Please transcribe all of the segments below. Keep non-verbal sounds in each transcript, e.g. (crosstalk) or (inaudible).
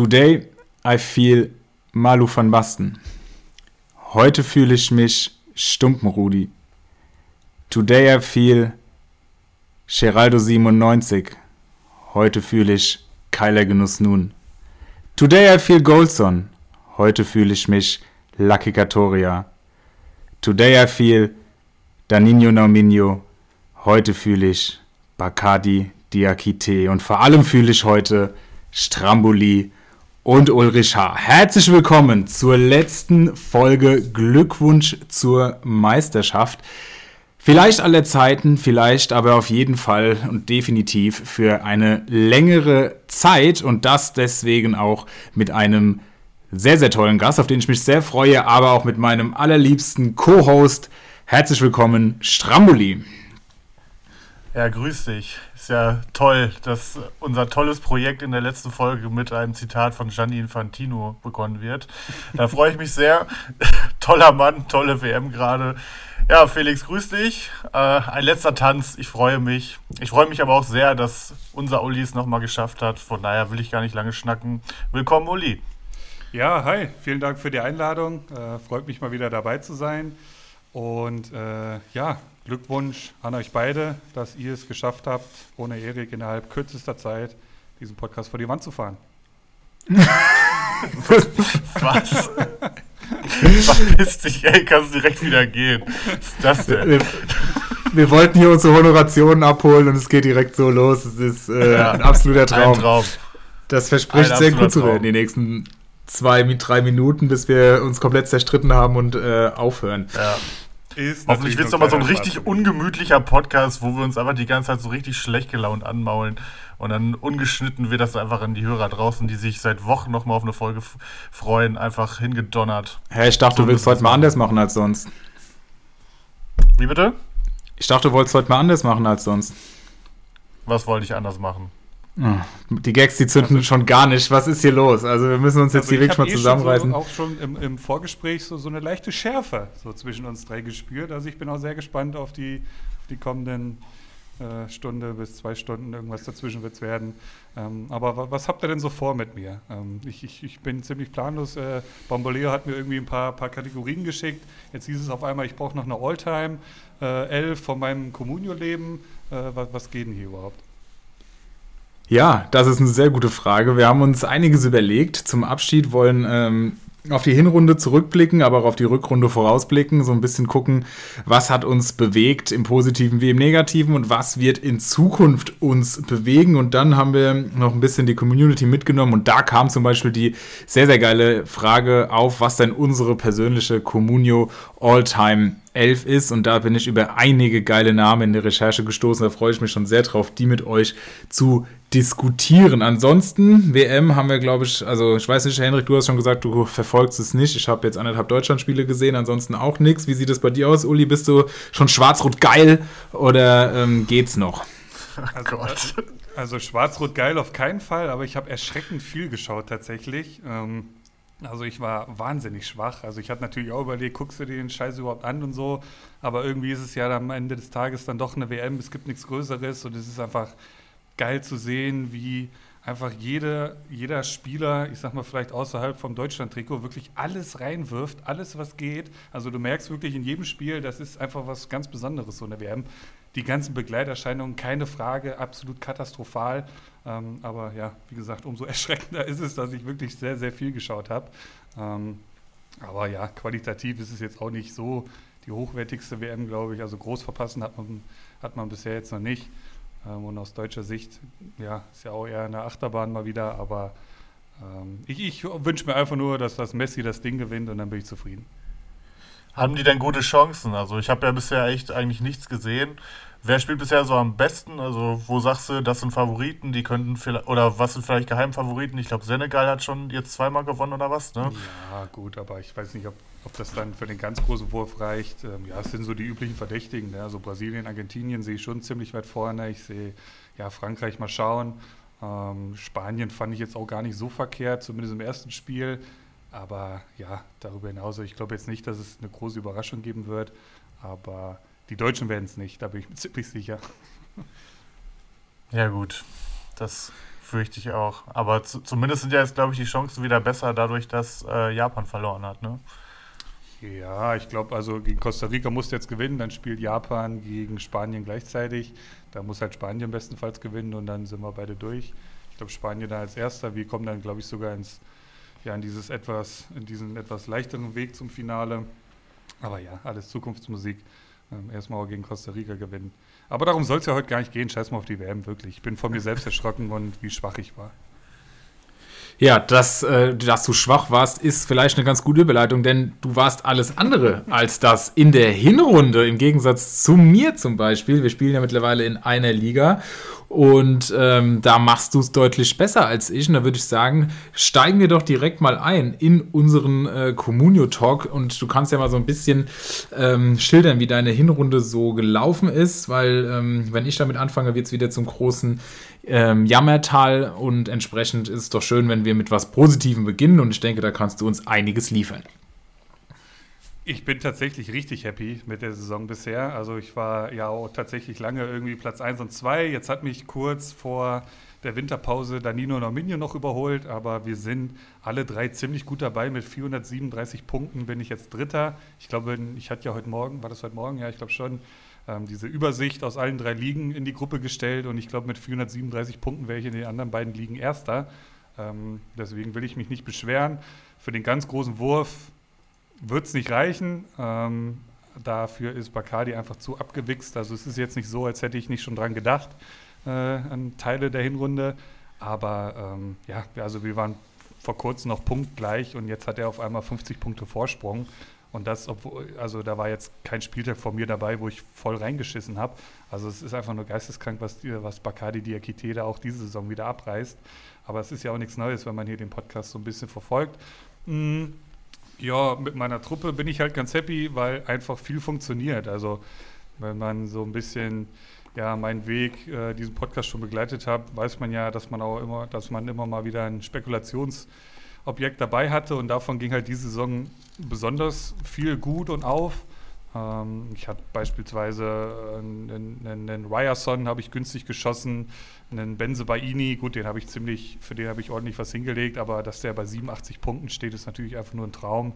Today I feel Malu van Basten. Heute fühle ich mich Stumpenrudi. Today I feel Geraldo 97. Heute fühle ich Keiler Genuss nun. Today I feel Goldson. Heute fühle ich mich Lucky Katoria. Today I feel Danino Nauminho. Heute fühle ich Bacardi Diakite. Und vor allem fühle ich heute Stramboli und Ulrich H. Herzlich willkommen zur letzten Folge. Glückwunsch zur Meisterschaft. Vielleicht aller Zeiten, vielleicht aber auf jeden Fall und definitiv für eine längere Zeit und das deswegen auch mit einem sehr, sehr tollen Gast, auf den ich mich sehr freue, aber auch mit meinem allerliebsten Co-Host. Herzlich willkommen, Stramboli. Ja, grüß dich. Ist ja toll, dass unser tolles Projekt in der letzten Folge mit einem Zitat von Gianni Infantino begonnen wird. Da freue ich mich sehr. (laughs) Toller Mann, tolle WM gerade. Ja, Felix, grüß dich. Äh, ein letzter Tanz. Ich freue mich. Ich freue mich aber auch sehr, dass unser Uli es nochmal geschafft hat. Von daher will ich gar nicht lange schnacken. Willkommen, Uli. Ja, hi. Vielen Dank für die Einladung. Äh, freut mich mal wieder dabei zu sein. Und äh, ja, Glückwunsch an euch beide, dass ihr es geschafft habt, ohne Erik innerhalb kürzester Zeit diesen Podcast vor die Wand zu fahren. (laughs) Was? Verpiss dich, ey, kannst direkt wieder gehen. Was ist das denn? Wir, wir, wollten hier unsere Honorationen abholen und es geht direkt so los. Es ist äh, ja, ein absoluter Traum. Ein Traum. Das verspricht ein sehr gut zu werden, die nächsten zwei, drei Minuten, bis wir uns komplett zerstritten haben und äh, aufhören. Ja. Ist Hoffentlich wird es nochmal so ein richtig ungemütlicher Podcast, wo wir uns einfach die ganze Zeit so richtig schlecht gelaunt anmaulen. Und dann ungeschnitten wird das einfach an die Hörer draußen, die sich seit Wochen nochmal auf eine Folge freuen, einfach hingedonnert. Hä, ich dachte, so du willst heute mal anders machen als sonst. Wie bitte? Ich dachte, du wolltest heute mal anders machen als sonst. Was wollte ich anders machen? Die Gags, die zünden also, schon gar nicht. Was ist hier los? Also wir müssen uns jetzt also hier wirklich mal eh zusammenreißen. Ich habe auch schon im, im Vorgespräch so, so eine leichte Schärfe so zwischen uns drei gespürt. Also ich bin auch sehr gespannt auf die, auf die kommenden äh, Stunde bis zwei Stunden. Irgendwas dazwischen wird es werden. Ähm, aber was habt ihr denn so vor mit mir? Ähm, ich, ich, ich, bin ziemlich planlos. Äh, Bomboleo hat mir irgendwie ein paar, paar Kategorien geschickt. Jetzt hieß es auf einmal, ich brauche noch eine Alltime. Äh, elf von meinem Communio-Leben. Äh, was, was geht denn hier überhaupt? Ja, das ist eine sehr gute Frage. Wir haben uns einiges überlegt. Zum Abschied wollen ähm, auf die Hinrunde zurückblicken, aber auch auf die Rückrunde vorausblicken, so ein bisschen gucken, was hat uns bewegt im Positiven wie im Negativen und was wird in Zukunft uns bewegen. Und dann haben wir noch ein bisschen die Community mitgenommen und da kam zum Beispiel die sehr, sehr geile Frage auf, was denn unsere persönliche Communio All-Time 11 ist und da bin ich über einige geile Namen in der Recherche gestoßen. Da freue ich mich schon sehr drauf, die mit euch zu diskutieren. Ansonsten, WM haben wir, glaube ich, also ich weiß nicht, Henrik, du hast schon gesagt, du verfolgst es nicht. Ich habe jetzt anderthalb Deutschlandspiele gesehen, ansonsten auch nichts. Wie sieht es bei dir aus, Uli? Bist du schon schwarz-rot geil oder ähm, geht's noch? Also, also schwarz-rot geil auf keinen Fall, aber ich habe erschreckend viel geschaut tatsächlich. Ähm, also ich war wahnsinnig schwach. Also ich hatte natürlich auch überlegt, guckst du dir den Scheiß überhaupt an und so. Aber irgendwie ist es ja am Ende des Tages dann doch eine WM. Es gibt nichts Größeres und es ist einfach geil zu sehen, wie einfach jede, jeder Spieler, ich sag mal vielleicht außerhalb vom Deutschland-Trikot, wirklich alles reinwirft, alles was geht. Also du merkst wirklich in jedem Spiel, das ist einfach was ganz Besonderes, so eine WM. Die ganzen Begleiterscheinungen, keine Frage, absolut katastrophal. Ähm, aber ja, wie gesagt, umso (laughs) erschreckender ist es, dass ich wirklich sehr, sehr viel geschaut habe. Ähm, aber ja, qualitativ ist es jetzt auch nicht so die hochwertigste WM, glaube ich. Also groß verpassen hat man, hat man bisher jetzt noch nicht. Ähm, und aus deutscher Sicht, ja, ist ja auch eher eine Achterbahn mal wieder, aber ähm, ich, ich wünsche mir einfach nur, dass das Messi das Ding gewinnt und dann bin ich zufrieden. Haben die denn gute Chancen? Also ich habe ja bisher echt eigentlich nichts gesehen. Wer spielt bisher so am besten? Also, wo sagst du, das sind Favoriten, die könnten vielleicht, oder was sind vielleicht Geheimfavoriten? Ich glaube, Senegal hat schon jetzt zweimal gewonnen oder was, ne? Ja, gut, aber ich weiß nicht, ob, ob das dann für den ganz großen Wurf reicht. Ähm, ja, es sind so die üblichen Verdächtigen. Ne? Also Brasilien, Argentinien sehe ich schon ziemlich weit vorne. Ich sehe, ja, Frankreich mal schauen. Ähm, Spanien fand ich jetzt auch gar nicht so verkehrt, zumindest im ersten Spiel. Aber ja, darüber hinaus, ich glaube jetzt nicht, dass es eine große Überraschung geben wird. Aber die Deutschen werden es nicht, da bin ich mir (laughs) ziemlich sicher. Ja, gut. Das Fürchte ich auch. Aber zu, zumindest sind ja jetzt, glaube ich, die Chancen wieder besser, dadurch, dass äh, Japan verloren hat. Ne? Ja, ich glaube, also gegen Costa Rica muss jetzt gewinnen, dann spielt Japan gegen Spanien gleichzeitig. Da muss halt Spanien bestenfalls gewinnen und dann sind wir beide durch. Ich glaube, Spanien da als erster. Wir kommen dann, glaube ich, sogar ins, ja, in dieses etwas, in diesen etwas leichteren Weg zum Finale. Aber ja, alles Zukunftsmusik. Ähm, erstmal gegen Costa Rica gewinnen. Aber darum soll es ja heute gar nicht gehen. Scheiß mal auf die WM, wirklich. Ich bin von mir selbst erschrocken und wie schwach ich war. Ja, dass, äh, dass du schwach warst, ist vielleicht eine ganz gute Überleitung, denn du warst alles andere als das in der Hinrunde, im Gegensatz zu mir zum Beispiel. Wir spielen ja mittlerweile in einer Liga und ähm, da machst du es deutlich besser als ich. Und da würde ich sagen, steigen wir doch direkt mal ein in unseren äh, Communio Talk. Und du kannst ja mal so ein bisschen ähm, schildern, wie deine Hinrunde so gelaufen ist, weil ähm, wenn ich damit anfange, wird es wieder zum großen ähm, Jammertal. Und entsprechend ist es doch schön, wenn wir mit was Positivem beginnen. Und ich denke, da kannst du uns einiges liefern. Ich bin tatsächlich richtig happy mit der Saison bisher. Also ich war ja auch tatsächlich lange irgendwie Platz 1 und 2. Jetzt hat mich kurz vor der Winterpause Danino Norminio noch überholt, aber wir sind alle drei ziemlich gut dabei. Mit 437 Punkten bin ich jetzt Dritter. Ich glaube, ich hatte ja heute Morgen, war das heute Morgen? Ja, ich glaube schon, ähm, diese Übersicht aus allen drei Ligen in die Gruppe gestellt und ich glaube, mit 437 Punkten wäre ich in den anderen beiden Ligen Erster. Ähm, deswegen will ich mich nicht beschweren. Für den ganz großen Wurf wird es nicht reichen. Ähm, dafür ist Bacardi einfach zu abgewichst. Also es ist jetzt nicht so, als hätte ich nicht schon dran gedacht äh, an Teile der Hinrunde. Aber ähm, ja, also wir waren vor kurzem noch punktgleich und jetzt hat er auf einmal 50 Punkte Vorsprung. Und das, obwohl, also da war jetzt kein Spieltag von mir dabei, wo ich voll reingeschissen habe. Also es ist einfach nur geisteskrank, was, was Bacardi Diakite da auch diese Saison wieder abreißt. Aber es ist ja auch nichts Neues, wenn man hier den Podcast so ein bisschen verfolgt. Mhm. Ja, mit meiner Truppe bin ich halt ganz happy, weil einfach viel funktioniert. Also wenn man so ein bisschen ja, meinen Weg, äh, diesen Podcast schon begleitet hat, weiß man ja, dass man auch immer, dass man immer mal wieder ein Spekulationsobjekt dabei hatte und davon ging halt diese Saison besonders viel gut und auf. Ähm, ich hatte beispielsweise einen, einen, einen Ryerson habe ich günstig geschossen, einen Benze Baini, gut, den habe ich ziemlich, für den habe ich ordentlich was hingelegt, aber dass der bei 87 Punkten steht, ist natürlich einfach nur ein Traum.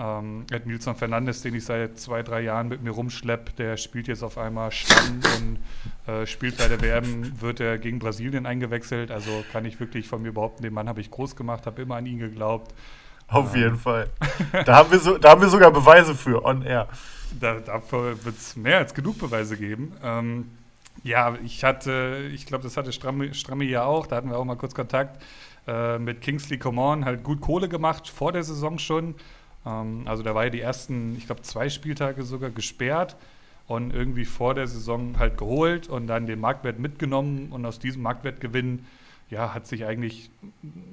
Ähm, Ed Nilsson Fernandes, den ich seit zwei, drei Jahren mit mir rumschleppe, der spielt jetzt auf einmal Stamm und äh, spielt bei der WM, wird er gegen Brasilien eingewechselt. Also kann ich wirklich von mir behaupten, den Mann habe ich groß gemacht, habe immer an ihn geglaubt. Auf ähm. jeden Fall. Da haben, wir so, da haben wir sogar Beweise für, on air. Da, dafür wird es mehr als genug Beweise geben. Ähm, ja, ich hatte, ich glaube, das hatte Stramme, Stramme ja auch, da hatten wir auch mal kurz Kontakt äh, mit Kingsley Coman, halt gut Kohle gemacht vor der Saison schon. Ähm, also da war ja die ersten, ich glaube, zwei Spieltage sogar gesperrt und irgendwie vor der Saison halt geholt und dann den Marktwert mitgenommen und aus diesem Marktwertgewinn ja, hat sich eigentlich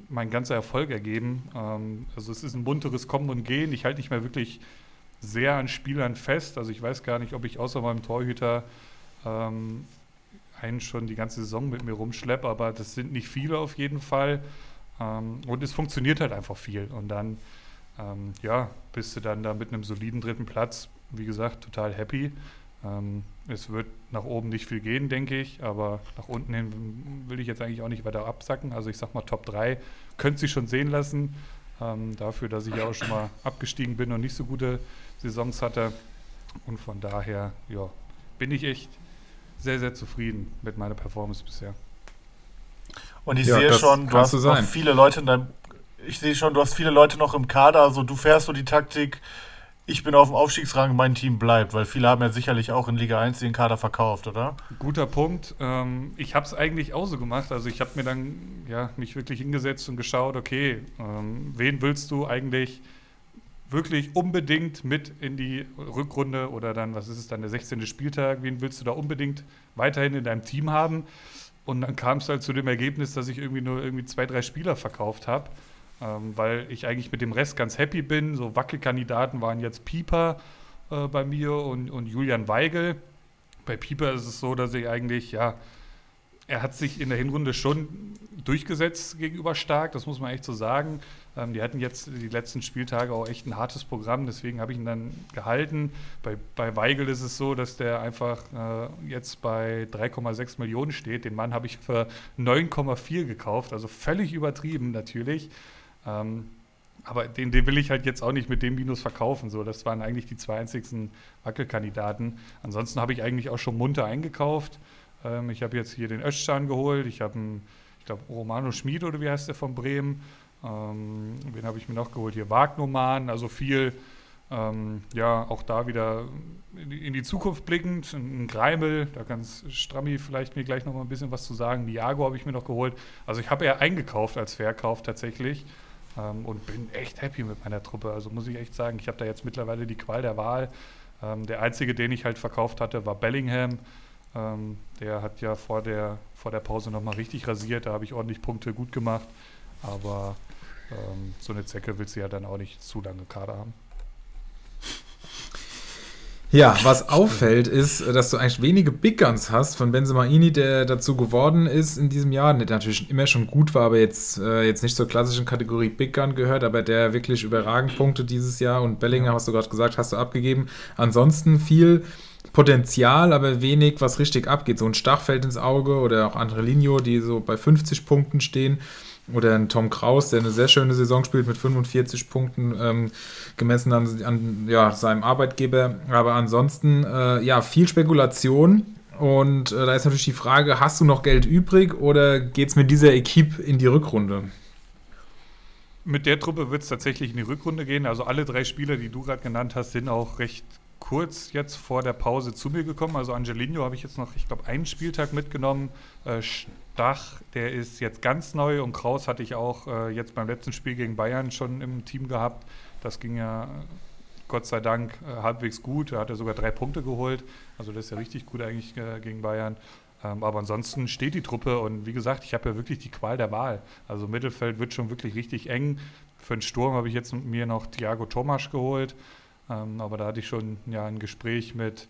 mein ganzer Erfolg ergeben. Ähm, also es ist ein bunteres Kommen und Gehen. Ich halte nicht mehr wirklich sehr an Spielern fest. Also ich weiß gar nicht, ob ich außer meinem Torhüter ähm, einen schon die ganze Saison mit mir rumschleppe, aber das sind nicht viele auf jeden Fall. Ähm, und es funktioniert halt einfach viel. Und dann, ähm, ja, bist du dann da mit einem soliden dritten Platz, wie gesagt, total happy. Ähm, es wird nach oben nicht viel gehen, denke ich, aber nach unten hin will ich jetzt eigentlich auch nicht weiter absacken. Also ich sag mal, Top 3 könnte sich schon sehen lassen. Ähm, dafür, dass ich ja auch schon mal abgestiegen bin und nicht so gute Saisons hatte. Und von daher, ja, bin ich echt sehr, sehr zufrieden mit meiner Performance bisher. Und ich ja, sehe schon, du hast du noch viele Leute in deinem, ich sehe schon, du hast viele Leute noch im Kader, also du fährst so die Taktik, ich bin auf dem Aufstiegsrang, mein Team bleibt, weil viele haben ja sicherlich auch in Liga 1 den Kader verkauft, oder? Guter Punkt. Ähm, ich habe es eigentlich auch so gemacht. Also ich habe mir dann ja, mich wirklich hingesetzt und geschaut, okay, ähm, wen willst du eigentlich wirklich unbedingt mit in die Rückrunde oder dann, was ist es dann, der 16. Spieltag, wen willst du da unbedingt weiterhin in deinem Team haben? Und dann kam es halt zu dem Ergebnis, dass ich irgendwie nur irgendwie zwei, drei Spieler verkauft habe, ähm, weil ich eigentlich mit dem Rest ganz happy bin. So Wackelkandidaten waren jetzt Pieper äh, bei mir und, und Julian Weigel. Bei Pieper ist es so, dass ich eigentlich, ja, er hat sich in der Hinrunde schon durchgesetzt gegenüber stark, das muss man echt so sagen. Ähm, die hatten jetzt die letzten Spieltage auch echt ein hartes Programm, deswegen habe ich ihn dann gehalten. Bei, bei Weigel ist es so, dass der einfach äh, jetzt bei 3,6 Millionen steht. Den Mann habe ich für 9,4 gekauft, also völlig übertrieben natürlich. Ähm, aber den, den, will ich halt jetzt auch nicht mit dem Minus verkaufen. So, das waren eigentlich die zwei einzigsten Wackelkandidaten. Ansonsten habe ich eigentlich auch schon munter eingekauft. Ähm, ich habe jetzt hier den Öschan geholt. Ich habe einen, ich glaube, Romano Schmid oder wie heißt der von Bremen. Ähm, wen habe ich mir noch geholt? Hier Wagnoman, also viel, ähm, ja, auch da wieder in die, in die, Zukunft blickend. Ein Greimel, da kann Strammi vielleicht mir gleich noch mal ein bisschen was zu sagen. Niago habe ich mir noch geholt. Also ich habe eher eingekauft als Verkauf tatsächlich ähm, und bin echt happy mit meiner Truppe. Also muss ich echt sagen, ich habe da jetzt mittlerweile die Qual der Wahl. Ähm, der einzige, den ich halt verkauft hatte, war Bellingham. Ähm, der hat ja vor der, vor der Pause nochmal richtig rasiert. Da habe ich ordentlich Punkte gut gemacht. Aber ähm, so eine Zecke willst du ja dann auch nicht zu lange Kader haben. Ja, was auffällt, ist, dass du eigentlich wenige Big Guns hast von Benzemaini, der dazu geworden ist in diesem Jahr, der natürlich immer schon gut war, aber jetzt, äh, jetzt nicht zur klassischen Kategorie Big Gun gehört, aber der wirklich überragend Punkte dieses Jahr und Bellinger, hast du gerade gesagt, hast du abgegeben. Ansonsten viel Potenzial, aber wenig, was richtig abgeht. So ein Stach fällt ins Auge oder auch andere Linio, die so bei 50 Punkten stehen. Oder ein Tom Kraus, der eine sehr schöne Saison spielt mit 45 Punkten, ähm, gemessen an, an ja, seinem Arbeitgeber. Aber ansonsten, äh, ja, viel Spekulation. Und äh, da ist natürlich die Frage, hast du noch Geld übrig oder geht es mit dieser Equipe in die Rückrunde? Mit der Truppe wird es tatsächlich in die Rückrunde gehen. Also alle drei Spieler, die du gerade genannt hast, sind auch recht kurz jetzt vor der Pause zu mir gekommen. Also Angelino habe ich jetzt noch, ich glaube, einen Spieltag mitgenommen. Äh, Stach, der ist jetzt ganz neu und Kraus hatte ich auch äh, jetzt beim letzten Spiel gegen Bayern schon im Team gehabt. Das ging ja Gott sei Dank äh, halbwegs gut. Er hat ja sogar drei Punkte geholt. Also das ist ja richtig gut eigentlich äh, gegen Bayern. Ähm, aber ansonsten steht die Truppe und wie gesagt, ich habe ja wirklich die Qual der Wahl. Also Mittelfeld wird schon wirklich richtig eng. Für den Sturm habe ich jetzt mit mir noch Thiago Tomasch geholt. Ähm, aber da hatte ich schon ja, ein Gespräch mit,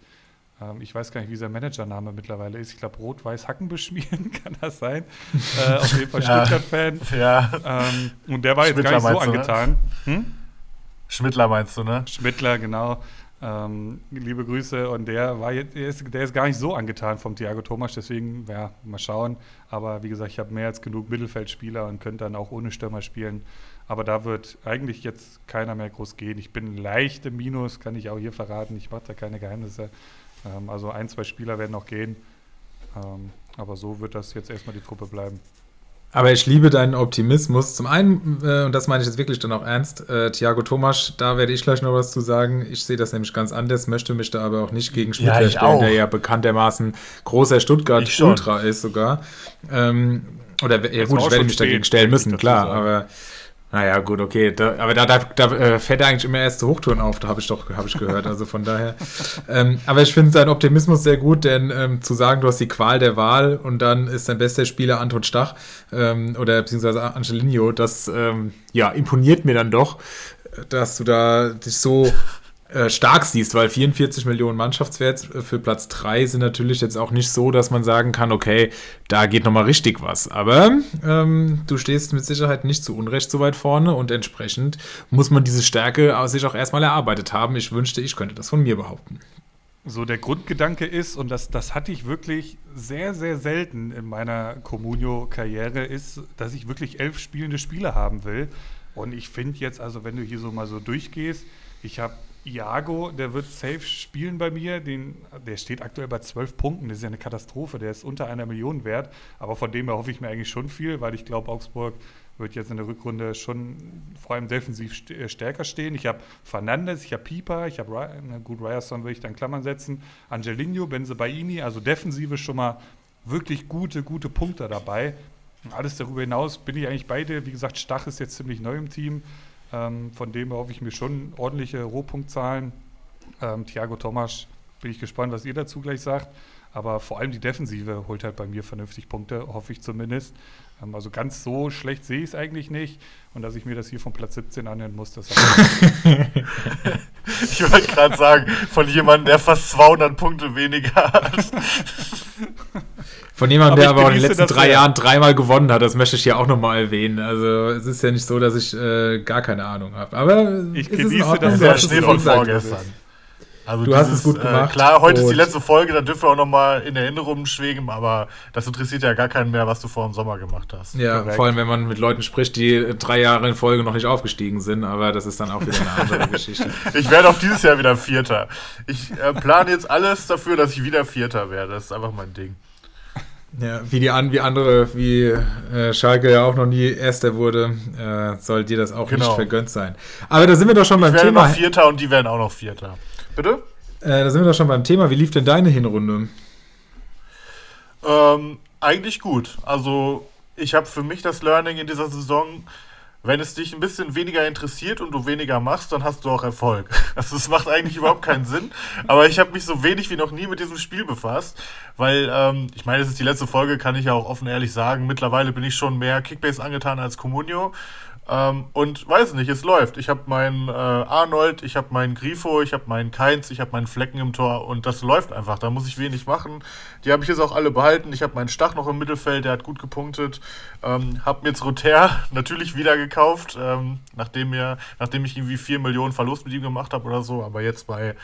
ich weiß gar nicht, wie sein Managername mittlerweile ist. Ich glaube, Rot-Weiß Hacken beschmieren, (laughs) kann das sein? äh, auf jeden Fall (laughs) Stuttgart-Fan. Ja. Ähm, und der war jetzt gar nicht so angetan. Ne? Hm? Schmittler meinst du, ne? Schmittler, genau. Ähm, liebe Grüße. Und der war jetzt, der ist, der ist, gar nicht so angetan vom Thiago Thomas, deswegen, ja, mal schauen. Aber wie gesagt, ich habe mehr als genug Mittelfeldspieler und könnte dann auch ohne Stürmer spielen. Aber da wird eigentlich jetzt keiner mehr groß gehen. Ich bin leicht im Minus, kann ich auch hier verraten. Ich mache da keine Geheimnisse. Ähm, also ein, zwei Spieler werden noch gehen. Ähm, aber so wird das jetzt erstmal die Truppe bleiben. Aber ich liebe deinen Optimismus. Zum einen, äh, und das meine ich jetzt wirklich dann auch ernst, äh, Thiago Thomas, da werde ich gleich noch was zu sagen. Ich sehe das nämlich ganz anders, möchte mich da aber auch nicht gegen Schmidt ja, stellen, der ja bekanntermaßen großer Stuttgart-Ultra ist sogar. Ähm, oder ja, gut, ich werde mich dagegen stellen müssen, klar, aber naja, gut, okay. Da, aber da, da, da äh, fährt er eigentlich immer erste Hochtouren auf, da habe ich doch hab ich gehört. Also von daher. (laughs) ähm, aber ich finde seinen Optimismus sehr gut, denn ähm, zu sagen, du hast die Qual der Wahl und dann ist dein bester Spieler Anton Stach ähm, oder beziehungsweise Angelino, das ähm, ja, imponiert mir dann doch, dass du da dich so äh, stark siehst, weil 44 Millionen Mannschaftswert für Platz 3 sind natürlich jetzt auch nicht so, dass man sagen kann, okay, da geht nochmal richtig was. Aber ähm, du stehst mit Sicherheit nicht zu Unrecht so weit vorne und entsprechend muss man diese Stärke aus sich auch erstmal erarbeitet haben. Ich wünschte, ich könnte das von mir behaupten. So, der Grundgedanke ist, und das, das hatte ich wirklich sehr, sehr selten in meiner Comunio-Karriere, ist, dass ich wirklich elf spielende Spieler haben will. Und ich finde jetzt, also wenn du hier so mal so durchgehst, ich habe Iago, der wird safe spielen bei mir. Den, der steht aktuell bei 12 Punkten. Das ist ja eine Katastrophe. Der ist unter einer Million wert. Aber von dem her hoffe ich mir eigentlich schon viel, weil ich glaube, Augsburg wird jetzt in der Rückrunde schon vor allem defensiv äh, stärker stehen. Ich habe Fernandes, ich habe Pieper, ich habe gut Ryerson würde ich dann Klammern setzen, Angelino, Benzebaini, also Defensive schon mal wirklich gute, gute Punkte dabei. Alles darüber hinaus bin ich eigentlich beide. Wie gesagt, Stach ist jetzt ziemlich neu im Team. Ähm, von dem hoffe ich mir schon ordentliche Rohpunktzahlen. Ähm, Thiago Thomas, bin ich gespannt, was ihr dazu gleich sagt. Aber vor allem die Defensive holt halt bei mir vernünftig Punkte, hoffe ich zumindest. Ähm, also ganz so schlecht sehe ich es eigentlich nicht. Und dass ich mir das hier von Platz 17 anhören muss, das (laughs) Ich wollte gerade sagen, von jemandem, der fast 200 Punkte weniger hat. Von jemandem, der aber auch in den letzten drei Jahren dreimal gewonnen hat, das möchte ich hier auch nochmal erwähnen. Also es ist ja nicht so, dass ich äh, gar keine Ahnung habe. Aber ich genieße das sehr Schnee von vorgestern. Also du dieses, hast es gut äh, gemacht. Äh, klar, heute ist die letzte Folge, da dürfen wir auch nochmal in Erinnerungen schwelgen, aber das interessiert ja gar keinen mehr, was du vor dem Sommer gemacht hast. Ja, Korrekt. vor allem, wenn man mit Leuten spricht, die drei Jahre in Folge noch nicht aufgestiegen sind, aber das ist dann auch wieder eine andere (laughs) Geschichte. Ich werde auch dieses Jahr wieder Vierter. Ich äh, plane jetzt alles dafür, dass ich wieder Vierter werde. Das ist einfach mein Ding. Ja, wie die an, wie andere, wie äh, Schalke ja auch noch nie Erster wurde, äh, soll dir das auch genau. nicht vergönnt sein. Aber da sind wir doch schon ich beim Thema. Ich werde noch Vierter und die werden auch noch Vierter. Bitte? Äh, da sind wir doch schon beim Thema. Wie lief denn deine Hinrunde? Ähm, eigentlich gut. Also, ich habe für mich das Learning in dieser Saison, wenn es dich ein bisschen weniger interessiert und du weniger machst, dann hast du auch Erfolg. (laughs) Also, es macht eigentlich überhaupt keinen Sinn. Aber ich habe mich so wenig wie noch nie mit diesem Spiel befasst, weil, ähm, ich meine, es ist die letzte Folge, kann ich ja auch offen ehrlich sagen. Mittlerweile bin ich schon mehr Kickbase angetan als Comunio. Ähm, und weiß nicht, es läuft. Ich habe meinen äh, Arnold, ich habe meinen Grifo, ich habe meinen Keins, ich habe meinen Flecken im Tor und das läuft einfach. Da muss ich wenig machen. Die habe ich jetzt auch alle behalten. Ich habe meinen Stach noch im Mittelfeld, der hat gut gepunktet. Ähm, habe mir jetzt Roter (laughs) natürlich wieder gekauft, ähm, nachdem, mir, nachdem ich irgendwie 4 Millionen Verlust mit ihm gemacht habe oder so. Aber jetzt bei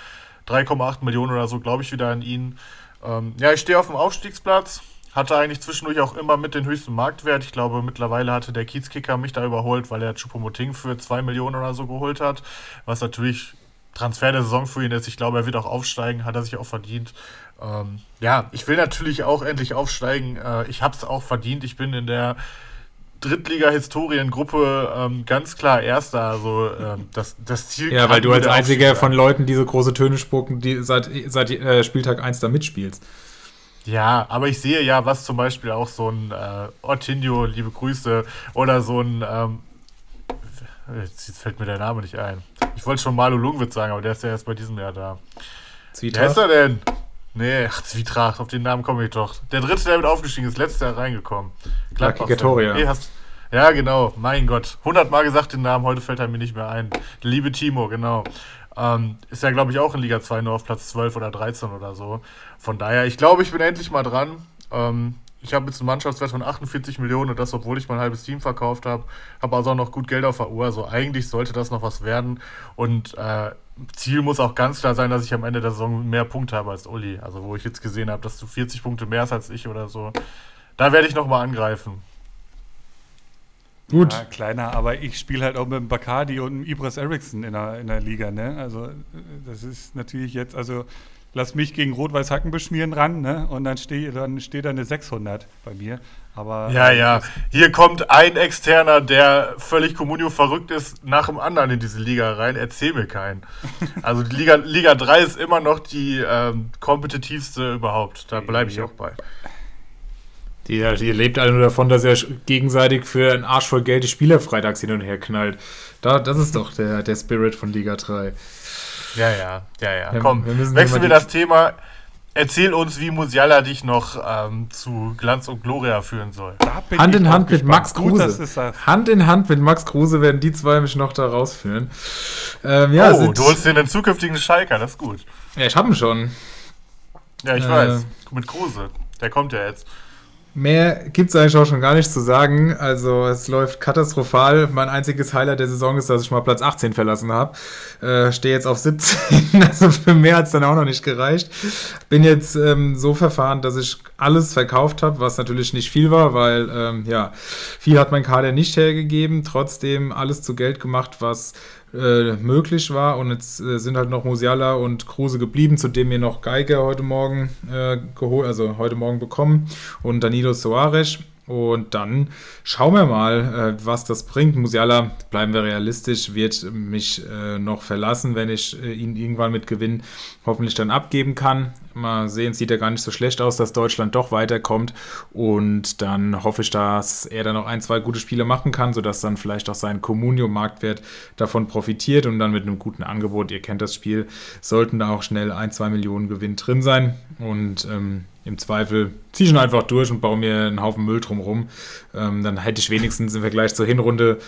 3,8 Millionen oder so glaube ich wieder an ihn. Ähm, ja, ich stehe auf dem Aufstiegsplatz hatte eigentlich zwischendurch auch immer mit den höchsten Marktwert. Ich glaube, mittlerweile hatte der Kiezkicker mich da überholt, weil er Chupomoting für 2 Millionen oder so geholt hat. Was natürlich Transfer der Saison für ihn ist. Ich glaube, er wird auch aufsteigen, hat er sich auch verdient. Ähm, ja, ich will natürlich auch endlich aufsteigen. Äh, ich habe es auch verdient. Ich bin in der Drittliga-Historiengruppe ähm, ganz klar Erster. Also ähm, das, das Ziel. Ja, weil du als einziger von Leuten diese große Töne spucken, die seit, seit äh, Spieltag 1 da mitspielst. Ja, aber ich sehe ja, was zum Beispiel auch so ein äh, Ortinho, liebe Grüße, oder so ein, ähm, jetzt fällt mir der Name nicht ein. Ich wollte schon Malu Lungwitz sagen, aber der ist ja erst bei diesem Jahr da. Zwietracht? Wer ist er denn? Nee, ach, Zwietracht, auf den Namen komme ich doch. Der dritte, der mit aufgestiegen ist, letztes Jahr reingekommen. Gladbach-Gatoria. Nee, ja, genau, mein Gott. Hundertmal gesagt den Namen, heute fällt er mir nicht mehr ein. Der liebe Timo, genau. Ähm, ist ja, glaube ich, auch in Liga 2 nur auf Platz 12 oder 13 oder so. Von daher, ich glaube, ich bin endlich mal dran. Ähm, ich habe jetzt einen Mannschaftswert von 48 Millionen und das, obwohl ich mein halbes Team verkauft habe. Habe also auch noch gut Geld auf der Uhr. Also eigentlich sollte das noch was werden. Und äh, Ziel muss auch ganz klar sein, dass ich am Ende der Saison mehr Punkte habe als Uli. Also wo ich jetzt gesehen habe, dass du 40 Punkte mehr hast als ich oder so. Da werde ich nochmal angreifen. Gut. Ja, kleiner, aber ich spiele halt auch mit dem Bacardi und dem Ibras Eriksson in der, in der Liga. Ne? Also das ist natürlich jetzt, also lass mich gegen Rot-Weiß Hacken beschmieren ran ne? und dann steht dann steht da eine 600 bei mir. Aber, ja, äh, ja. Hier kommt ein Externer, der völlig Communio verrückt ist, nach dem anderen in diese Liga rein. Erzähl mir keinen. Also die Liga, Liga 3 ist immer noch die ähm, kompetitivste überhaupt. Da bleibe ich auch bei. Die, die lebt alle nur davon, dass er gegenseitig für einen Arsch voll Geld die Spieler freitags hin und her knallt. Da, das ist doch der, der Spirit von Liga 3. Ja, ja, ja, ja. Komm, wir wechseln wir das Thema. Erzähl uns, wie Musiala dich noch ähm, zu Glanz und Gloria führen soll. Hand in Hand mit Max Kruse. Gut, Hand in Hand mit Max Kruse werden die zwei mich noch da rausführen. Ähm, ja, oh, du holst dir einen zukünftigen Schalker, das ist gut. Ja, ich hab ihn schon. Ja, ich äh, weiß. Mit Kruse. Der kommt ja jetzt. Mehr gibt es eigentlich auch schon gar nicht zu sagen. Also es läuft katastrophal. Mein einziges Highlight der Saison ist, dass ich mal Platz 18 verlassen habe. Äh, Stehe jetzt auf 17. (laughs) Also für mehr hat es dann auch noch nicht gereicht. Bin jetzt ähm, so verfahren, dass ich alles verkauft habe, was natürlich nicht viel war, weil ähm, ja, viel hat mein Kader nicht hergegeben. Trotzdem alles zu Geld gemacht, was äh, möglich war. Und jetzt äh, sind halt noch Musiala und Kruse geblieben, zudem mir noch Geiger heute Morgen äh, geholt, also heute Morgen bekommen und Danilo Soares. Und dann schauen wir mal, äh, was das bringt. Musiala, bleiben wir realistisch, wird mich äh, noch verlassen, wenn ich äh, ihn irgendwann mit Gewinn hoffentlich dann abgeben kann. Mal sehen, sieht ja gar nicht so schlecht aus, dass Deutschland doch weiterkommt. Und dann hoffe ich, dass er dann noch ein, zwei gute Spiele machen kann, sodass dann vielleicht auch sein Communio-Marktwert davon profitiert und dann mit einem guten Angebot, ihr kennt das Spiel, sollten da auch schnell ein, zwei Millionen Gewinn drin sein. Und ähm, im Zweifel ziehe ich ihn einfach durch und baue mir einen Haufen Müll drumherum. Ähm, dann hätte ich wenigstens im Vergleich zur Hinrunde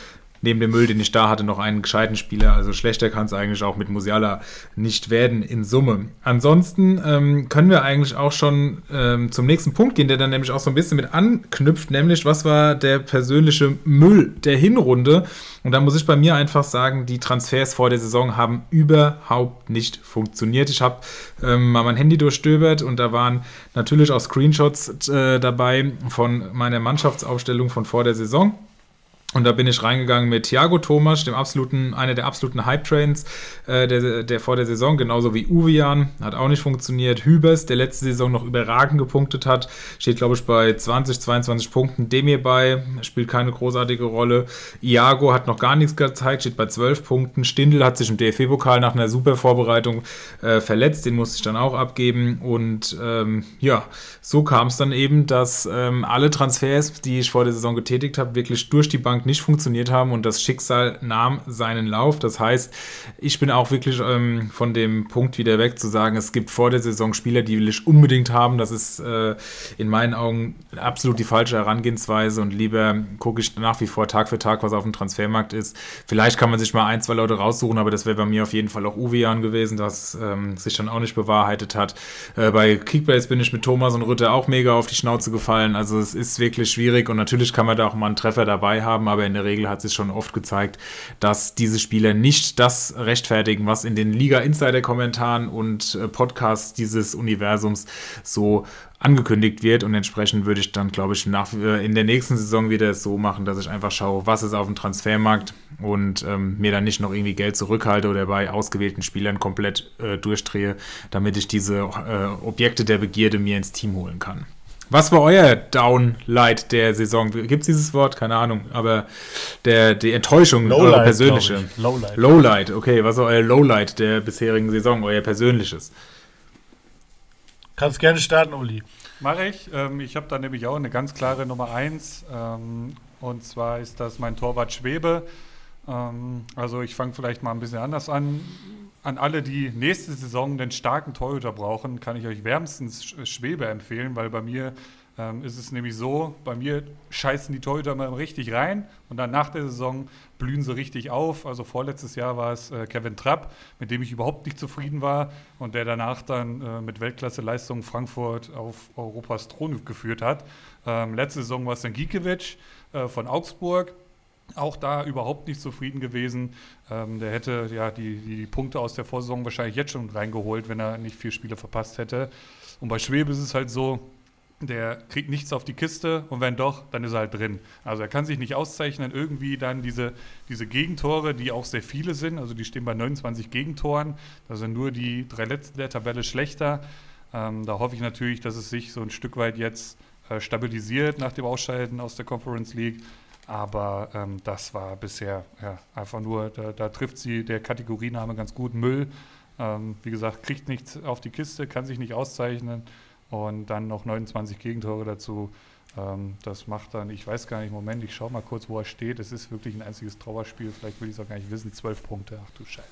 neben dem Müll, den ich da hatte, noch einen gescheiten Spieler. Also schlechter kann es eigentlich auch mit Musiala nicht werden in Summe. Ansonsten ähm, können wir eigentlich auch schon ähm, zum nächsten Punkt gehen, der dann nämlich auch so ein bisschen mit anknüpft, nämlich was war der persönliche Müll der Hinrunde? Und da muss ich bei mir einfach sagen, die Transfers vor der Saison haben überhaupt nicht funktioniert. Ich habe ähm, mal mein Handy durchstöbert und da waren natürlich auch Screenshots äh, dabei von meiner Mannschaftsaufstellung von vor der Saison. Und da bin ich reingegangen mit Thiago Thomas, dem absoluten, einer der absoluten Hype-Trains äh, der, der vor der Saison, genauso wie Uvian, hat auch nicht funktioniert. Hübers, der letzte Saison noch überragend gepunktet hat, steht, glaube ich, bei 20, 22 Punkten. Demir bei, spielt keine großartige Rolle. Iago hat noch gar nichts gezeigt, steht bei 12 Punkten. Stindl hat sich im DFB-Pokal nach einer super Vorbereitung äh, verletzt, den musste ich dann auch abgeben. Und ähm, ja, so kam es dann eben, dass ähm, alle Transfers, die ich vor der Saison getätigt habe, wirklich durch die Bank nicht funktioniert haben und das Schicksal nahm seinen Lauf. Das heißt, ich bin auch wirklich ähm, von dem Punkt wieder weg zu sagen, es gibt vor der Saison Spieler, die will ich unbedingt haben. Das ist äh, in meinen Augen absolut die falsche Herangehensweise und lieber gucke ich nach wie vor Tag für Tag, was auf dem Transfermarkt ist. Vielleicht kann man sich mal ein, zwei Leute raussuchen, aber das wäre bei mir auf jeden Fall auch Uvian gewesen, das ähm, sich dann auch nicht bewahrheitet hat. Äh, bei Kickbase bin ich mit Thomas und Rütte auch mega auf die Schnauze gefallen. Also es ist wirklich schwierig und natürlich kann man da auch mal einen Treffer dabei haben, aber in der Regel hat sich schon oft gezeigt, dass diese Spieler nicht das rechtfertigen, was in den Liga-Insider-Kommentaren und äh, Podcasts dieses Universums so angekündigt wird und entsprechend würde ich dann, glaube ich, nach, äh, in der nächsten Saison wieder so machen, dass ich einfach schaue, was ist auf dem Transfermarkt und ähm, mir dann nicht noch irgendwie Geld zurückhalte oder bei ausgewählten Spielern komplett äh, durchdrehe, damit ich diese äh, Objekte der Begierde mir ins Team holen kann. Was war euer Downlight der Saison? Gibt es dieses Wort? Keine Ahnung. Aber der, die Enttäuschung, Lowlight, eure persönliche. Lowlight. Lowlight, okay. Was war euer Lowlight der bisherigen Saison, euer persönliches? Kannst gerne starten, Uli. Mache ich. Ähm, ich habe da nämlich auch eine ganz klare Nummer 1. Ähm, und zwar ist das mein Torwart Schwebe. Ähm, also ich fange vielleicht mal ein bisschen anders an an alle, die nächste Saison den starken Torhüter brauchen, kann ich euch wärmstens Schwebe empfehlen, weil bei mir ähm, ist es nämlich so, bei mir scheißen die Torhüter mal richtig rein und dann nach der Saison blühen sie richtig auf. Also vorletztes Jahr war es äh, Kevin Trapp, mit dem ich überhaupt nicht zufrieden war und der danach dann äh, mit Weltklasse-Leistungen Frankfurt auf Europas Thron geführt hat. Ähm, letzte Saison war es dann Gikiewicz äh, von Augsburg auch da überhaupt nicht zufrieden gewesen. Ähm, der hätte ja die, die Punkte aus der Vorsaison wahrscheinlich jetzt schon reingeholt, wenn er nicht vier Spiele verpasst hätte. Und bei Schwebe ist es halt so, der kriegt nichts auf die Kiste und wenn doch, dann ist er halt drin. Also er kann sich nicht auszeichnen, irgendwie dann diese, diese Gegentore, die auch sehr viele sind, also die stehen bei 29 Gegentoren, da sind nur die drei letzten der Tabelle schlechter. Ähm, da hoffe ich natürlich, dass es sich so ein Stück weit jetzt äh, stabilisiert nach dem Ausscheiden aus der Conference League aber ähm, das war bisher ja, einfach nur, da, da, trifft sie der Kategoriename ganz gut. Müll, ähm, wie gesagt, kriegt nichts auf die Kiste, kann sich nicht auszeichnen und dann noch 29 Gegentore dazu. Ähm, das macht dann, ich weiß gar nicht, Moment, ich schaue mal kurz, wo er steht. Es ist wirklich ein einziges Trauerspiel, vielleicht will ich es auch gar nicht wissen. 12 Punkte, ach du Scheiße.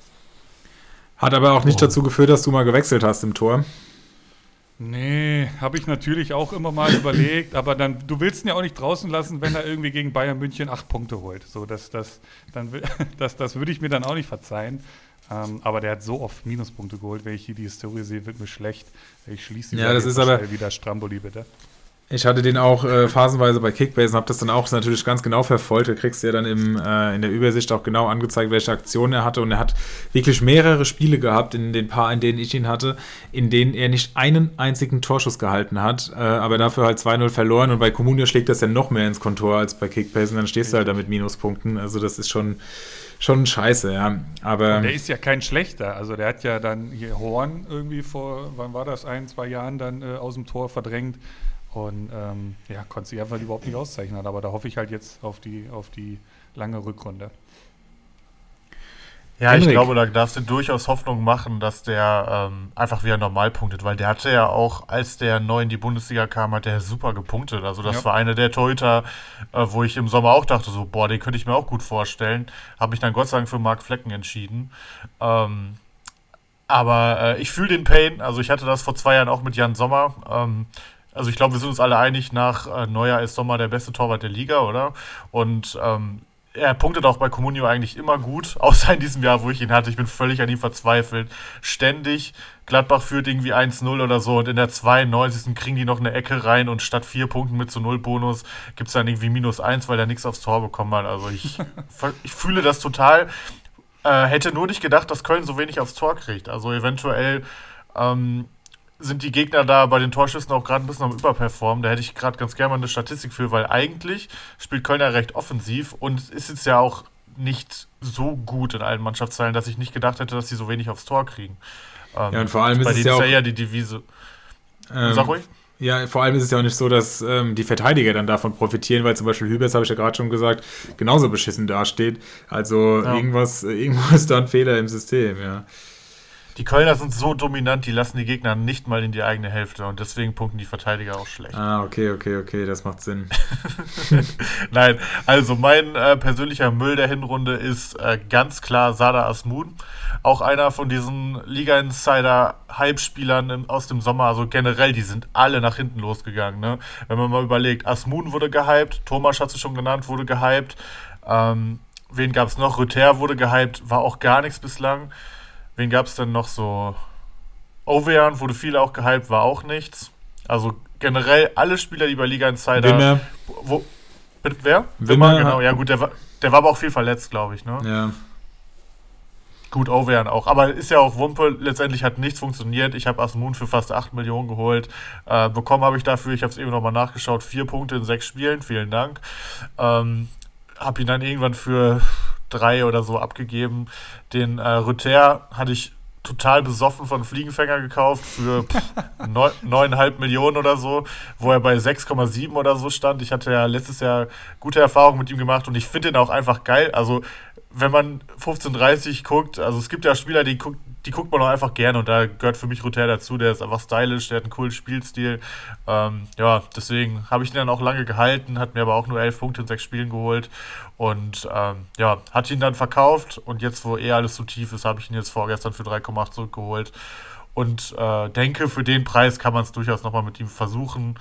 Hat aber auch nicht oh. dazu geführt, dass du mal gewechselt hast im Tor. Nee, habe ich natürlich auch immer mal überlegt, aber dann, du willst ihn ja auch nicht draußen lassen, wenn er irgendwie gegen Bayern München acht Punkte holt. So, das, das, dann, (laughs) das, das würde ich mir dann auch nicht verzeihen. Ähm, aber der hat so oft Minuspunkte geholt, wenn ich hier die Historie sehe, wird mir schlecht. Ich schließe ja, das ist aber wieder Stramboli, bitte. Ich hatte den auch äh, phasenweise bei Kickbase und habe das dann auch natürlich ganz genau verfolgt. Du kriegst ja dann im, äh, in der Übersicht auch genau angezeigt, welche Aktionen er hatte. Und er hat wirklich mehrere Spiele gehabt in den paar, in denen ich ihn hatte, in denen er nicht einen einzigen Torschuss gehalten hat, äh, aber dafür halt 2-0 verloren. Und bei Comunio schlägt das ja noch mehr ins Kontor als bei Kickbase und dann stehst du halt da mit Minuspunkten. Also das ist schon, schon scheiße, ja. Aber und der ist ja kein schlechter. Also der hat ja dann hier Horn irgendwie vor, wann war das, ein, zwei Jahren dann äh, aus dem Tor verdrängt. Und ähm, ja, konnte sich einfach überhaupt nicht auszeichnen. Aber da hoffe ich halt jetzt auf die, auf die lange Rückrunde. Ja, Henrik. ich glaube, da darfst du durchaus Hoffnung machen, dass der ähm, einfach wieder normal punktet, weil der hatte ja auch, als der neu in die Bundesliga kam, hat der super gepunktet. Also das ja. war einer der Torhüter, äh, wo ich im Sommer auch dachte, so, boah, den könnte ich mir auch gut vorstellen. Habe mich dann Gott sei Dank für Marc Flecken entschieden. Ähm, aber äh, ich fühle den Pain. Also ich hatte das vor zwei Jahren auch mit Jan Sommer. Ähm, also ich glaube, wir sind uns alle einig, nach äh, Neuer ist Sommer der beste Torwart der Liga, oder? Und ähm, er punktet auch bei Comunio eigentlich immer gut, (laughs) außer in diesem Jahr, wo ich ihn hatte. Ich bin völlig an ihm verzweifelt. Ständig, Gladbach führt irgendwie 1-0 oder so und in der 92. kriegen die noch eine Ecke rein und statt vier Punkten mit zu Null Bonus gibt es dann irgendwie minus 1, weil er nichts aufs Tor bekommen hat. Also ich, (laughs) ich fühle das total. Äh, hätte nur nicht gedacht, dass Köln so wenig aufs Tor kriegt. Also eventuell ähm, sind die Gegner da bei den Torschüssen auch gerade ein bisschen am Überperformen. Da hätte ich gerade ganz gerne mal eine Statistik für, weil eigentlich spielt Köln ja recht offensiv und ist jetzt ja auch nicht so gut in allen Mannschaftsteilen, dass ich nicht gedacht hätte, dass sie so wenig aufs Tor kriegen. Ähm, ja, und vor allem ist es ja, auch, ja die Devise. Ähm, Sag ruhig. Ja, vor allem ist es ja auch nicht so, dass ähm, die Verteidiger dann davon profitieren, weil zum Beispiel Hübers, habe ich ja gerade schon gesagt, genauso beschissen dasteht. Also ja. irgendwas, (laughs) irgendwo ist da ein Fehler im System, ja. Die Kölner sind so dominant, die lassen die Gegner nicht mal in die eigene Hälfte und deswegen punkten die Verteidiger auch schlecht. Ah, okay, okay, okay, das macht Sinn. (laughs) Nein, also mein äh, persönlicher Müll der Hinrunde ist äh, ganz klar Sada Asmun. Auch einer von diesen Liga-Insider-Hype-Spielern aus dem Sommer. Also generell, die sind alle nach hinten losgegangen. Ne? Wenn man mal überlegt, Asmun wurde gehypt, Thomas hat es schon genannt, wurde gehypt. Ähm, wen gab es noch? Rüther wurde gehypt, war auch gar nichts bislang. Wen gab es denn noch so? Ovean wurde viel auch gehypt, war auch nichts. Also generell alle Spieler, die bei Liga Insider. Wimmer. Wo, wer? Wimmer, Wimmer, genau. Ja, gut, der war, der war aber auch viel verletzt, glaube ich, ne? Ja. Gut, Ovean auch. Aber ist ja auch Wumpe. Letztendlich hat nichts funktioniert. Ich habe Asmun für fast 8 Millionen geholt. Äh, bekommen habe ich dafür, ich habe es eben nochmal nachgeschaut, vier Punkte in sechs Spielen. Vielen Dank. Ähm, habe ihn dann irgendwann für drei oder so abgegeben. Den äh, Rüther hatte ich total besoffen von Fliegenfänger gekauft für (laughs) neuneinhalb Millionen oder so, wo er bei 6,7 oder so stand. Ich hatte ja letztes Jahr gute Erfahrungen mit ihm gemacht und ich finde ihn auch einfach geil. Also wenn man 15:30 guckt, also es gibt ja Spieler, die guckt, die guckt man auch einfach gerne und da gehört für mich Ruther dazu. Der ist einfach stylisch, der hat einen coolen Spielstil. Ähm, ja, deswegen habe ich ihn dann auch lange gehalten, hat mir aber auch nur elf Punkte in sechs Spielen geholt und ähm, ja, hat ihn dann verkauft und jetzt, wo eh alles so tief ist, habe ich ihn jetzt vorgestern für 3,8 zurückgeholt und äh, denke, für den Preis kann man es durchaus nochmal mit ihm versuchen.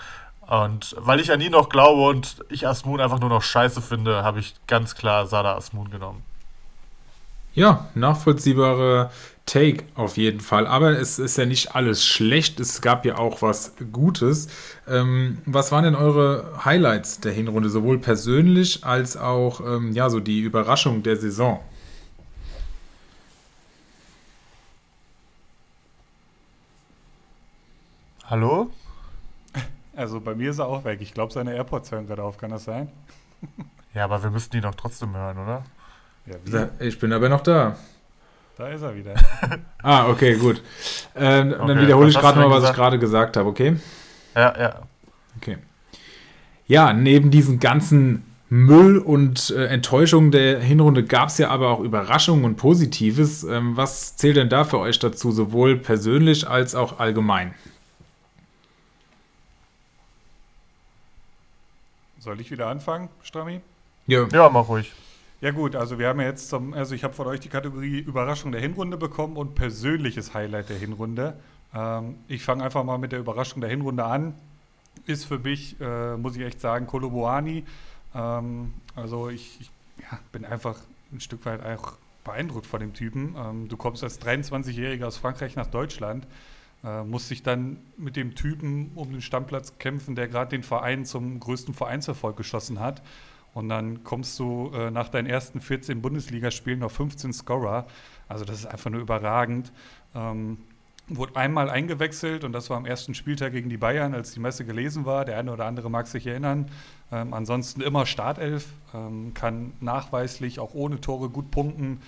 Und weil ich an ihn noch glaube und ich Asmun einfach nur noch scheiße finde, habe ich ganz klar Sada Asmun genommen. Ja, nachvollziehbare Take auf jeden Fall. Aber es ist ja nicht alles schlecht. Es gab ja auch was Gutes. Ähm, was waren denn eure Highlights der Hinrunde, sowohl persönlich als auch ähm, ja, so die Überraschung der Saison? Hallo? (laughs) Also bei mir ist er auch weg. Ich glaube, seine AirPods hören gerade auf. Kann das sein? Ja, aber wir müssten die doch trotzdem hören, oder? Ja, ich bin aber noch da. Da ist er wieder. (laughs) ah, okay, gut. Ähm, okay, dann wiederhole ich gerade mal, was ich gerade gesagt habe, okay? Ja, ja. Okay. Ja, neben diesen ganzen Müll und äh, Enttäuschungen der Hinrunde gab es ja aber auch Überraschungen und Positives. Ähm, was zählt denn da für euch dazu, sowohl persönlich als auch allgemein? Soll ich wieder anfangen, Strami? Ja. ja, mach ruhig. Ja gut, also wir haben ja jetzt zum, also ich habe von euch die Kategorie Überraschung der Hinrunde bekommen und persönliches Highlight der Hinrunde. Ähm, ich fange einfach mal mit der Überraschung der Hinrunde an. Ist für mich, äh, muss ich echt sagen, Koloboani. Ähm, also ich, ich ja, bin einfach ein Stück weit auch beeindruckt von dem Typen. Ähm, du kommst als 23-Jähriger aus Frankreich nach Deutschland, äh, musst dich dann mit dem Typen um den Stammplatz kämpfen, der gerade den Verein zum größten Vereinserfolg geschossen hat. Und dann kommst du äh, nach deinen ersten 14 Bundesligaspielen auf 15 Scorer. Also das ist einfach nur überragend. Ähm, wurde einmal eingewechselt und das war am ersten Spieltag gegen die Bayern, als die Messe gelesen war. Der eine oder andere mag sich erinnern. Ähm, ansonsten immer Startelf, ähm, kann nachweislich auch ohne Tore gut punkten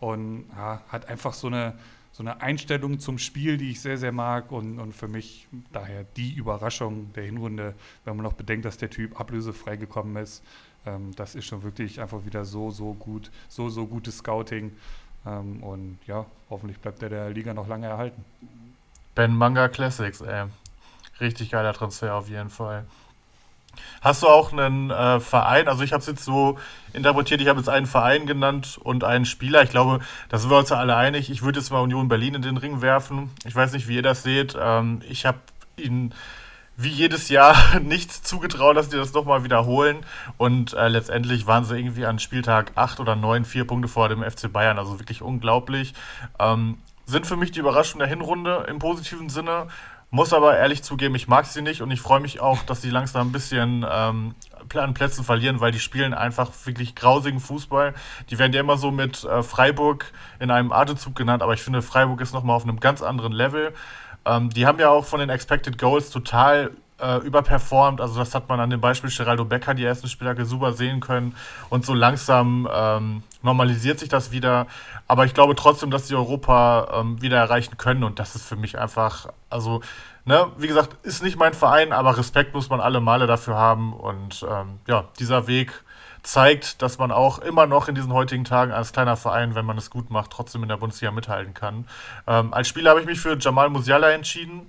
und ja, hat einfach so eine, so eine Einstellung zum Spiel, die ich sehr, sehr mag und, und für mich daher die Überraschung der Hinrunde, wenn man noch bedenkt, dass der Typ ablösefrei gekommen ist. Ähm, das ist schon wirklich einfach wieder so, so gut, so, so gutes Scouting. Ähm, und ja, hoffentlich bleibt er der Liga noch lange erhalten. Ben Manga Classics, ey. Richtig geiler Transfer auf jeden Fall. Hast du auch einen äh, Verein? Also ich habe es jetzt so interpretiert, ich habe jetzt einen Verein genannt und einen Spieler. Ich glaube, da sind wir uns ja alle einig. Ich würde jetzt mal Union Berlin in den Ring werfen. Ich weiß nicht, wie ihr das seht. Ähm, ich habe ihn wie jedes Jahr (laughs) nichts zugetraut, dass die das nochmal wiederholen. Und äh, letztendlich waren sie irgendwie an Spieltag 8 oder 9, vier Punkte vor dem FC Bayern. Also wirklich unglaublich. Ähm, sind für mich die Überraschung der Hinrunde im positiven Sinne. Muss aber ehrlich zugeben, ich mag sie nicht und ich freue mich auch, dass sie langsam ein bisschen ähm, an Plätzen verlieren, weil die spielen einfach wirklich grausigen Fußball. Die werden ja immer so mit äh, Freiburg in einem Atemzug genannt, aber ich finde, Freiburg ist nochmal auf einem ganz anderen Level. Ähm, die haben ja auch von den Expected Goals total äh, überperformt. Also das hat man an dem Beispiel Geraldo Becker die ersten Spieltage super sehen können. Und so langsam ähm, normalisiert sich das wieder. Aber ich glaube trotzdem, dass sie Europa ähm, wieder erreichen können. Und das ist für mich einfach, also, ne, wie gesagt, ist nicht mein Verein, aber Respekt muss man alle Male dafür haben. Und ähm, ja, dieser Weg zeigt, dass man auch immer noch in diesen heutigen Tagen als kleiner Verein, wenn man es gut macht, trotzdem in der Bundesliga mithalten kann. Ähm, als Spieler habe ich mich für Jamal Musiala entschieden.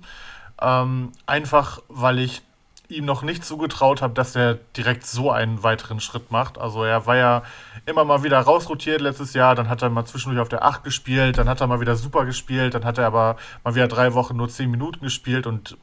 Ähm, einfach, weil ich ihm noch nicht zugetraut habe, dass er direkt so einen weiteren Schritt macht. Also er war ja immer mal wieder rausrotiert letztes Jahr, dann hat er mal zwischendurch auf der 8 gespielt, dann hat er mal wieder super gespielt, dann hat er aber mal wieder drei Wochen nur 10 Minuten gespielt und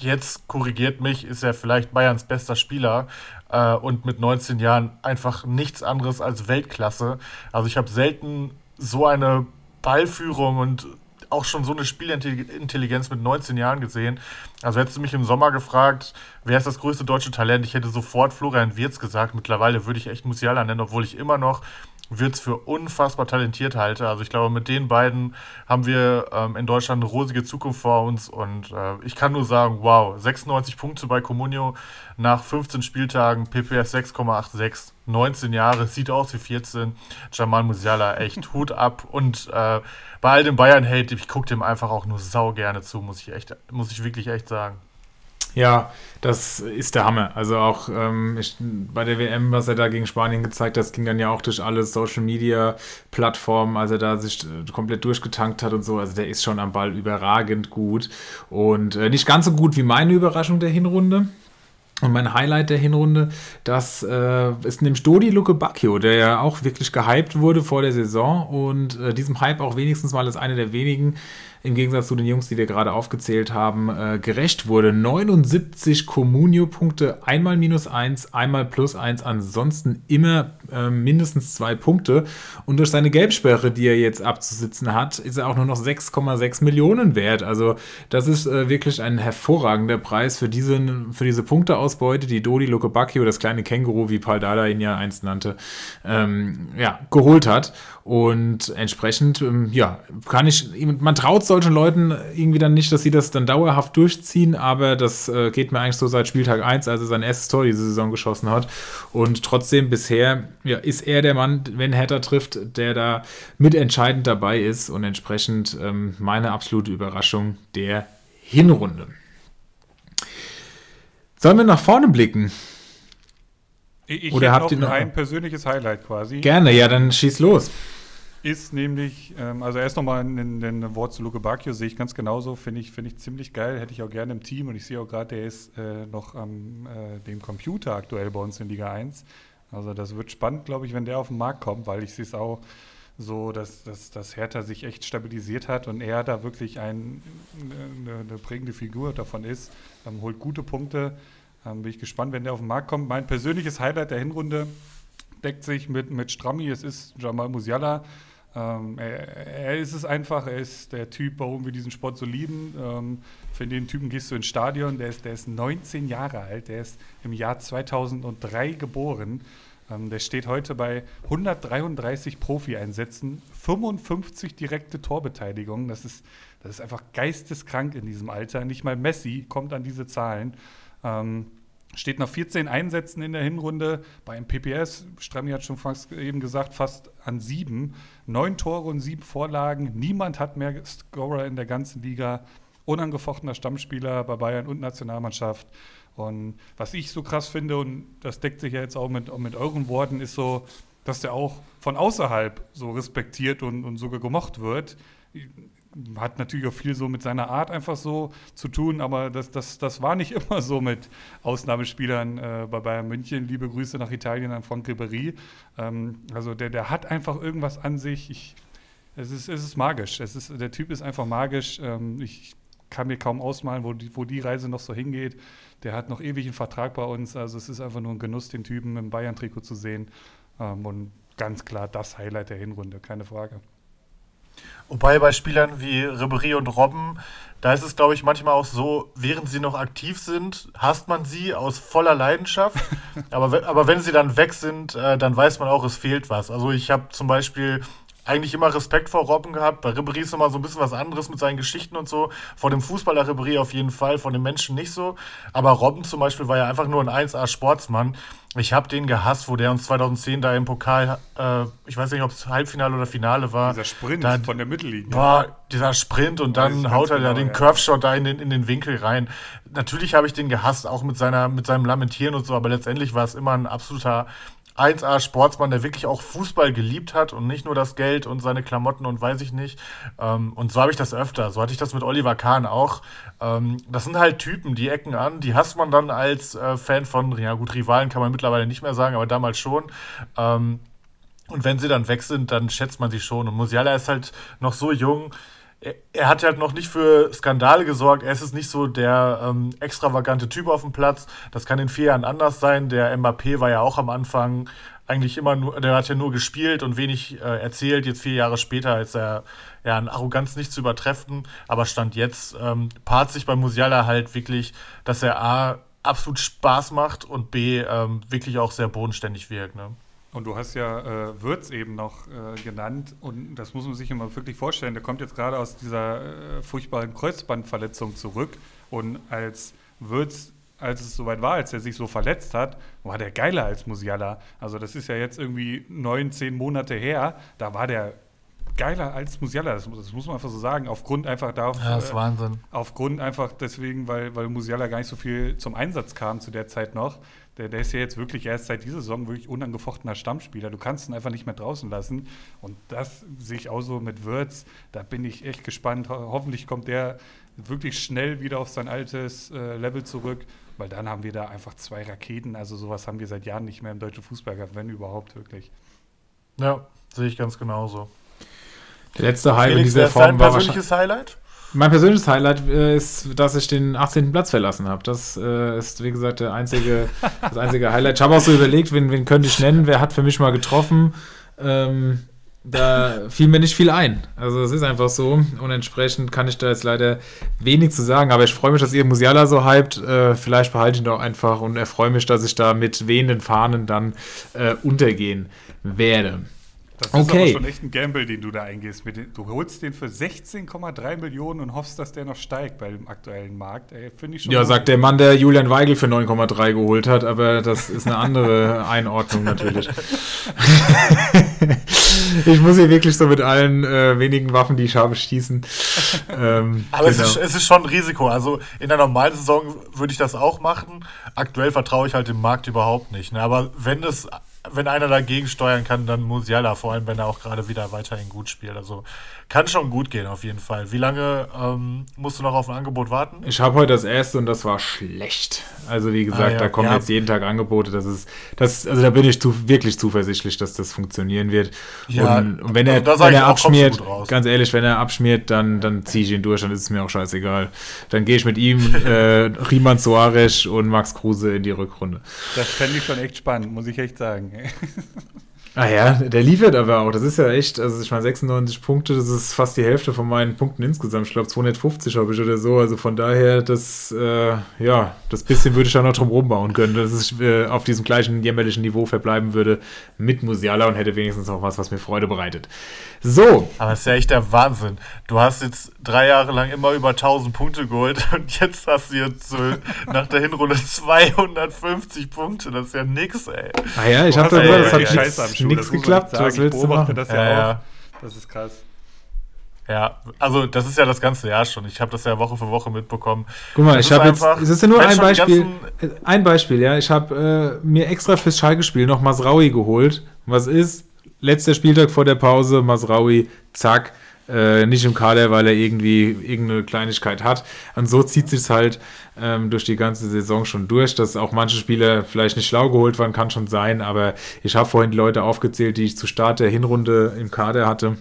jetzt korrigiert mich, ist er vielleicht Bayerns bester Spieler äh, und mit 19 Jahren einfach nichts anderes als Weltklasse. Also ich habe selten so eine Ballführung und auch schon so eine Spielintelligenz mit 19 Jahren gesehen. Also hättest du mich im Sommer gefragt, wer ist das größte deutsche Talent, ich hätte sofort Florian Wirz gesagt. Mittlerweile würde ich echt Musiala nennen, obwohl ich immer noch Wirtz für unfassbar talentiert halte. Also ich glaube, mit den beiden haben wir ähm, in Deutschland eine rosige Zukunft vor uns und äh, ich kann nur sagen, wow, 96 Punkte bei Comunio nach 15 Spieltagen, PPS 6,86, 19 Jahre, sieht aus wie 14. Jamal Musiala, echt (laughs) Hut ab und äh, bei all dem Bayern-Hate, ich gucke dem einfach auch nur sau gerne zu, muss ich echt, muss ich wirklich echt sagen. Ja, das ist der Hammer. Also auch ähm, ich, bei der WM, was er da gegen Spanien gezeigt hat, das ging dann ja auch durch alle Social Media Plattformen, als er da sich äh, komplett durchgetankt hat und so. Also der ist schon am Ball überragend gut und äh, nicht ganz so gut wie meine Überraschung der Hinrunde. Und mein Highlight der Hinrunde, das äh, ist nämlich Dodi Luke Bacchio, der ja auch wirklich gehypt wurde vor der Saison und äh, diesem Hype auch wenigstens mal als einer der wenigen im Gegensatz zu den Jungs, die wir gerade aufgezählt haben, äh, gerecht wurde. 79 Comunio-Punkte, einmal minus eins, einmal plus eins, ansonsten immer äh, mindestens zwei Punkte. Und durch seine Gelbsperre, die er jetzt abzusitzen hat, ist er auch nur noch 6,6 Millionen wert. Also das ist äh, wirklich ein hervorragender Preis für, diesen, für diese Punkteausbeute, die Dodi Lukebakio, das kleine Känguru, wie Paul Dada ihn ja einst nannte, ähm, ja, geholt hat. Und entsprechend, ähm, ja, kann ich, man traut solchen Leuten irgendwie dann nicht, dass sie das dann dauerhaft durchziehen, aber das äh, geht mir eigentlich so seit Spieltag 1, als er sein erstes Tor diese Saison geschossen hat. Und trotzdem bisher ja, ist er der Mann, wenn Hatter trifft, der da mitentscheidend dabei ist und entsprechend ähm, meine absolute Überraschung der Hinrunde. Sollen wir nach vorne blicken? Ich Oder habt ihr noch ein persönliches Highlight quasi? Gerne, ja, dann schieß los. Ist nämlich, ähm, also erst nochmal ein, ein Wort zu Luke Bacchio, sehe ich ganz genauso, finde ich, find ich ziemlich geil, hätte ich auch gerne im Team und ich sehe auch gerade, der ist äh, noch am äh, dem Computer aktuell bei uns in Liga 1. Also das wird spannend, glaube ich, wenn der auf den Markt kommt, weil ich sehe es auch so, dass, dass, dass Hertha sich echt stabilisiert hat und er da wirklich ein, eine, eine prägende Figur davon ist, ähm, holt gute Punkte ähm, bin ich gespannt, wenn der auf den Markt kommt. Mein persönliches Highlight der Hinrunde deckt sich mit, mit Strammi. Es ist Jamal Musiala. Ähm, er, er, ist es einfach, er ist der Typ, warum wir diesen Sport so lieben. Ähm, für den Typen gehst du ins Stadion, der ist, der ist 19 Jahre alt, der ist im Jahr 2003 geboren. Ähm, der steht heute bei 133 Profi-Einsätzen, 55 direkte Torbeteiligungen. Das ist, das ist einfach geisteskrank in diesem Alter. Nicht mal Messi kommt an diese Zahlen. Ähm, steht nach 14 Einsätzen in der Hinrunde beim PPS, Strami hat schon fast eben gesagt, fast an sieben. Neun Tore und sieben Vorlagen. Niemand hat mehr Scorer in der ganzen Liga. Unangefochtener Stammspieler bei Bayern und Nationalmannschaft. Und was ich so krass finde, und das deckt sich ja jetzt auch mit, mit euren Worten, ist so, dass der auch von außerhalb so respektiert und, und sogar gemocht wird hat natürlich auch viel so mit seiner Art einfach so zu tun, aber das, das, das war nicht (laughs) immer so mit Ausnahmespielern äh, bei Bayern München. Liebe Grüße nach Italien an Franck Ribéry. Ähm, also der, der hat einfach irgendwas an sich. Ich, es, ist, es ist magisch. Es ist, der Typ ist einfach magisch. Ähm, ich kann mir kaum ausmalen, wo die, wo die Reise noch so hingeht. Der hat noch ewig einen Vertrag bei uns. Also es ist einfach nur ein Genuss, den Typen im Bayern-Trikot zu sehen. Ähm, und ganz klar das Highlight der Hinrunde, keine Frage. Wobei bei Spielern wie Ribery und Robben, da ist es, glaube ich, manchmal auch so, während sie noch aktiv sind, hasst man sie aus voller Leidenschaft. (laughs) aber, aber wenn sie dann weg sind, äh, dann weiß man auch, es fehlt was. Also ich habe zum Beispiel eigentlich immer Respekt vor Robben gehabt. Bei Ribéry ist immer so ein bisschen was anderes mit seinen Geschichten und so. Vor dem Fußballer Ribéry auf jeden Fall, von den Menschen nicht so. Aber Robben zum Beispiel war ja einfach nur ein 1A-Sportsmann. Ich habe den gehasst, wo der uns 2010 da im Pokal, äh, ich weiß nicht, ob es Halbfinale oder Finale war. Dieser Sprint da, von der Mittellinie. War dieser Sprint und dann haut er genau, da den ja. Curve-Shot da in den, in den Winkel rein. Natürlich habe ich den gehasst, auch mit, seiner, mit seinem Lamentieren und so, aber letztendlich war es immer ein absoluter 1A-Sportsmann, der wirklich auch Fußball geliebt hat und nicht nur das Geld und seine Klamotten und weiß ich nicht. Ähm, und so habe ich das öfter. So hatte ich das mit Oliver Kahn auch. Ähm, das sind halt Typen, die ecken an, die hasst man dann als äh, Fan von, ja gut, Rivalen kann man mittlerweile nicht mehr sagen, aber damals schon. Ähm, und wenn sie dann weg sind, dann schätzt man sie schon. Und Musiala ist halt noch so jung er, hat halt noch nicht für Skandale gesorgt. Er ist jetzt nicht so der ähm, extravagante Typ auf dem Platz. Das kann in vier Jahren anders sein. Der Mbappé war ja auch am Anfang eigentlich immer nur, der hat ja nur gespielt und wenig äh, erzählt. Jetzt vier Jahre später ist er ja an Arroganz nicht zu übertreffen. Aber Stand jetzt ähm, paart sich bei Musiala halt wirklich, dass er A absolut Spaß macht und B ähm, wirklich auch sehr bodenständig wirkt. Ne? Und du hast ja äh, Würz eben noch äh, genannt und das muss man sich immer wirklich vorstellen. Der kommt jetzt gerade aus dieser äh, furchtbaren Kreuzbandverletzung zurück und als Würz, als es soweit war, als er sich so verletzt hat, war der geiler als Musiala. Also das ist ja jetzt irgendwie neun, zehn Monate her. Da war der geiler als Musiala, das, das, muss man einfach so sagen, aufgrund einfach darauf. Ja, das ist Wahnsinn. Äh, aufgrund einfach deswegen, weil, weil Musiala gar nicht so viel zum Einsatz kam zu der Zeit noch. Der, der ist ja jetzt wirklich erst seit dieser Saison wirklich unangefochtener Stammspieler. Du kannst ihn einfach nicht mehr draußen lassen. Und das sehe ich auch so mit Würz. Da bin ich echt gespannt. Ho hoffentlich kommt der wirklich schnell wieder auf sein altes äh, Level zurück, weil dann haben wir da einfach zwei Raketen. Also sowas haben wir seit Jahren nicht mehr im deutschen Fußball gehabt, wenn überhaupt wirklich. Ja, sehe ich ganz genauso. Der letzte Highlight in dieser Form war persönliches Highlight? Mein persönliches Highlight äh, ist, dass ich den 18. Platz verlassen habe. Das äh, ist, wie gesagt, der einzige, das einzige Highlight. Ich habe auch so überlegt, wen, wen könnte ich nennen, wer hat für mich mal getroffen. Ähm, da fiel mir nicht viel ein. Also es ist einfach so. Und entsprechend kann ich da jetzt leider wenig zu sagen. Aber ich freue mich, dass ihr Musiala so hypt. Äh, vielleicht behalte ich ihn doch einfach und erfreue mich, dass ich da mit wehenden Fahnen dann äh, untergehen werde. Das ist okay. aber schon echt ein Gamble, den du da eingehst. du holst den für 16,3 Millionen und hoffst, dass der noch steigt bei dem aktuellen Markt. Finde ich schon. Ja, sagt der Mann, der Julian Weigel für 9,3 geholt hat, aber das ist eine andere (laughs) Einordnung natürlich. (laughs) ich muss hier wirklich so mit allen äh, wenigen Waffen, die ich habe, schießen. (laughs) Ähm, aber genau. es, ist, es ist schon ein Risiko. Also in der normalen Saison würde ich das auch machen. Aktuell vertraue ich halt dem Markt überhaupt nicht. Ne? Aber wenn es wenn einer dagegen steuern kann, dann Musiala, vor allem wenn er auch gerade wieder weiterhin gut spielt. Also kann schon gut gehen auf jeden Fall. Wie lange ähm, musst du noch auf ein Angebot warten? Ich habe heute das erste und das war schlecht. Also wie gesagt, ah, ja. da kommen ja. jetzt jeden Tag Angebote. Das ist, das, also da bin ich zu, wirklich zuversichtlich, dass das funktionieren wird. Ja, und, und wenn er, also wenn er abschmiert, ganz ehrlich, wenn er abschmiert, dann, dann ziehe ich ihn durch, dann ist es mir auch scheißegal. Dann gehe ich mit ihm, (laughs) äh, Riemann Soares und Max Kruse in die Rückrunde. Das fände ich schon echt spannend, muss ich echt sagen. Ah ja, der liefert aber auch. Das ist ja echt, also ich meine 96 Punkte, das ist fast die Hälfte von meinen Punkten insgesamt. Ich glaube 250 habe ich oder so. Also von daher, das, äh, ja, das bisschen würde ich da noch drum rumbauen können, dass ich äh, auf diesem gleichen jämmerlichen Niveau verbleiben würde mit Musiala und hätte wenigstens noch was, was mir Freude bereitet. So. Aber das ist ja echt der Wahnsinn. Du hast jetzt drei Jahre lang immer über 1000 Punkte geholt (laughs) und jetzt hast du jetzt so nach der Hinrunde 250 Punkte. Das ist ja nix, ey. Ah ja, ich habe da gehört, das hat nichts nichts geklappt. Was willst ich beobachte das ja, ja, auch. Das ist krass. Ja, also das ist ja das ganze Jahr schon. Ich habe das ja Woche für Woche mitbekommen. Guck mal, das ich habe jetzt, es ist ja nur ein Beispiel, ein Beispiel, ja. Ich habe äh, mir extra fürs Schalke-Spiel noch Masraui geholt. Was ist? Letzter Spieltag vor der Pause, Masraui, zack, äh, nicht im Kader, weil er irgendwie irgendeine Kleinigkeit hat. Und so zieht sich es halt ähm, durch die ganze Saison schon durch. Dass auch manche Spieler vielleicht nicht schlau geholt waren, kann schon sein. Aber ich habe vorhin Leute aufgezählt, die ich zu Start der Hinrunde im Kader hatte.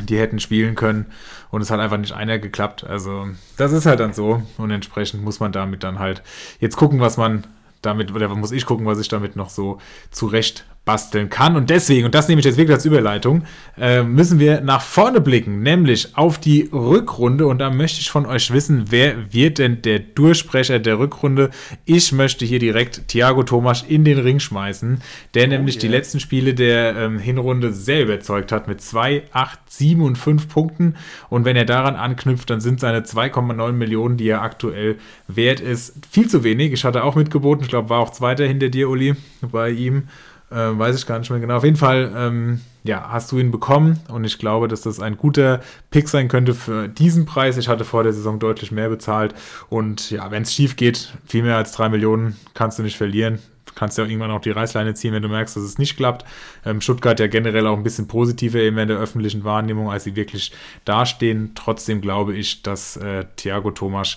die hätten spielen können und es hat einfach nicht einer geklappt. Also das ist halt dann so und entsprechend muss man damit dann halt jetzt gucken, was man damit, oder muss ich gucken, was ich damit noch so zurecht basteln kann. Und deswegen, und das nehme ich jetzt wirklich als Überleitung, äh, müssen wir nach vorne blicken, nämlich auf die Rückrunde. Und da möchte ich von euch wissen, wer wird denn der Durchsprecher der Rückrunde? Ich möchte hier direkt Thiago Thomas in den Ring schmeißen, der oh, nämlich yeah. die letzten Spiele der ähm, Hinrunde sehr überzeugt hat mit 2, 8, 7 und 5 Punkten. Und wenn er daran anknüpft, dann sind seine 2,9 Millionen, die er aktuell wert ist, viel zu wenig. Ich hatte auch mitgeboten, ich glaube, war auch Zweiter hinter dir, Uli, bei ihm. Äh, weiß ich gar nicht mehr genau. Auf jeden Fall, ähm, ja, hast du ihn bekommen und ich glaube, dass das ein guter Pick sein könnte für diesen Preis. Ich hatte vor der Saison deutlich mehr bezahlt und ja, wenn es schief geht, viel mehr als drei Millionen kannst du nicht verlieren. Du kannst ja irgendwann auch die Reißleine ziehen, wenn du merkst, dass es nicht klappt. Ähm, Stuttgart ja generell auch ein bisschen positiver eben in der öffentlichen Wahrnehmung, als sie wirklich dastehen. Trotzdem glaube ich, dass äh, Thiago Thomas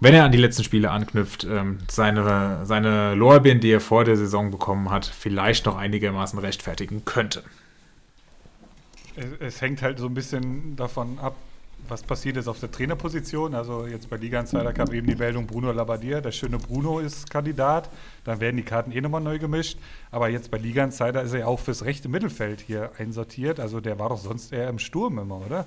wenn er an die letzten Spiele anknüpft, ähm, seine, seine Lorbeeren, die er vor der Saison bekommen hat, vielleicht noch einigermaßen rechtfertigen könnte. Es, es hängt halt so ein bisschen davon ab, was passiert ist auf der Trainerposition. Also jetzt bei Liga Insider kam eben die Meldung Bruno Labbadia. Der schöne Bruno ist Kandidat. Dann werden die Karten eh nochmal neu gemischt. Aber jetzt bei Liga Insider ist er ja auch fürs rechte Mittelfeld hier einsortiert. Also der war doch sonst eher im Sturm immer, oder?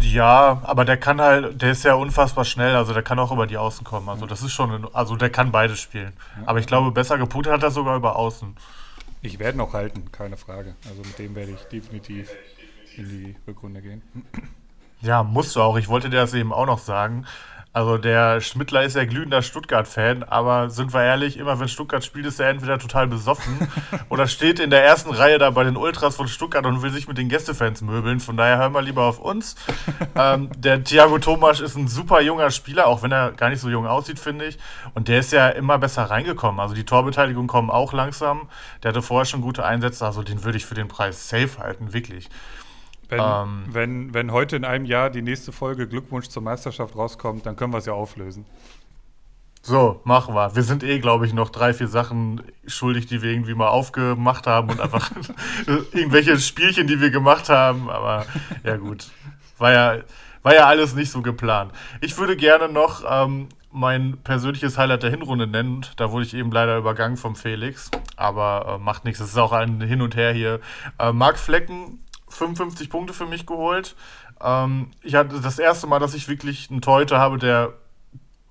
Ja, aber der kann halt, der ist ja unfassbar schnell, also der kann auch über die Außen kommen. Also das ist schon, also der kann beides spielen. Aber ich glaube, besser geputet hat er sogar über Außen. Ich werde noch halten, keine Frage. Also mit dem werde ich definitiv in die Rückrunde gehen. Ja, musst du auch. Ich wollte dir das eben auch noch sagen. Also der Schmidtler ist ja glühender Stuttgart-Fan, aber sind wir ehrlich, immer wenn Stuttgart spielt, ist er entweder total besoffen (laughs) oder steht in der ersten Reihe da bei den Ultras von Stuttgart und will sich mit den Gästefans möbeln. Von daher hören wir lieber auf uns. (laughs) ähm, der Thiago Thomas ist ein super junger Spieler, auch wenn er gar nicht so jung aussieht, finde ich. Und der ist ja immer besser reingekommen. Also die Torbeteiligung kommen auch langsam. Der hatte vorher schon gute Einsätze, also den würde ich für den Preis safe halten, wirklich. Wenn, ähm, wenn, wenn heute in einem Jahr die nächste Folge Glückwunsch zur Meisterschaft rauskommt, dann können wir es ja auflösen. So, machen wir. Wir sind eh, glaube ich, noch drei, vier Sachen schuldig, die wir irgendwie mal aufgemacht haben und einfach (laughs) irgendwelche Spielchen, die wir gemacht haben. Aber ja, gut. War ja, war ja alles nicht so geplant. Ich würde gerne noch ähm, mein persönliches Highlight der Hinrunde nennen. Da wurde ich eben leider übergangen vom Felix. Aber äh, macht nichts. Es ist auch ein Hin und Her hier. Äh, Marc Flecken 55 Punkte für mich geholt. Ähm, ich hatte das erste Mal, dass ich wirklich einen Torhüter habe, der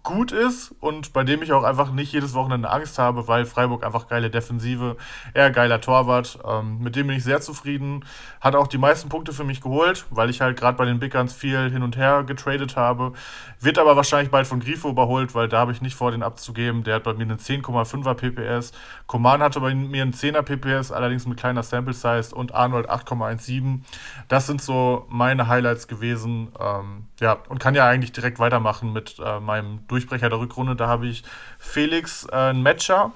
gut ist und bei dem ich auch einfach nicht jedes Wochenende Angst habe, weil Freiburg einfach geile Defensive, eher geiler Torwart. Ähm, mit dem bin ich sehr zufrieden. Hat auch die meisten Punkte für mich geholt, weil ich halt gerade bei den Big Guns viel hin und her getradet habe. Wird aber wahrscheinlich bald von Grifo überholt, weil da habe ich nicht vor, den abzugeben. Der hat bei mir einen 10,5er PPS. Koman hatte bei mir einen 10er PPS, allerdings mit kleiner Sample Size und Arnold 8,17. Das sind so meine Highlights gewesen. Ähm, ja, und kann ja eigentlich direkt weitermachen mit äh, meinem Durchbrecher der Rückrunde. Da habe ich Felix äh, Matcher,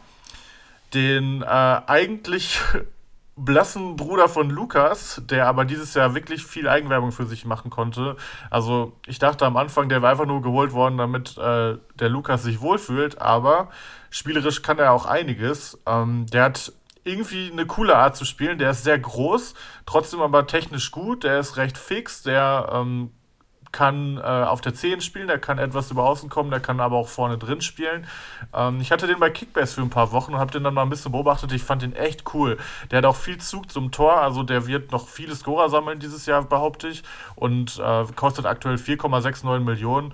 den äh, eigentlich (laughs) blassen Bruder von Lukas, der aber dieses Jahr wirklich viel Eigenwerbung für sich machen konnte. Also ich dachte am Anfang, der war einfach nur geholt worden, damit äh, der Lukas sich wohlfühlt, aber spielerisch kann er auch einiges. Ähm, der hat irgendwie eine coole Art zu spielen. Der ist sehr groß, trotzdem aber technisch gut. Der ist recht fix. Der ähm, kann äh, auf der 10 spielen, der kann etwas über außen kommen, der kann aber auch vorne drin spielen. Ähm, ich hatte den bei Kickbase für ein paar Wochen und habe den dann mal ein bisschen beobachtet. Ich fand den echt cool. Der hat auch viel Zug zum Tor, also der wird noch viele Scorer sammeln dieses Jahr, behaupte ich. Und äh, kostet aktuell 4,69 Millionen.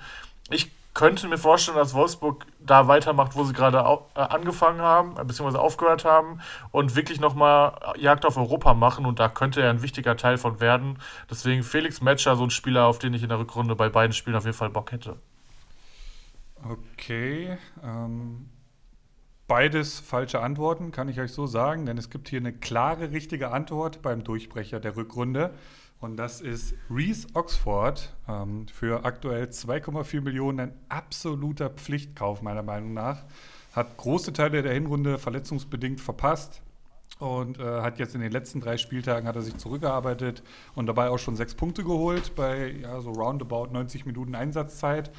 Ich könnte mir vorstellen, dass Wolfsburg da weitermacht, wo sie gerade äh, angefangen haben, äh, beziehungsweise aufgehört haben und wirklich nochmal Jagd auf Europa machen und da könnte er ein wichtiger Teil von werden. Deswegen Felix Metscher, so ein Spieler, auf den ich in der Rückrunde bei beiden Spielen auf jeden Fall Bock hätte. Okay. Ähm, beides falsche Antworten, kann ich euch so sagen, denn es gibt hier eine klare, richtige Antwort beim Durchbrecher der Rückrunde. Und das ist Reese Oxford ähm, für aktuell 2,4 Millionen. Ein absoluter Pflichtkauf, meiner Meinung nach. Hat große Teile der Hinrunde verletzungsbedingt verpasst und äh, hat jetzt in den letzten drei Spieltagen hat er sich zurückgearbeitet und dabei auch schon sechs Punkte geholt bei ja, so roundabout 90 Minuten Einsatzzeit.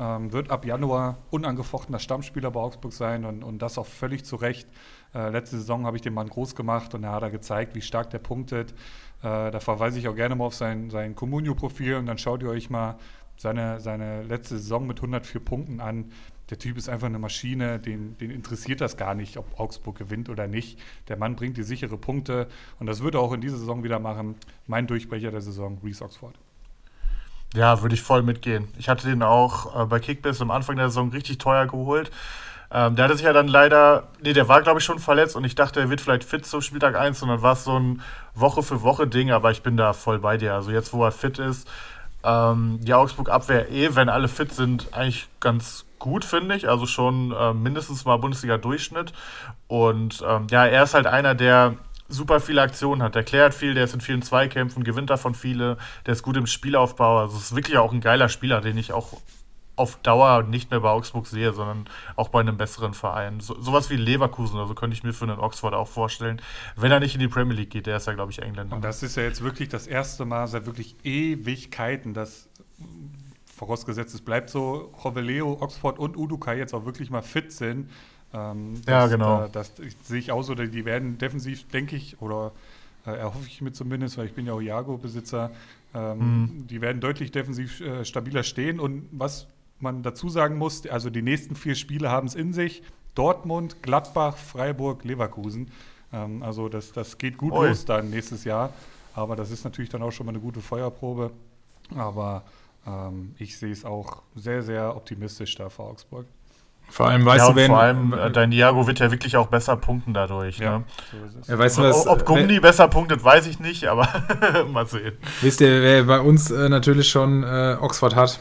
Ähm, wird ab Januar unangefochtener Stammspieler bei Augsburg sein und, und das auch völlig zu Recht. Äh, letzte Saison habe ich den Mann groß gemacht und er hat er gezeigt, wie stark der punktet. Äh, da verweise ich auch gerne mal auf sein, sein Comunio-Profil und dann schaut ihr euch mal seine, seine letzte Saison mit 104 Punkten an. Der Typ ist einfach eine Maschine, den, den interessiert das gar nicht, ob Augsburg gewinnt oder nicht. Der Mann bringt die sichere Punkte und das würde er auch in dieser Saison wieder machen. Mein Durchbrecher der Saison, Reese Oxford. Ja, würde ich voll mitgehen. Ich hatte den auch äh, bei Kickbiss am Anfang der Saison richtig teuer geholt. Ähm, der hatte sich ja dann leider, nee, der war glaube ich schon verletzt und ich dachte, er wird vielleicht fit zum Spieltag 1 und dann war es so ein Woche für Woche Ding, aber ich bin da voll bei dir. Also jetzt, wo er fit ist, ähm, die Augsburg-Abwehr eh, wenn alle fit sind, eigentlich ganz gut, finde ich. Also schon äh, mindestens mal Bundesliga-Durchschnitt. Und ähm, ja, er ist halt einer, der super viele Aktionen hat. Der klärt viel, der ist in vielen Zweikämpfen, gewinnt davon viele, der ist gut im Spielaufbau. Also es ist wirklich auch ein geiler Spieler, den ich auch auf Dauer nicht mehr bei Augsburg sehe, sondern auch bei einem besseren Verein. So, sowas wie Leverkusen, also könnte ich mir für einen Oxford auch vorstellen, wenn er nicht in die Premier League geht, der ist ja, glaube ich, Engländer. Und das ist ja jetzt wirklich das erste Mal seit wirklich Ewigkeiten, dass vorausgesetzt es bleibt so, Roveleo, Oxford und Udukai jetzt auch wirklich mal fit sind. Ähm, ja, genau. Da, das, sehe ich aus, oder die werden defensiv, denke ich, oder äh, erhoffe ich mir zumindest, weil ich bin ja auch Jago-Besitzer, ähm, mhm. die werden deutlich defensiv äh, stabiler stehen. Und was man dazu sagen muss, also die nächsten vier Spiele haben es in sich. Dortmund, Gladbach, Freiburg, Leverkusen. Ähm, also das, das geht gut Oi. los dann nächstes Jahr. Aber das ist natürlich dann auch schon mal eine gute Feuerprobe. Aber ähm, ich sehe es auch sehr, sehr optimistisch da für Augsburg. Vor allem weißt ja, du, wenn. Vor allem, äh, dein Diago wird ja wirklich auch besser punkten dadurch. Ja, ne? so ja, weißt du, was, Ob Gummi besser punktet, weiß ich nicht, aber (laughs) mal sehen. Wisst ihr, wer bei uns äh, natürlich schon äh, Oxford hat?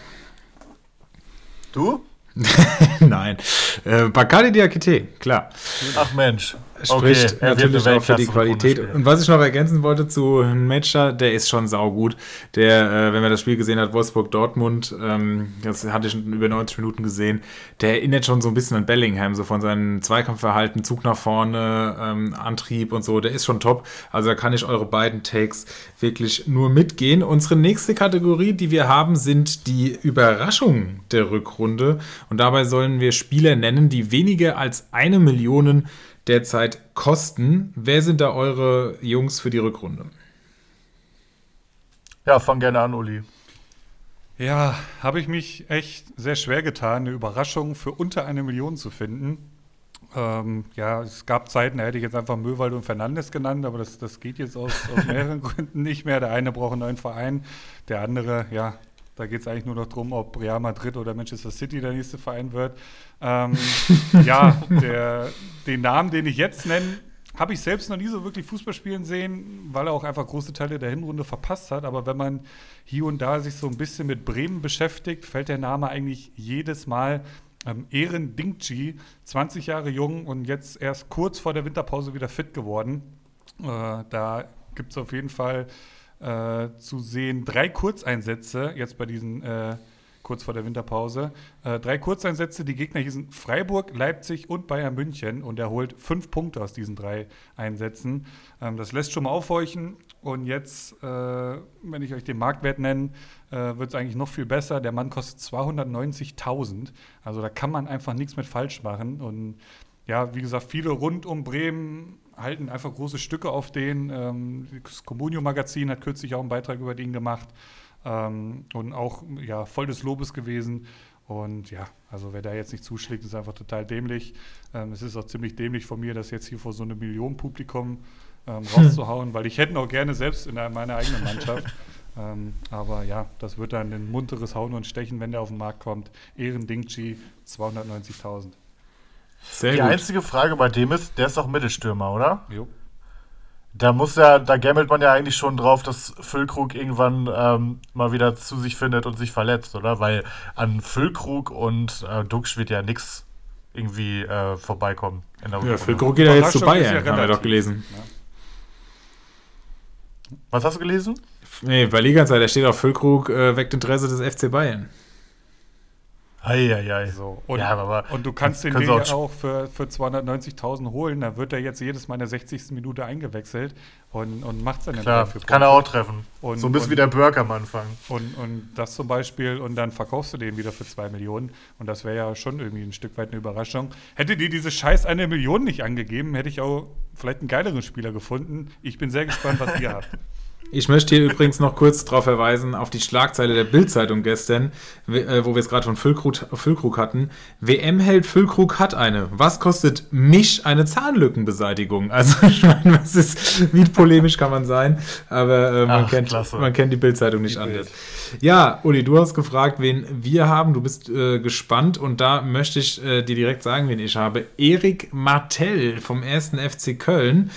Du? (laughs) Nein. Äh, Bacardi Diakite, klar. Ach Mensch. Spricht okay, natürlich auch für die Qualität. Und was ich noch ergänzen wollte zu Matcher, der ist schon saugut. Der, äh, wenn man das Spiel gesehen hat, Wolfsburg-Dortmund, ähm, das hatte ich schon über 90 Minuten gesehen, der erinnert schon so ein bisschen an Bellingham, so von seinem Zweikampfverhalten, Zug nach vorne, ähm, Antrieb und so. Der ist schon top. Also da kann ich eure beiden Takes wirklich nur mitgehen. Unsere nächste Kategorie, die wir haben, sind die Überraschungen der Rückrunde. Und dabei sollen wir Spieler nennen, die weniger als eine Million derzeit kosten. Wer sind da eure Jungs für die Rückrunde? Ja, fang gerne an, Uli. Ja, habe ich mich echt sehr schwer getan, eine Überraschung für unter eine Million zu finden. Ähm, ja, es gab Zeiten, da hätte ich jetzt einfach Möwald und Fernandes genannt, aber das, das geht jetzt aus, aus (laughs) mehreren Gründen nicht mehr. Der eine braucht einen neuen Verein, der andere, ja, da geht es eigentlich nur noch darum, ob Real Madrid oder Manchester City der nächste Verein wird. Ähm, (laughs) ja, der, den Namen, den ich jetzt nenne, habe ich selbst noch nie so wirklich Fußball spielen sehen, weil er auch einfach große Teile der Hinrunde verpasst hat. Aber wenn man hier und da sich so ein bisschen mit Bremen beschäftigt, fällt der Name eigentlich jedes Mal. Ähm, Ehren Dingchi, 20 Jahre jung und jetzt erst kurz vor der Winterpause wieder fit geworden. Äh, da gibt es auf jeden Fall äh, zu sehen. Drei Kurzeinsätze jetzt bei diesen äh, kurz vor der Winterpause. Äh, drei Kurzeinsätze, die Gegner hießen Freiburg, Leipzig und Bayern München und er holt fünf Punkte aus diesen drei Einsätzen. Ähm, das lässt schon mal aufhorchen und jetzt, äh, wenn ich euch den Marktwert nenne, äh, wird es eigentlich noch viel besser. Der Mann kostet 290.000, also da kann man einfach nichts mit falsch machen und ja, wie gesagt, viele rund um Bremen halten einfach große Stücke auf den. Ähm, das Comunio-Magazin hat kürzlich auch einen Beitrag über den gemacht ähm, und auch ja, voll des Lobes gewesen. Und ja, also wer da jetzt nicht zuschlägt, ist einfach total dämlich. Ähm, es ist auch ziemlich dämlich von mir, das jetzt hier vor so einem Millionenpublikum ähm, (laughs) rauszuhauen, weil ich hätte auch gerne selbst in meiner eigenen Mannschaft. (laughs) ähm, aber ja, das wird dann ein munteres Hauen und Stechen, wenn der auf den Markt kommt. Ehren Dingchi, 290.000. Sehr Die gut. einzige Frage bei dem ist, der ist doch Mittelstürmer, oder? Jo. Da muss ja, da gammelt man ja eigentlich schon drauf, dass Füllkrug irgendwann ähm, mal wieder zu sich findet und sich verletzt, oder? Weil an Füllkrug und äh, Duxch wird ja nichts irgendwie äh, vorbeikommen. ja, Füllkrug geht ja jetzt zu Bayern, ja haben wir doch gelesen. Ja. Was hast du gelesen? Nee, bei Liga-Zeit, da steht auch Füllkrug äh, weckt Interesse des FC Bayern. Eieiei. So. Und, Ja, aber und du kannst den Ding auch- auch für, für 290.000 holen. Da wird er jetzt jedes Mal in der 60. Minute eingewechselt und, und macht seine Klar, vier kann er auch treffen. Und- so ein bisschen wie der Burke am Anfang. Und, und das zum Beispiel, und dann verkaufst du den wieder für 2 Millionen. Und das wäre ja schon irgendwie ein Stück weit eine Überraschung. Hätte dir diese scheiß eine Million nicht angegeben, hätte ich auch vielleicht einen geileren Spieler gefunden. Ich bin sehr gespannt, was ihr habt. (laughs) Ich möchte hier übrigens noch kurz darauf verweisen, auf die Schlagzeile der Bild-Zeitung gestern, äh, wo wir es gerade von Füllkrug, Füllkrug hatten. WM-Held Füllkrug hat eine. Was kostet mich eine Zahnlückenbeseitigung? Also, (laughs) ich meine, was ist, wie polemisch kann man sein? Aber äh, man, Ach, kennt, klasse. man kennt die Bild-Zeitung nicht Die anders. Bild. Ja, Uli, du hast gefragt, wen wir haben. Du bist äh, gespannt und da möchte ich äh, dir direkt sagen, wen ich habe. Erik Martell vom 1. FC Köln.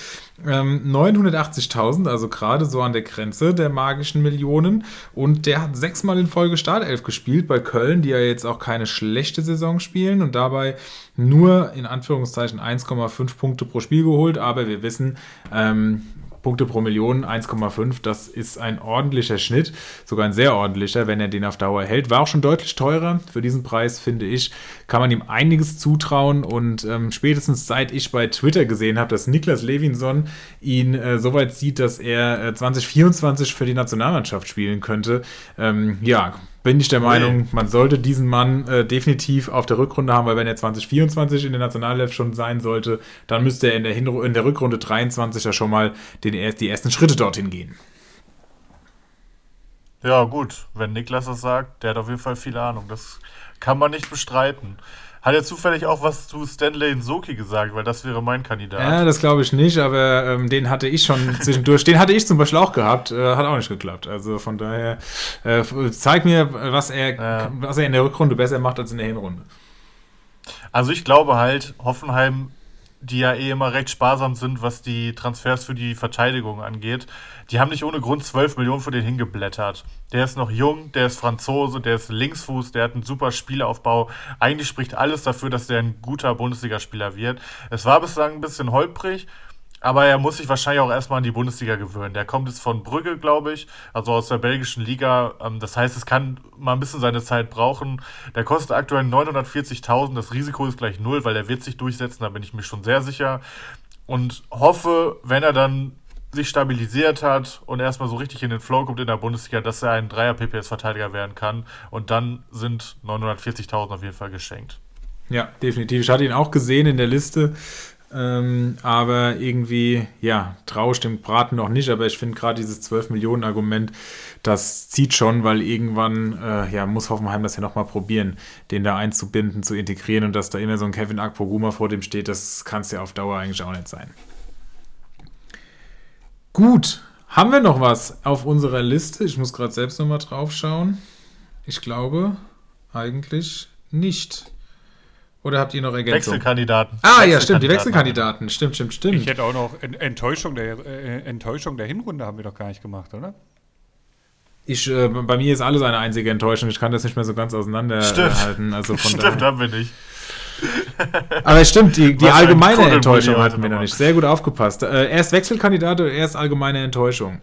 Ähm, 980.000, also gerade so an der Grenze der magischen Millionen. Und der hat sechsmal in Folge Startelf gespielt bei Köln, die ja jetzt auch keine schlechte Saison spielen und dabei nur in Anführungszeichen 1,5 Punkte pro Spiel geholt. Aber wir wissen, ähm, Punkte pro Million 1,5, das ist ein ordentlicher Schnitt, sogar ein sehr ordentlicher, wenn er den auf Dauer hält. War auch schon deutlich teurer. Für diesen Preis, finde ich, kann man ihm einiges zutrauen. Und ähm, spätestens seit ich bei Twitter gesehen habe, dass Niklas Levinson ihn äh, so weit sieht, dass er äh, 2024 für die Nationalmannschaft spielen könnte, ähm, ja, bin ich der Meinung, man sollte diesen Mann äh, definitiv auf der Rückrunde haben, weil wenn er 2024 in der Nationalelf schon sein sollte, dann müsste er in der, Hinru in der Rückrunde 23 ja schon mal den, die ersten Schritte dorthin gehen. Ja, gut, wenn Niklas das sagt, der hat auf jeden Fall viel Ahnung. Das kann man nicht bestreiten. Hat er zufällig auch was zu Stanley Nsoki gesagt, weil das wäre mein Kandidat. Ja, das glaube ich nicht, aber ähm, den hatte ich schon (laughs) zwischendurch, den hatte ich zum Beispiel auch gehabt, äh, hat auch nicht geklappt. Also von daher, äh, zeig mir, was er, Ja. was er in der Rückrunde besser macht als in der Hinrunde. Also ich glaube halt, Hoffenheim, die ja eh immer recht sparsam sind, was die Transfers für die Verteidigung angeht, die haben nicht ohne Grund 12 Millionen für den hingeblättert. Der ist noch jung, der ist Franzose, der ist Linksfuß, der hat einen super Spielaufbau. Eigentlich spricht alles dafür, dass der ein guter Bundesligaspieler wird. Es war bislang ein bisschen holprig, aber er muss sich wahrscheinlich auch erstmal an die Bundesliga gewöhnen. Der kommt jetzt von Brügge, glaube ich, also aus der belgischen Liga. Ähm, Das heißt, es kann mal ein bisschen seine Zeit brauchen. Der kostet aktuell 940.000. Das Risiko ist gleich null, weil er wird sich durchsetzen, da bin ich mir schon sehr sicher. Und hoffe, wenn er dann sich stabilisiert hat und erstmal so richtig in den Flow kommt in der Bundesliga, dass er ein Dreier-PPS-Verteidiger werden kann. Und dann sind 940.000 auf jeden Fall geschenkt. Ja, definitiv. Ich hatte ihn auch gesehen in der Liste. Ähm, aber irgendwie, ja, traue ich dem Braten noch nicht. Aber ich finde gerade dieses 12-Millionen-Argument, das zieht schon, weil irgendwann, äh, ja, muss Hoffenheim das ja nochmal probieren, den da einzubinden, zu integrieren und dass da immer so ein Kevin Akpoguma vor dem steht, das kann es ja auf Dauer eigentlich auch nicht sein. Gut, haben wir noch was auf unserer Liste? Ich muss gerade selbst nochmal drauf schauen. Ich glaube eigentlich nicht. Oder habt ihr noch Ergänzungen? Wechselkandidaten. Ah, ja, stimmt, die Wechselkandidaten. Wechselkandidaten. Stimmt, stimmt, Ich stimmt. hätte auch noch En- Enttäuschung der, äh, Enttäuschung der Hinrunde haben wir doch gar nicht gemacht, oder? Ich, äh, bei mir ist alles eine einzige Enttäuschung. Ich kann das nicht mehr so ganz auseinanderhalten. Also von (laughs) Stimmt, haben wir nicht. Aber es stimmt, die, die allgemeine Enttäuschung hatten wir noch nicht. Sehr gut aufgepasst. Äh, erst Wechselkandidat oder erst allgemeine Enttäuschung?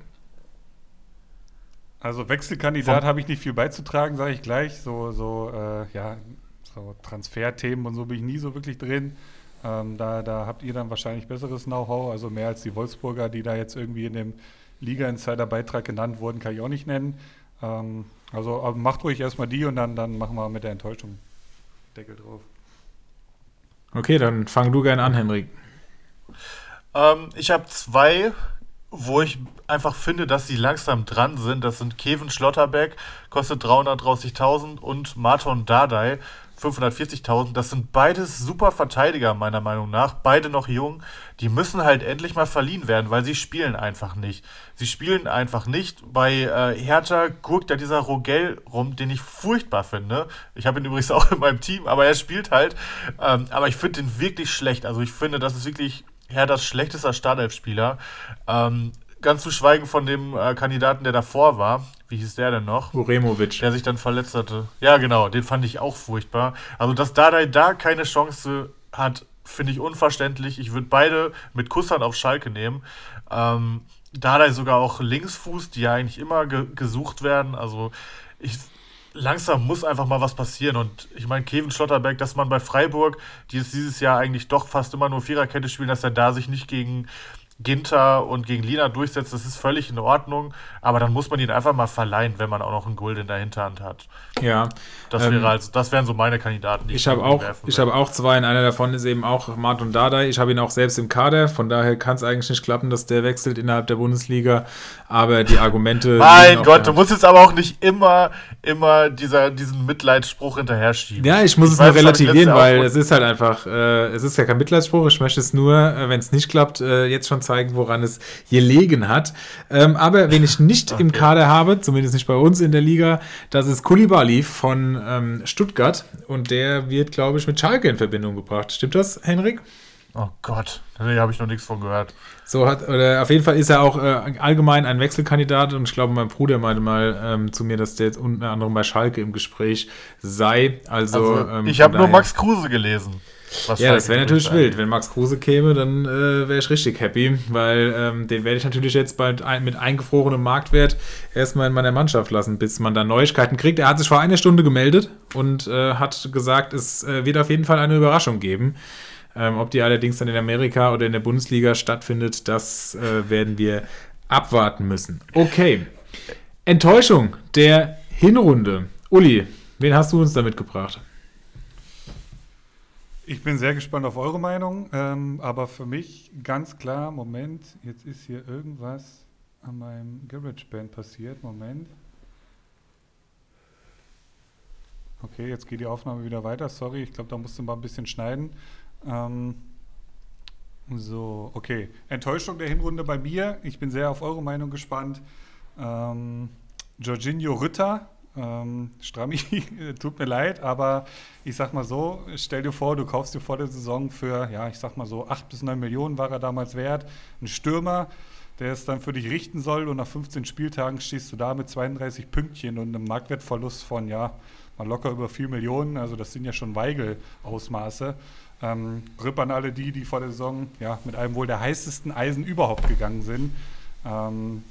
Also Wechselkandidat habe ich nicht viel beizutragen, sage ich gleich. So, so, äh, ja, so Transferthemen und so bin ich nie so wirklich drin. Ähm, da, da habt ihr dann wahrscheinlich besseres Know-how, also mehr als die Wolfsburger, die da jetzt irgendwie in dem Liga-Insider-Beitrag genannt wurden, kann ich auch nicht nennen. Ähm, also macht ruhig erstmal die und dann, dann machen wir mit der Enttäuschung Deckel drauf. Okay, dann fang du gerne an, Henrik. Ähm, ich habe zwei, wo ich einfach finde, dass sie langsam dran sind. Das sind Kevin Schlotterbeck, kostet 330.000 und Marton Dardai, 540.000. Das sind beides super Verteidiger, meiner Meinung nach. Beide noch jung. Die müssen halt endlich mal verliehen werden, weil sie spielen einfach nicht. Sie spielen einfach nicht. Bei äh, Hertha guckt ja dieser Rogel rum, den ich furchtbar finde. Ich habe ihn übrigens (laughs) auch in meinem Team, aber er spielt halt. Ähm, aber ich finde ihn wirklich schlecht. Also ich finde, das ist wirklich Herthas schlechtester Startelf-Spieler. Ähm, ganz zu schweigen von dem äh, Kandidaten, der davor war. Wie hieß der denn noch? Uremovic. der sich dann verletzt hatte. Ja, genau, den fand ich auch furchtbar. Also, dass Dardai da keine Chance hat, finde ich unverständlich. Ich würde beide mit Kusshand auf Schalke nehmen. Ähm, Dardai sogar auch Linksfuß, die ja eigentlich immer ge gesucht werden. Also, ich langsam muss einfach mal was passieren. Und ich meine, Kevin Schlotterbeck, dass man bei Freiburg, die es dieses Jahr eigentlich doch fast immer nur Viererkette spielen, dass er da sich nicht gegen Ginter und gegen Lina durchsetzt, das ist völlig in Ordnung. Aber dann muss man ihn einfach mal verleihen, wenn man auch noch einen Gold in der Hinterhand hat. Ja. Das, wäre ähm, also, das wären so meine Kandidaten. Die ich habe auch, ich auch zwei. Und einer davon ist eben auch Martin Dardai. Ich habe ihn auch selbst im Kader. Von daher kann es eigentlich nicht klappen, dass der wechselt innerhalb der Bundesliga. Aber die Argumente. (laughs) mein Gott, du musst jetzt aber auch nicht immer, immer dieser, diesen Mitleidsspruch hinterher schieben. Ja, ich muss ich es nur relativieren, weil es ist halt einfach, äh, es ist ja kein Mitleidsspruch. Ich möchte es nur, äh, wenn es nicht klappt, äh, jetzt schon zeigen, woran es gelegen hat. Ähm, aber wenn ich nicht okay. im Kader habe, zumindest nicht bei uns in der Liga, das ist Kulibali von ähm, Stuttgart und der wird, glaube ich, mit Schalke in Verbindung gebracht. Stimmt das, Henrik? Oh Gott, nee, habe ich noch nichts von gehört. So hat, oder auf jeden Fall ist er auch äh, allgemein ein Wechselkandidat und ich glaube, mein Bruder meinte mal ähm, zu mir, dass der jetzt unter anderem bei Schalke im Gespräch sei. Also, also ähm, ich habe nur Max Kruse gelesen. Ja, das wäre natürlich wild. Wenn Max Kruse käme, dann äh, wäre ich richtig happy, weil ähm, den werde ich natürlich jetzt bald ein, mit eingefrorenem Marktwert erstmal in meiner Mannschaft lassen, bis man da Neuigkeiten kriegt. Er hat sich vor einer Stunde gemeldet und äh, hat gesagt, es äh, wird auf jeden Fall eine Überraschung geben. Ähm, ob die allerdings dann in Amerika oder in der Bundesliga stattfindet, das äh, werden wir abwarten müssen. Okay. Enttäuschung der Hinrunde. Uli, wen hast du uns da mitgebracht? Ich bin sehr gespannt auf eure Meinung, ähm, aber für mich ganz klar, Moment, jetzt ist hier irgendwas an meinem GarageBand passiert. Moment. Okay, jetzt geht die Aufnahme wieder weiter. Sorry, ich glaube, da musste mal ein bisschen schneiden. Ähm, so, okay. Enttäuschung der Hinrunde bei mir. Ich bin sehr auf eure Meinung gespannt. Ähm, Jorginho Ritter ähm, Strammi, (laughs) tut mir leid, aber ich sag mal so, stell dir vor, du kaufst dir vor der Saison für, ja, ich sag mal so, 8 bis 9 Millionen war er damals wert. Ein Stürmer, der es dann für dich richten soll und nach 15 Spieltagen stehst du da mit 32 Pünktchen und einem Marktwertverlust von, ja, mal locker über 4 Millionen. Also das sind ja schon Weigel-Ausmaße. Ähm, Ripp an alle die, die vor der Saison ja, mit einem wohl der heißesten Eisen überhaupt gegangen sind. Ähm,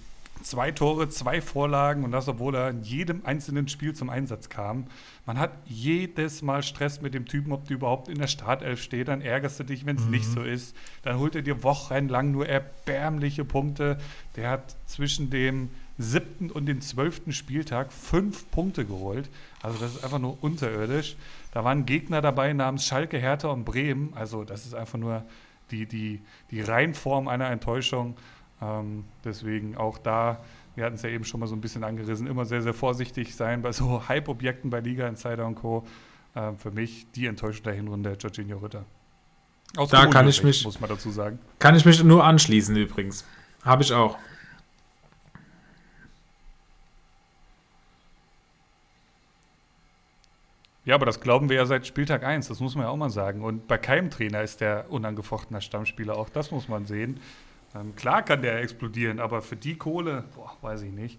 Zwei Tore, zwei Vorlagen und das, obwohl er in jedem einzelnen Spiel zum Einsatz kam. Man hat jedes Mal Stress mit dem Typen, ob du überhaupt in der Startelf steht. Dann ärgerst du dich, wenn es mhm. nicht so ist. Dann holt er dir wochenlang nur erbärmliche Punkte. Der hat zwischen dem siebten und dem zwölften Spieltag fünf Punkte geholt. Also das ist einfach nur unterirdisch. Da waren Gegner dabei namens Schalke, Hertha und Bremen. Also das ist einfach nur die, die, die Reinform einer Enttäuschung. Ähm, deswegen auch da, wir hatten es ja eben schon mal so ein bisschen angerissen, immer sehr, sehr vorsichtig sein bei (laughs) so Hype-Objekten bei Liga Insider und Co. Ähm, für mich die Enttäuschung der Hinrunde Jorginho Ritter. Aus da kann ich mich, muss man dazu sagen. Kann ich mich nur anschließen übrigens. Habe ich auch. Ja, aber das glauben wir ja seit Spieltag 1, das muss man ja auch mal sagen. Und bei keinem Trainer ist der unangefochtener Stammspieler, auch das muss man sehen. Ähm, klar kann der explodieren, aber für die Kohle, boah, weiß ich nicht.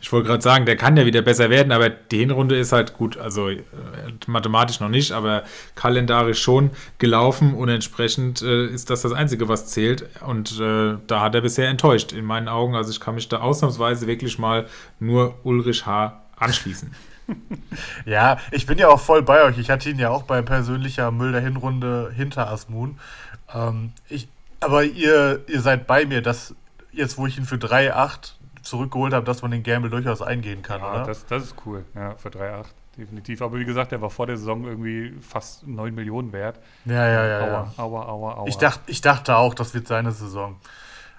Ich wollte gerade sagen, der kann ja wieder besser werden, aber die Hinrunde ist halt gut, also äh, mathematisch noch nicht, aber kalendarisch schon gelaufen und entsprechend äh, ist das das Einzige, was zählt. Und äh, da hat er bisher enttäuscht, in meinen Augen. Also ich kann mich da ausnahmsweise wirklich mal nur Ulrich H. anschließen. (laughs) ja, ich bin ja auch voll bei euch. Ich hatte ihn ja auch bei persönlicher Müll der Hinrunde hinter Asmun. Ähm, ich, aber ihr, ihr seid bei mir, dass jetzt, wo ich ihn für 3,8 zurückgeholt habe, dass man den Gamble durchaus eingehen kann, ja, oder? Das, das ist cool, ja, für 3,8 definitiv. Aber wie gesagt, der war vor der Saison irgendwie fast 9 Millionen wert. Ja, ja, ja. Aua, ja. aua, aua, aua. Ich, dacht, ich dachte auch, das wird seine Saison.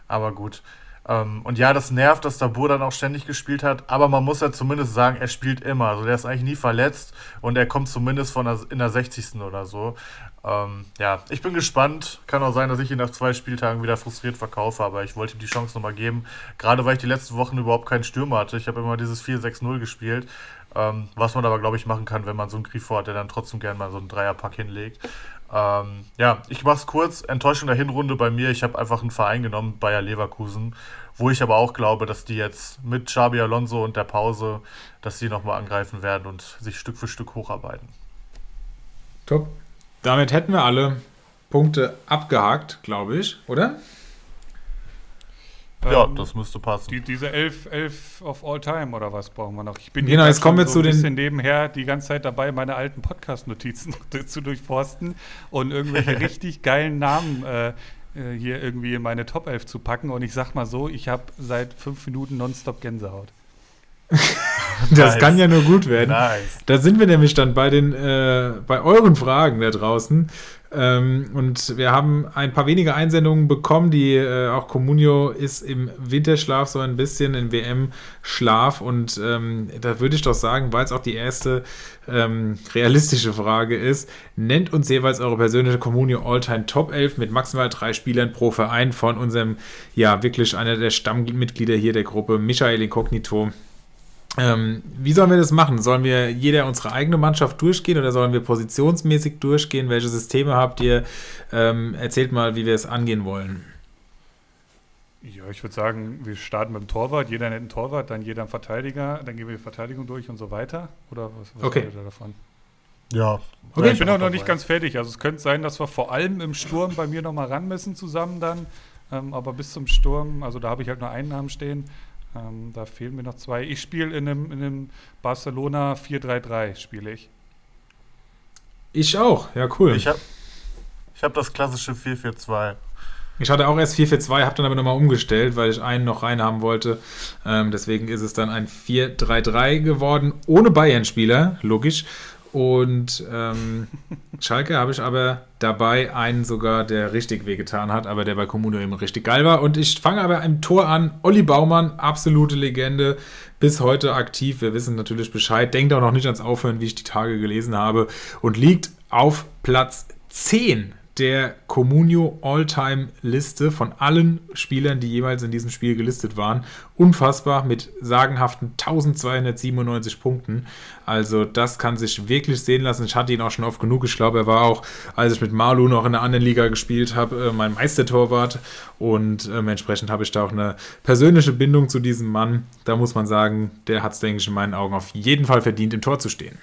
Aber gut. Ähm, und ja, das nervt, dass Dabur dann auch ständig gespielt hat. Aber man muss ja zumindest sagen, er spielt immer. Also der ist eigentlich nie verletzt und er kommt zumindest von der, in der 60. oder so. Ähm, ja, ich bin gespannt. Kann auch sein, dass ich ihn nach zwei Spieltagen wieder frustriert verkaufe, aber ich wollte ihm die Chance nochmal geben. Gerade weil ich die letzten Wochen überhaupt keinen Stürmer hatte. Ich habe immer dieses 4-6-0 gespielt. Ähm, was man aber, glaube ich, machen kann, wenn man so einen Grifo hat, der dann trotzdem gerne mal so einen Dreierpack hinlegt. Ähm, ja, ich mache es kurz. Enttäuschung der Hinrunde bei mir. Ich habe einfach einen Verein genommen, Bayer Leverkusen, wo ich aber auch glaube, dass die jetzt mit Xabi Alonso und der Pause, dass sie nochmal angreifen werden und sich Stück für Stück hocharbeiten. Top. Damit hätten wir alle Punkte abgehakt, glaube ich, oder? Ja, ähm, das müsste passen. Die, diese elf, elf of all time oder was brauchen wir noch? Ich bin genau, jetzt kommen wir so zu ein bisschen nebenher die ganze Zeit dabei, meine alten Podcast-Notizen (laughs) zu durchforsten und irgendwelche (laughs) richtig geilen Namen äh, äh, hier irgendwie in meine Top 11 zu packen. Und ich sag mal so, ich habe seit fünf Minuten nonstop Gänsehaut. (laughs) (laughs) das nice. kann ja nur gut werden. Nice. Da sind wir nämlich dann bei den äh, bei euren Fragen da draußen. Ähm, und wir haben ein paar wenige Einsendungen bekommen, die äh, auch Comunio ist im Winterschlaf so ein bisschen, in WM-Schlaf. Und ähm, da würde ich doch sagen, weil es auch die erste ähm, realistische Frage ist, nennt uns jeweils eure persönliche Comunio All-Time Top 11 mit maximal drei Spielern pro Verein von unserem, ja, wirklich einer der Stammmitglieder hier der Gruppe, Michael Incognito. Ähm, wie sollen wir das machen? Sollen wir jeder unsere eigene Mannschaft durchgehen oder sollen wir positionsmäßig durchgehen? Welche Systeme habt ihr? Ähm, erzählt mal, wie wir es angehen wollen. Ja, ich würde sagen, wir starten mit dem Torwart. Jeder nennt einen Torwart, dann jeder einen Verteidiger, dann gehen wir die Verteidigung durch und so weiter. Oder was, was okay. ihr davon? Ja. Okay. Ich bin auch noch nicht ganz fertig. Also es könnte sein, dass wir vor allem im Sturm bei mir nochmal ran müssen zusammen dann. Ähm, aber bis zum Sturm, also da habe ich halt nur einen Namen stehen. Ähm, da fehlen mir noch zwei. Ich spiele in einem, in einem Barcelona 4-3-3, spiele ich. Ich auch, ja cool. Ich habe ich hab das klassische 4-4-2. Ich hatte auch erst 4-4-2, habe dann aber nochmal umgestellt, weil ich einen noch reinhaben wollte. Ähm, deswegen ist es dann ein 4-3-3 geworden, ohne Bayern-Spieler, logisch. Und ähm, Schalke habe ich aber dabei einen sogar, der richtig wehgetan hat, aber der bei Kommuno eben richtig geil war. Und ich fange aber im Tor an. Olli Baumann, absolute Legende, bis heute aktiv. Wir wissen natürlich Bescheid. Denkt auch noch nicht ans Aufhören, wie ich die Tage gelesen habe. Und liegt auf Platz 10 der Comunio All-Time-Liste von allen Spielern, die jeweils in diesem Spiel gelistet waren. Unfassbar mit sagenhaften 1297 Punkten. Also das kann sich wirklich sehen lassen. Ich hatte ihn auch schon oft genug. Ich glaube, er war auch, als ich mit Malu noch in der anderen Liga gespielt habe, äh, mein Meistertorwart. Und äh, entsprechend habe ich da auch eine persönliche Bindung zu diesem Mann. Da muss man sagen, der hat es, denke ich, in meinen Augen auf jeden Fall verdient, im Tor zu stehen.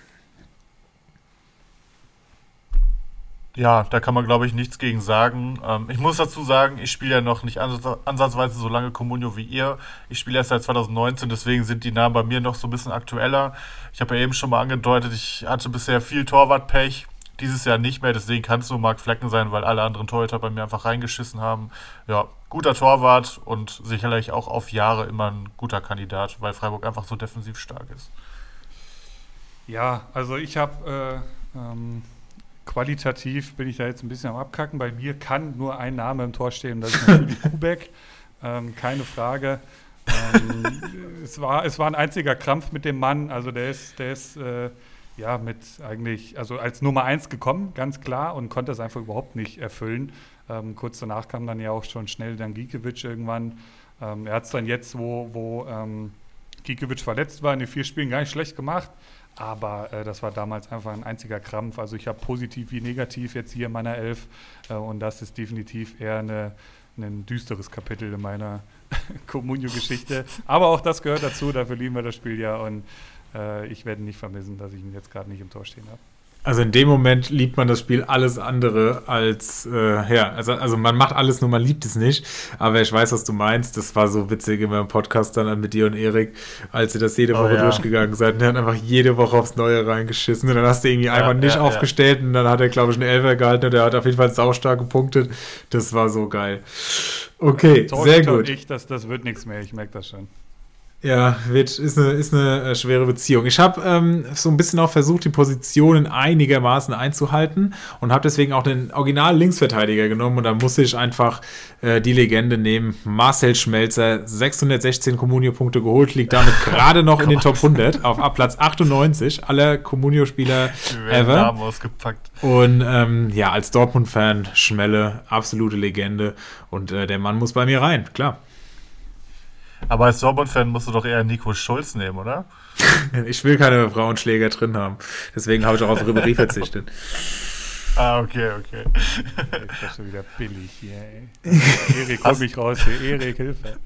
Ja, da kann man, glaube ich, nichts gegen sagen. Ähm, ich muss dazu sagen, ich spiele ja noch nicht ansatzweise so lange Communio wie ihr. Ich spiele erst seit 2019, deswegen sind die Namen bei mir noch so ein bisschen aktueller. Ich habe ja eben schon mal angedeutet, ich hatte bisher viel Torwartpech. Dieses Jahr nicht mehr, deswegen kann es nur Marc Flecken sein, weil alle anderen Torhüter bei mir einfach reingeschissen haben. Ja, guter Torwart und sicherlich auch auf Jahre immer ein guter Kandidat, weil Freiburg einfach so defensiv stark ist. Ja, also ich habe äh, ähm qualitativ bin ich da jetzt ein bisschen am Abkacken. Bei mir kann nur ein Name im Tor stehen, das ist natürlich (laughs) Kubek. Ähm, keine Frage. Ähm, es, war, es war ein einziger Krampf mit dem Mann. Also der ist, der ist äh, ja mit eigentlich, also als Nummer eins gekommen, ganz klar, und konnte es einfach überhaupt nicht erfüllen. Ähm, kurz danach kam dann ja auch schon schnell dann Gikiewicz irgendwann. Ähm, er hat es dann jetzt, wo, wo ähm, Gikiewicz verletzt war, in den vier Spielen gar nicht schlecht gemacht. Aber äh, das war damals einfach ein einziger Krampf. Also ich habe positiv wie negativ jetzt hier in meiner Elf. Äh, und das ist definitiv eher eine, ein düsteres Kapitel in meiner (laughs) Comunio-Geschichte. Aber auch das gehört dazu, dafür lieben wir das Spiel ja. Und äh, ich werde nicht vermissen, dass ich ihn jetzt gerade nicht im Tor stehen habe. Also in dem Moment liebt man das Spiel alles andere als, äh, ja, also, also man macht alles nur, man liebt es nicht. Aber ich weiß, was du meinst. Das war so witzig in meinem Podcast dann mit dir und Erik, als ihr das jede oh Woche oh, ja. durchgegangen seid. Und er hat einfach jede Woche aufs Neue reingeschissen. Und dann hast du irgendwie ja, einmal nicht ja, aufgestellt und dann hat er, glaube ich, eine Elfer gehalten und er hat auf jeden Fall saustark gepunktet. Das war so geil. Okay, sehr gut. Ich, das, das wird nichts mehr, ich merke das schon. Ja, wird, ist eine, ist eine äh, schwere Beziehung. Ich habe ähm, so ein bisschen auch versucht, die Positionen einigermaßen einzuhalten und habe deswegen auch den Original-Linksverteidiger genommen und da musste ich einfach äh, die Legende nehmen. Marcel Schmelzer, 616 Comunio-Punkte geholt, liegt damit (laughs) gerade noch in den Top 100 auf Platz 98 aller Comunio-Spieler ever. ausgepackt. Und ähm, ja, als Dortmund-Fan, Schmelle, absolute Legende und äh, der Mann muss bei mir rein, klar. Aber als Dortmund-Fan musst du doch eher Nico Schulz nehmen, oder? (laughs) ich will keine Frauenschläger drin haben. Deswegen habe ich auch auf Ribéry (laughs) verzichtet. Ah, okay, okay. Ich bin schon wieder billig hier, ey. (laughs) Erik, komm mich raus hier. Erik, Hilfe.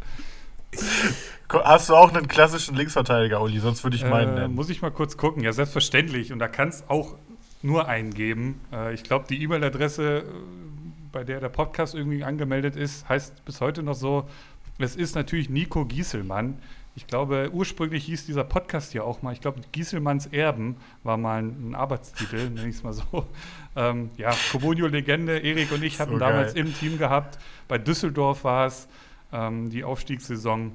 Hast du auch einen klassischen Linksverteidiger, Uli? Sonst würde ich meinen äh. Muss ich mal kurz gucken. Ja, selbstverständlich. Und da kann es auch nur einen geben. Äh, ich glaube, die E-Mail-Adresse, äh, bei der der Podcast irgendwie angemeldet ist, heißt bis heute noch so es ist natürlich Nico Gieselmann. Ich glaube, ursprünglich hieß dieser Podcast ja auch mal, ich glaube, Gieselmanns Erben war mal ein, Arbeitstitel, (laughs) nenne ich es mal so. Ähm, ja, Comunio-Legende, Erik und ich hatten so damals im Team gehabt. Bei Düsseldorf war es ähm, die Aufstiegssaison.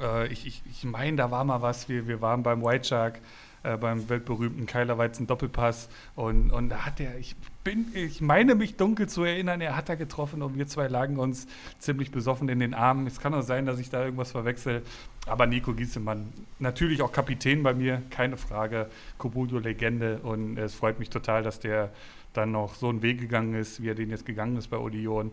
Äh, ich ich, ich meine, da war mal was. Wir, wir waren beim White Shark äh, beim weltberühmten Keilerweizen Doppelpass. Und, und da hat er, ich bin, ich meine mich dunkel zu erinnern, er hat da getroffen und wir zwei lagen uns ziemlich besoffen in den Armen. Es kann auch sein, dass ich da irgendwas verwechsel. Aber Nico Giesemann, natürlich auch Kapitän bei mir, keine Frage. Kobudo Legende und es freut mich total, dass der dann noch so einen Weg gegangen ist, wie er den jetzt gegangen ist bei Odeon.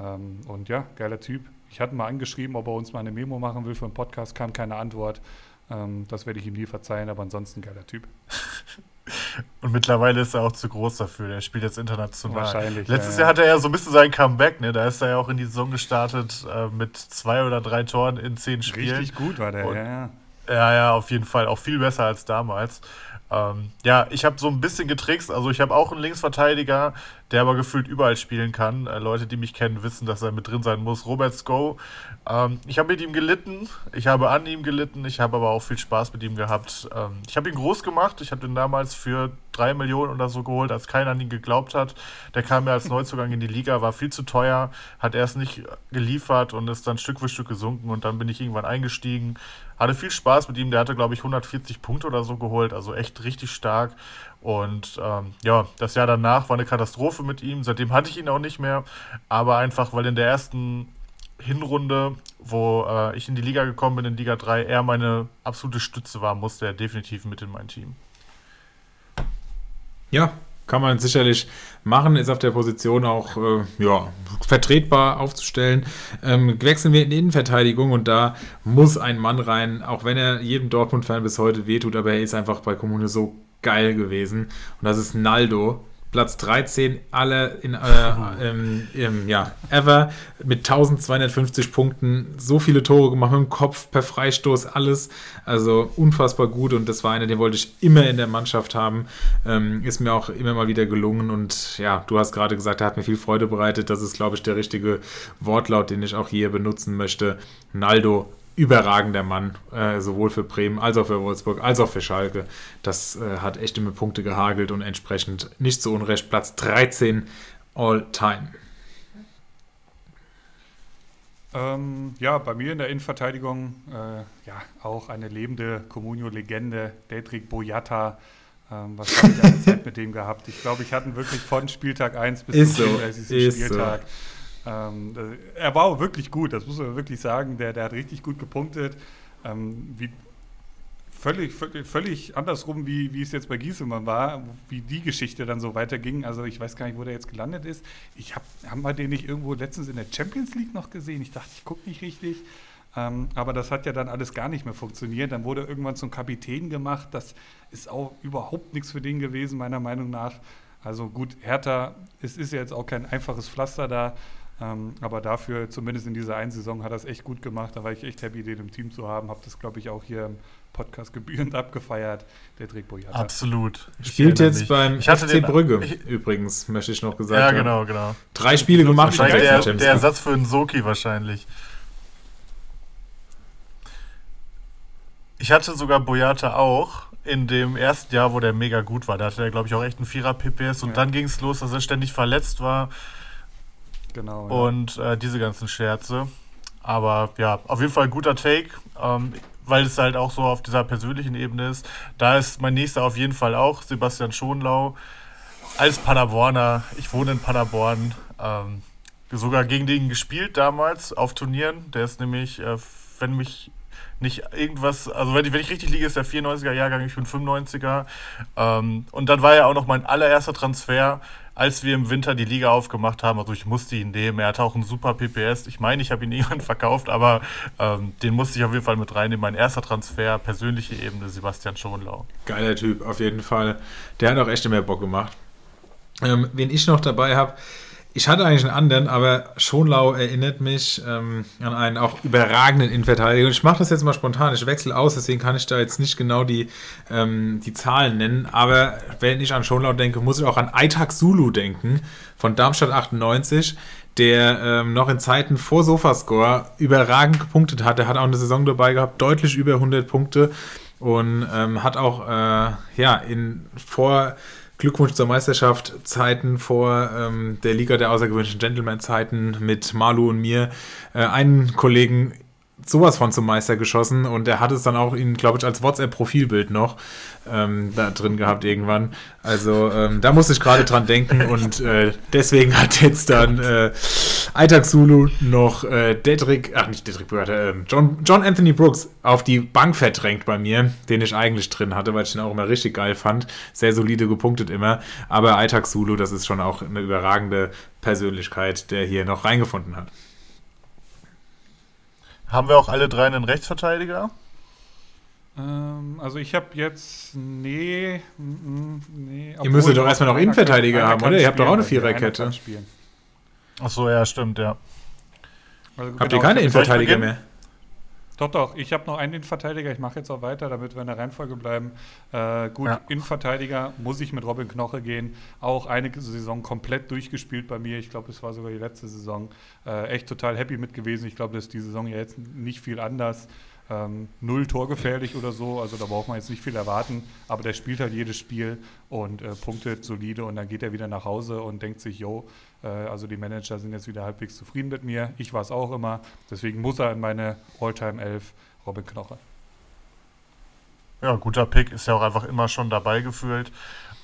Ähm, und ja, geiler Typ. Ich hatte mal angeschrieben, ob er uns mal eine Memo machen will für einen Podcast, kam keine Antwort. Ähm, das werde ich ihm nie verzeihen, aber ansonsten geiler Typ. (laughs) Und mittlerweile ist er auch zu groß dafür. Er spielt jetzt international. Wahrscheinlich. Letztes ja, Jahr hatte er ja so ein bisschen sein Comeback. Ne? Da ist er ja auch in die Saison gestartet äh, mit zwei oder drei Toren in zehn Spielen. Richtig gut war der, Und, ja, ja. Ja, ja, auf jeden Fall. Auch viel besser als damals. Ähm, ja, ich habe so ein bisschen getrickst. Also ich habe auch einen Linksverteidiger, der aber gefühlt überall spielen kann. Äh, Leute, die mich kennen, wissen, dass er mit drin sein muss. Robert Sko. Ähm, ich habe mit ihm gelitten. Ich habe an ihm gelitten. Ich habe aber auch viel Spaß mit ihm gehabt. Ähm, ich habe ihn groß gemacht. Ich habe ihn damals für drei Millionen oder so geholt, als keiner an ihn geglaubt hat. Der kam ja als (laughs) Neuzugang in die Liga, war viel zu teuer, hat erst nicht geliefert und ist dann Stück für Stück gesunken und dann bin ich irgendwann eingestiegen. Hatte viel Spaß mit ihm. Der hatte, glaube ich, 140 Punkte oder so geholt. Also echt richtig stark. Und ähm, ja, das Jahr danach war eine Katastrophe mit ihm. Seitdem hatte ich ihn auch nicht mehr. Aber einfach, weil in der ersten Hinrunde, wo äh, ich in die Liga gekommen bin, in Liga 3, er meine absolute Stütze war, musste er definitiv mit in mein Team. Ja, kann man sicherlich machen, ist auf der Position auch äh, ja, vertretbar aufzustellen. Ähm, wechseln wir in die Innenverteidigung und da muss ein Mann rein, auch wenn er jedem Dortmund-Fan bis heute wehtut, aber er ist einfach bei Kommune so geil gewesen. Und das ist Naldo. Platz 13 alle in, äh, ähm, im, ja, ever mit 1250 Punkten. So viele Tore gemacht mit dem Kopf, per Freistoß, alles. Also unfassbar gut und das war einer, den wollte ich immer in der Mannschaft haben. Ähm, ist mir auch immer mal wieder gelungen und ja, du hast gerade gesagt, er hat mir viel Freude bereitet. Das ist, glaube ich, der richtige Wortlaut, den ich auch hier benutzen möchte. Naldo überragender Mann, äh, sowohl für Bremen als auch für Wolfsburg als auch für Schalke. Das äh, hat echt immer Punkte gehagelt und entsprechend nicht zu Unrecht Platz 13 all time. Ähm, ja, bei mir in der Innenverteidigung äh, ja auch eine lebende Comunio-Legende, Dedrick Boyata. Ähm, was habe ich eine (laughs) Zeit mit dem gehabt? Ich glaube, ich hatte wirklich von Spieltag 1 bis ist zum so, 34. Spieltag. So ähm, er war auch wirklich gut, das muss man wirklich sagen. Der, der hat richtig gut gepunktet. Ähm, wie, völlig, völlig, völlig andersrum, wie, wie es jetzt bei Gieselmann war, wie die Geschichte dann so weiterging. Also ich weiß gar nicht, wo der jetzt gelandet ist. Ich habe haben wir den nicht irgendwo letztens in der Champions League noch gesehen. Ich dachte, ich gucke nicht richtig. Ähm, aber das hat ja dann alles gar nicht mehr funktioniert. Dann wurde er irgendwann zum Kapitän gemacht. Das ist auch überhaupt nichts für den gewesen, meiner Meinung nach. Also gut, Hertha, es ist ja jetzt auch kein einfaches Pflaster da. Ähm, aber dafür, zumindest in dieser einen Saison, hat er es echt gut gemacht. Da war ich echt happy, den im Team zu haben. Habe das, glaube ich, auch hier im Podcast gebührend (laughs) abgefeiert, der Drake Boyata. Absolut. Ich Spielt jetzt mich. beim ich FC Brügge, ich, übrigens, möchte ich noch gesagt haben. Ja, genau, genau. Drei Spiele gemacht. Schon der, der Ersatz für einen Soki wahrscheinlich. Ich hatte sogar Boyata auch in dem ersten Jahr, wo der mega gut war. Da hatte er, glaube ich, auch echt einen Vierer PPS und ja. dann ging es los, dass er ständig verletzt war. Genau. Ja. Und äh, diese ganzen Scherze. Aber ja, auf jeden Fall ein guter Take, ähm, weil es halt auch so auf dieser persönlichen Ebene ist. Da ist mein nächster auf jeden Fall auch Sebastian Schonlau. Als Paderborner, ich wohne in Paderborn, ähm, sogar gegen den gespielt damals auf Turnieren. Der ist nämlich, äh, wenn mich nicht irgendwas, also wenn ich, wenn ich richtig liege, ist der 94er Jahrgang, ich bin 95er. Ähm, und dann war ja auch noch mein allererster Transfer als wir im Winter die Liga aufgemacht haben, also ich musste ihn nehmen. Er hatte auch einen super PPS. Ich meine, ich habe ihn (laughs) irgendwann verkauft, aber ähm, den musste ich auf jeden Fall mit reinnehmen. Mein erster Transfer, persönliche Ebene, Sebastian Schonlau. Geiler Typ, auf jeden Fall. Der hat auch echt mehr Bock gemacht. Ähm, wen ich noch dabei habe, ich hatte eigentlich einen anderen, aber Schonlau erinnert mich ähm, an einen auch überragenden Innenverteidiger. Ich mache das jetzt mal spontan, ich wechsle aus, deswegen kann ich da jetzt nicht genau die, ähm, die Zahlen nennen. Aber wenn ich an Schonlau denke, muss ich auch an Aitak Zulu denken von Darmstadt 98 der ähm, noch in Zeiten vor Sofascore überragend gepunktet hat. Er hat auch eine Saison dabei gehabt, deutlich über 100 Punkte und ähm, hat auch äh, ja in vor Glückwunsch zur Meisterschaft Zeiten vor ähm, der Liga der außergewöhnlichen Gentleman Zeiten mit Malu und mir. Äh, einen Kollegen sowas von zum Meister geschossen und er hat es dann auch ihn, glaube ich, als WhatsApp-Profilbild noch ähm, da drin gehabt irgendwann. Also ähm, da muss ich gerade dran denken (laughs) und äh, deswegen hat jetzt dann äh, Aitak Zulu noch äh, Dedrick, ach nicht Dedrick Burger, äh, John, John Anthony Brooks auf die Bank verdrängt bei mir, den ich eigentlich drin hatte, weil ich den auch immer richtig geil fand. Sehr solide gepunktet immer. Aber Aitak Zulu, das ist schon auch eine überragende Persönlichkeit, der hier noch reingefunden hat. Haben wir auch alle drei einen Rechtsverteidiger? Ähm, also ich habe jetzt, nee, nee. Ihr müsstet doch erstmal noch Innenverteidiger haben, oder? Ihr habt doch auch eine Viererkette. Ach so, ja, stimmt, ja. Also Habt genau, ihr keine Innenverteidiger mehr? Doch, doch. Ich habe noch einen Innenverteidiger. Ich mache jetzt auch weiter, damit wir in der Reihenfolge bleiben. Äh, gut, ja. Innenverteidiger muss ich mit Robin Knoche gehen. Auch eine Saison komplett durchgespielt bei mir. Ich glaube, es war sogar die letzte Saison. Äh, echt total happy mit gewesen. Ich glaube, das ist die Saison ja jetzt nicht viel anders. Ähm, null torgefährlich oder so, also da braucht man jetzt nicht viel erwarten, aber der spielt halt jedes Spiel und äh, punktet solide und dann geht er wieder nach Hause und denkt sich, yo, also die Manager sind jetzt wieder halbwegs zufrieden mit mir. Ich war es auch immer, deswegen muss er in meine Alltime 11 Robin Knoche. Ja, guter Pick, ist ja auch einfach immer schon dabei gefühlt.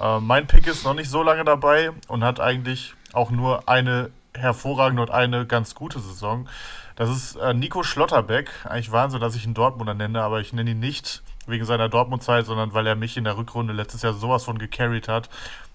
Äh, mein Pick ist noch nicht so lange dabei und hat eigentlich auch nur eine hervorragende und eine ganz gute Saison. Das ist äh, Nico Schlotterbeck. Eigentlich Wahnsinn, dass ich ihn Dortmunder nenne, aber ich nenne ihn nicht wegen seiner Dortmund-Zeit, sondern weil er mich in der Rückrunde letztes Jahr sowas von gecarried hat.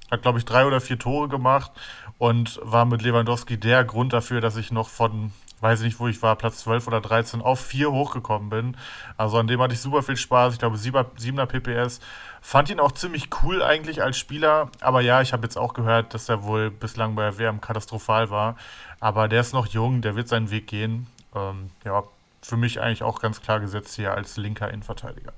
Hat, glaube ich, drei oder vier Tore gemacht und war mit Lewandowski der Grund dafür, dass ich noch von, weiß ich nicht, wo ich war, Platz 12 oder 13 auf 4 hochgekommen bin. Also an dem hatte ich super viel Spaß. Ich glaube, 7er PPS. Fand ihn auch ziemlich cool eigentlich als Spieler. Aber ja, ich habe jetzt auch gehört, dass er wohl bislang bei WM katastrophal war. Aber der ist noch jung, der wird seinen Weg gehen. Ähm, ja, für mich eigentlich auch ganz klar gesetzt hier als linker Innenverteidiger.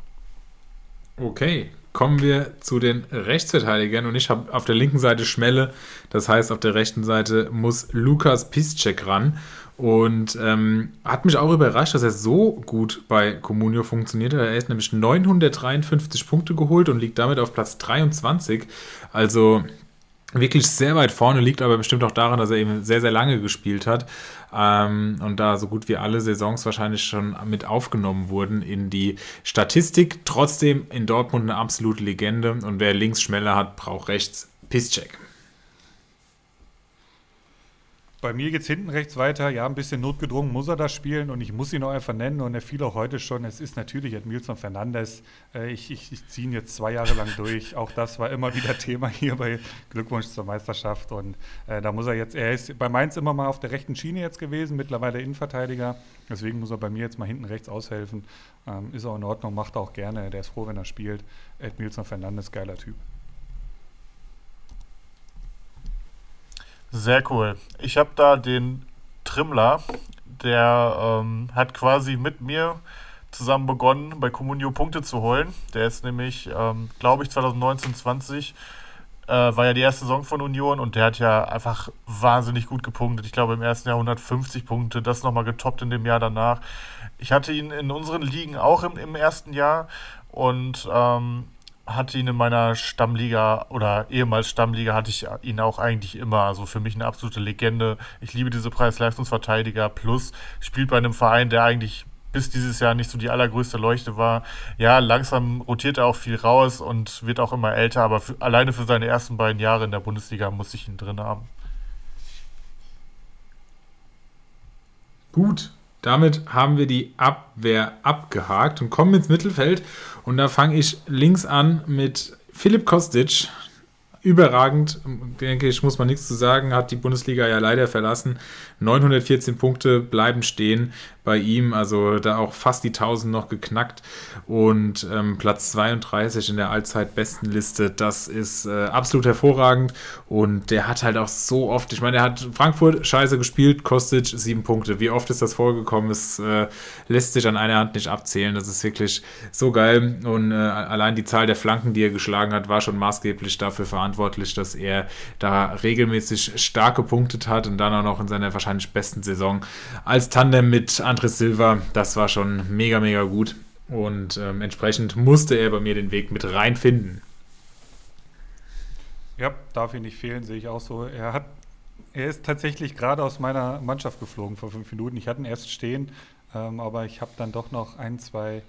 Okay, kommen wir zu den Rechtsverteidigern. Und ich habe auf der linken Seite Schmelle, das heißt auf der rechten Seite muss Lukas Piszczek ran. Und ähm, hat mich auch überrascht, dass er so gut bei Comunio funktioniert hat. Er hat nämlich 953 Punkte geholt und liegt damit auf Platz 23, also wirklich sehr weit vorne, liegt aber bestimmt auch daran, dass er eben sehr, sehr lange gespielt hat ähm, und da so gut wie alle Saisons wahrscheinlich schon mit aufgenommen wurden in die Statistik. Trotzdem in Dortmund eine absolute Legende und wer links schneller hat, braucht rechts Pisscheck. Bei mir geht es hinten rechts weiter. Ja, ein bisschen notgedrungen muss er das spielen und ich muss ihn auch einfach nennen. Und er fiel auch heute schon. Es ist natürlich Edmilson Fernandes. Äh, ich, ich, ich ziehe ihn jetzt zwei Jahre lang durch. (laughs) Auch das war immer wieder Thema hier bei Glückwunsch zur Meisterschaft. Und äh, da muss er jetzt, er ist bei Mainz immer mal auf der rechten Schiene jetzt gewesen, mittlerweile Innenverteidiger. Deswegen muss er bei mir jetzt mal hinten rechts aushelfen. Ähm, ist auch in Ordnung, macht er auch gerne. Der ist froh, wenn er spielt. Edmilson Fernandes, geiler Typ. Sehr cool. Ich habe da den Trimmler, der ähm, hat quasi mit mir zusammen begonnen, bei Comunio Punkte zu holen. Der ist nämlich, ähm, glaube ich, 2019, 20 äh, war ja die erste Saison von Union und der hat ja einfach wahnsinnig gut gepunktet. Ich glaube, im ersten Jahr 150 Punkte, das nochmal getoppt in dem Jahr danach. Ich hatte ihn in unseren Ligen auch im, im ersten Jahr und ähm, hatte ihn in meiner Stammliga oder ehemals Stammliga hatte ich ihn auch eigentlich immer. Also für mich eine absolute Legende. Ich liebe diese Preis-Leistungsverteidiger. Plus spielt bei einem Verein, der eigentlich bis dieses Jahr nicht so die allergrößte Leuchte war. Ja, langsam rotiert er auch viel raus und wird auch immer älter, aber für, alleine für seine ersten beiden Jahre in der Bundesliga muss ich ihn drin haben. Gut, damit haben wir die Abwehr abgehakt und kommen ins Mittelfeld. Und da fange ich links an mit Philipp Kostic. Überragend, denke ich, muss man nichts zu sagen, hat die Bundesliga ja leider verlassen. 914 Punkte bleiben stehen bei ihm, also da auch fast die 1000 noch geknackt. Und ähm, Platz 32 in der Allzeitbestenliste, das ist äh, absolut hervorragend. Und der hat halt auch so oft, ich meine, er hat Frankfurt scheiße gespielt, Kostic sieben Punkte. Wie oft ist das vorgekommen? Es äh, lässt sich an einer Hand nicht abzählen, das ist wirklich so geil. Und äh, allein die Zahl der Flanken, die er geschlagen hat, war schon maßgeblich dafür verantwortlich verantwortlich, dass er da regelmäßig stark gepunktet hat und dann auch noch in seiner wahrscheinlich besten Saison als Tandem mit Andres Silva. Das war schon mega, mega gut. Und ähm, entsprechend musste er bei mir den Weg mit reinfinden. Ja, darf ihn nicht fehlen, sehe ich auch so. Er hat, er ist tatsächlich gerade aus meiner Mannschaft geflogen vor fünf Minuten. Ich hatte ihn erst stehen, ähm, aber ich habe dann doch noch ein, zwei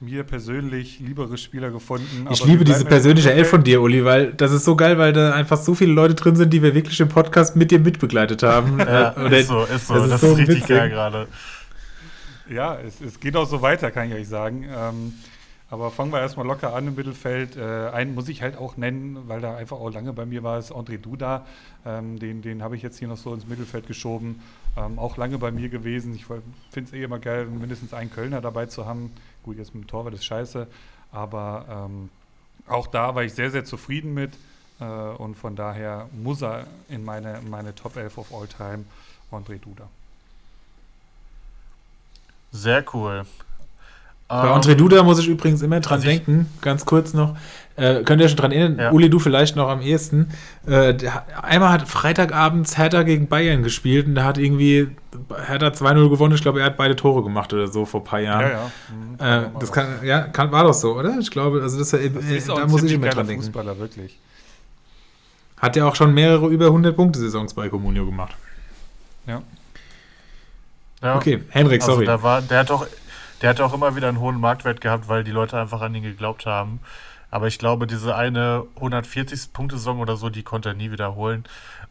mir persönlich liebere Spieler gefunden. Ich liebe diese persönliche Elf von dir, Uli, weil das ist so geil, weil da einfach so viele Leute drin sind, die wir wirklich im Podcast mit dir mitbegleitet haben. (laughs) ja, Oder, ist so, ist so. Das, das ist, so richtig witzig. geil gerade. Ja, es, es, geht auch so weiter, kann ich euch sagen. Ähm, aber fangen wir erstmal locker an im Mittelfeld. Äh, einen muss ich halt auch nennen, weil da einfach auch lange bei mir war, ist André Duda. Ähm, den den habe ich jetzt hier noch so ins Mittelfeld geschoben. Ähm, auch lange bei mir gewesen. Ich finde es eh immer geil, mindestens einen Kölner dabei zu haben. Gut, jetzt mit dem Torwart ist scheiße. Aber ähm, auch da war ich sehr, sehr zufrieden mit. Äh, und von daher muss er in meine, meine Top 11 of All Time André Duda. Sehr cool. Bei um, André Duda muss ich übrigens immer dran also denken, ganz kurz noch. Äh, könnt ihr schon dran erinnern? Ja. Uli, du vielleicht noch am ehesten. Äh, der, einmal hat Freitagabends Hertha gegen Bayern gespielt und da hat irgendwie Hertha 2-0 gewonnen. Ich glaube, er hat beide Tore gemacht oder so vor ein paar Jahren. Ja, ja. Mhm, äh, das kann, ja, kann, war doch so, oder? Ich glaube, also das, äh, das da muss ich immer dran denken. Fußballer, wirklich. Hat ja auch schon mehrere über 100 Punkte Saisons bei Comunio gemacht. Ja. Ja. Okay, Henrik, also sorry. Da war, der hat doch der hat auch immer wieder einen hohen Marktwert gehabt, weil die Leute einfach an ihn geglaubt haben. Aber ich glaube, diese eine 140-Punkte-Saison oder so, die konnte er nie wiederholen.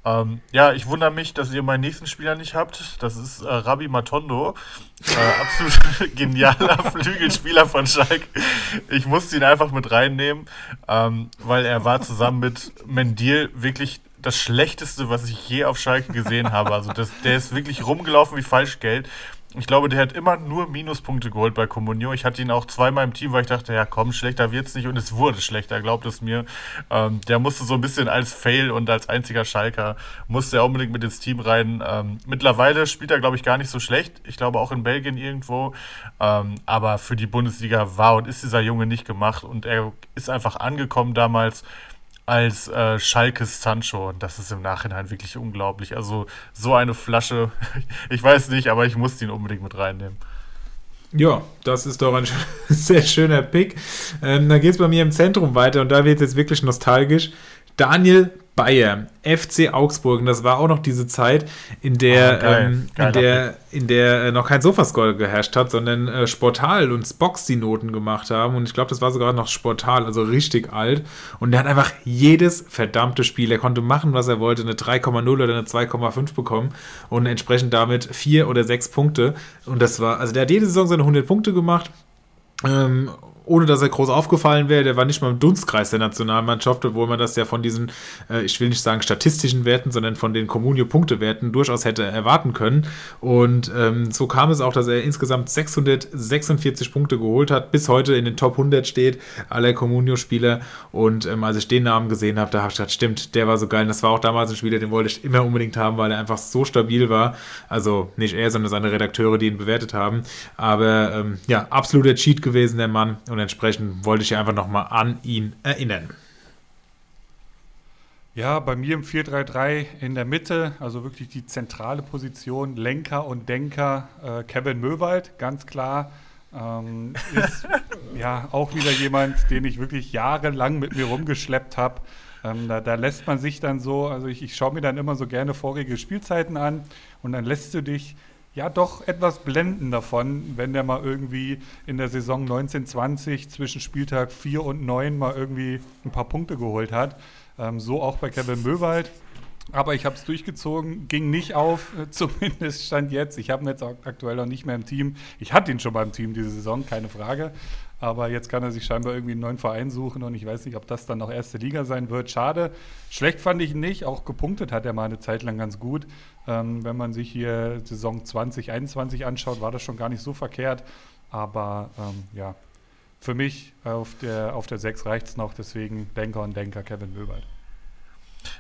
Ähm, ja, ich wundere mich, dass ihr meinen nächsten Spieler nicht habt. Das ist äh, Rabi Matondo. Äh, absolut (laughs) genialer (laughs) Flügelspieler von Schalke. Ich musste ihn einfach mit reinnehmen, ähm, weil er war zusammen mit Mendil wirklich das Schlechteste, was ich je auf Schalke gesehen habe. Also das, der ist wirklich rumgelaufen wie Falschgeld. Ich glaube, der hat immer nur Minuspunkte geholt bei Comunio. Ich hatte ihn auch zweimal im Team, weil ich dachte, ja komm, schlechter wird's nicht und es wurde schlechter, glaubt es mir. Ähm, der musste so ein bisschen als Fail und als einziger Schalker, musste er unbedingt mit ins Team rein. Ähm, mittlerweile spielt er, glaube ich, gar nicht so schlecht. Ich glaube auch in Belgien irgendwo. Ähm, aber für die Bundesliga war und ist dieser Junge nicht gemacht und er ist einfach angekommen damals als äh, Schalkes Sancho. Und das ist im Nachhinein wirklich unglaublich. Also so eine Flasche, (laughs) ich weiß nicht, aber ich muss ihn unbedingt mit reinnehmen. Ja, das ist doch ein (laughs) sehr schöner Pick. Ähm, dann geht es bei mir im Zentrum weiter und da wird es jetzt wirklich nostalgisch. Daniel Bayer, FC Augsburg. Und das war auch noch diese Zeit, in der, oh, ähm, in der, in der äh, noch kein Sofascore geherrscht hat, sondern äh, Sportal und Spox die Noten gemacht haben. Und ich glaube, das war sogar noch Sportal, also richtig alt. Und der hat einfach jedes verdammte Spiel, er konnte machen, was er wollte, eine 3,0 oder eine 2,5 bekommen und entsprechend damit vier oder sechs Punkte. Und das war, also der hat jede Saison seine 100 Punkte gemacht. Ähm, ohne dass er groß aufgefallen wäre. Der war nicht mal im Dunstkreis der Nationalmannschaft, obwohl man das ja von diesen, äh, ich will nicht sagen statistischen Werten, sondern von den Comunio-Punktewerten durchaus hätte erwarten können. Und ähm, so kam es auch, dass er insgesamt 646 Punkte geholt hat, bis heute in den Top 100 steht, aller Comunio-Spieler. Und ähm, als ich den Namen gesehen habe, da habe ich gedacht, stimmt, der war so geil. Und das war auch damals ein Spieler, den wollte ich immer unbedingt haben, weil er einfach so stabil war. Also nicht er, sondern seine Redakteure, die ihn bewertet haben. Aber ähm, ja, absoluter Cheat gewesen, der Mann. Und und entsprechend wollte ich einfach nochmal an ihn erinnern. Ja, bei mir im 4-3-3 in der Mitte, also wirklich die zentrale Position, Lenker und Denker, äh, Kevin Möwald, ganz klar. Ähm, ist (laughs) ja auch wieder jemand, den ich wirklich jahrelang mit mir rumgeschleppt habe. Ähm, da, da, lässt man sich dann so, also ich, ich schaue mir dann immer so gerne vorige Spielzeiten an und dann lässt du dich ja doch etwas blenden davon, wenn der mal irgendwie in der Saison 1920 zwischen Spieltag 4 und 9 mal irgendwie ein paar Punkte geholt hat. Ähm, so auch bei Kevin Möwald. Aber ich habe es durchgezogen, ging nicht auf, (laughs) zumindest stand jetzt. Ich habe ihn jetzt aktuell noch nicht mehr im Team. Ich hatte ihn schon beim Team diese Saison, keine Frage. Aber jetzt kann er sich scheinbar irgendwie einen neuen Verein suchen und ich weiß nicht, ob das dann noch erste Liga sein wird. Schade. Schlecht fand ich ihn nicht. Auch gepunktet hat er mal eine Zeit lang ganz gut. Ähm, wenn man sich hier Saison 2021 anschaut, war das schon gar nicht so verkehrt. Aber ähm, ja, für mich auf der, auf der 6 reicht es noch. Deswegen Denker und Denker Kevin Möwald.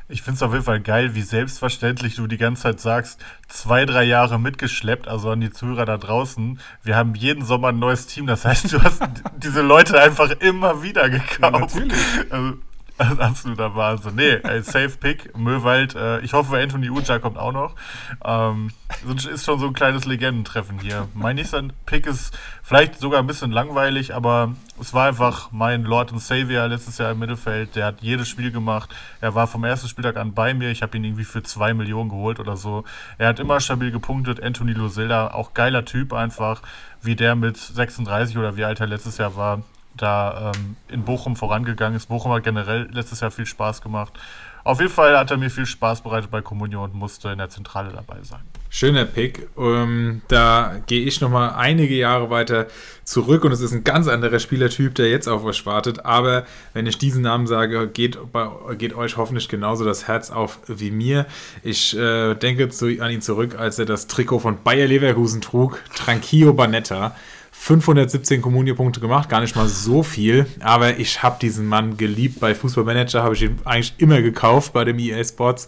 Ich finde es auf jeden Fall geil, wie selbstverständlich du die ganze Zeit sagst, zwei, drei Jahre mitgeschleppt, also an die Zuhörer da draußen. Wir haben jeden Sommer ein neues Team, das heißt, du hast (laughs) diese Leute einfach immer wieder gekauft. Ja, natürlich. Also, absoluter Wahnsinn. Nee, ey, Safe Pick, Möwald. Äh, ich hoffe, Anthony Uja kommt auch noch. Ähm, ist schon so ein kleines Legendentreffen hier. Mein nächster Pick ist vielleicht sogar ein bisschen langweilig, aber es war einfach mein Lord und Savior letztes Jahr im Mittelfeld. Der hat jedes Spiel gemacht. Er war vom ersten Spieltag an bei mir. Ich habe ihn irgendwie für zwei Millionen geholt oder so. Er hat immer stabil gepunktet. Anthony Lusilda, auch geiler Typ einfach, wie der mit 36 oder wie alt er letztes Jahr war da ähm, in Bochum vorangegangen ist. Bochum hat generell letztes Jahr viel Spaß gemacht. Auf jeden Fall hat er mir viel Spaß bereitet bei Kommunion und musste in der Zentrale dabei sein. Schöner Pick. Ähm, da gehe ich nochmal einige Jahre weiter zurück und es ist ein ganz anderer Spielertyp, der jetzt auf euch wartet. Aber wenn ich diesen Namen sage, geht, bei, geht euch hoffentlich genauso das Herz auf wie mir. Ich äh, denke zu, an ihn zurück, als er das Trikot von Bayer Leverkusen trug, Tranquillo Banetta. 517 Kommunio-Punkte gemacht, gar nicht mal so viel, aber ich habe diesen Mann geliebt. Bei Fußballmanager habe ich ihn eigentlich immer gekauft, bei dem EA Sports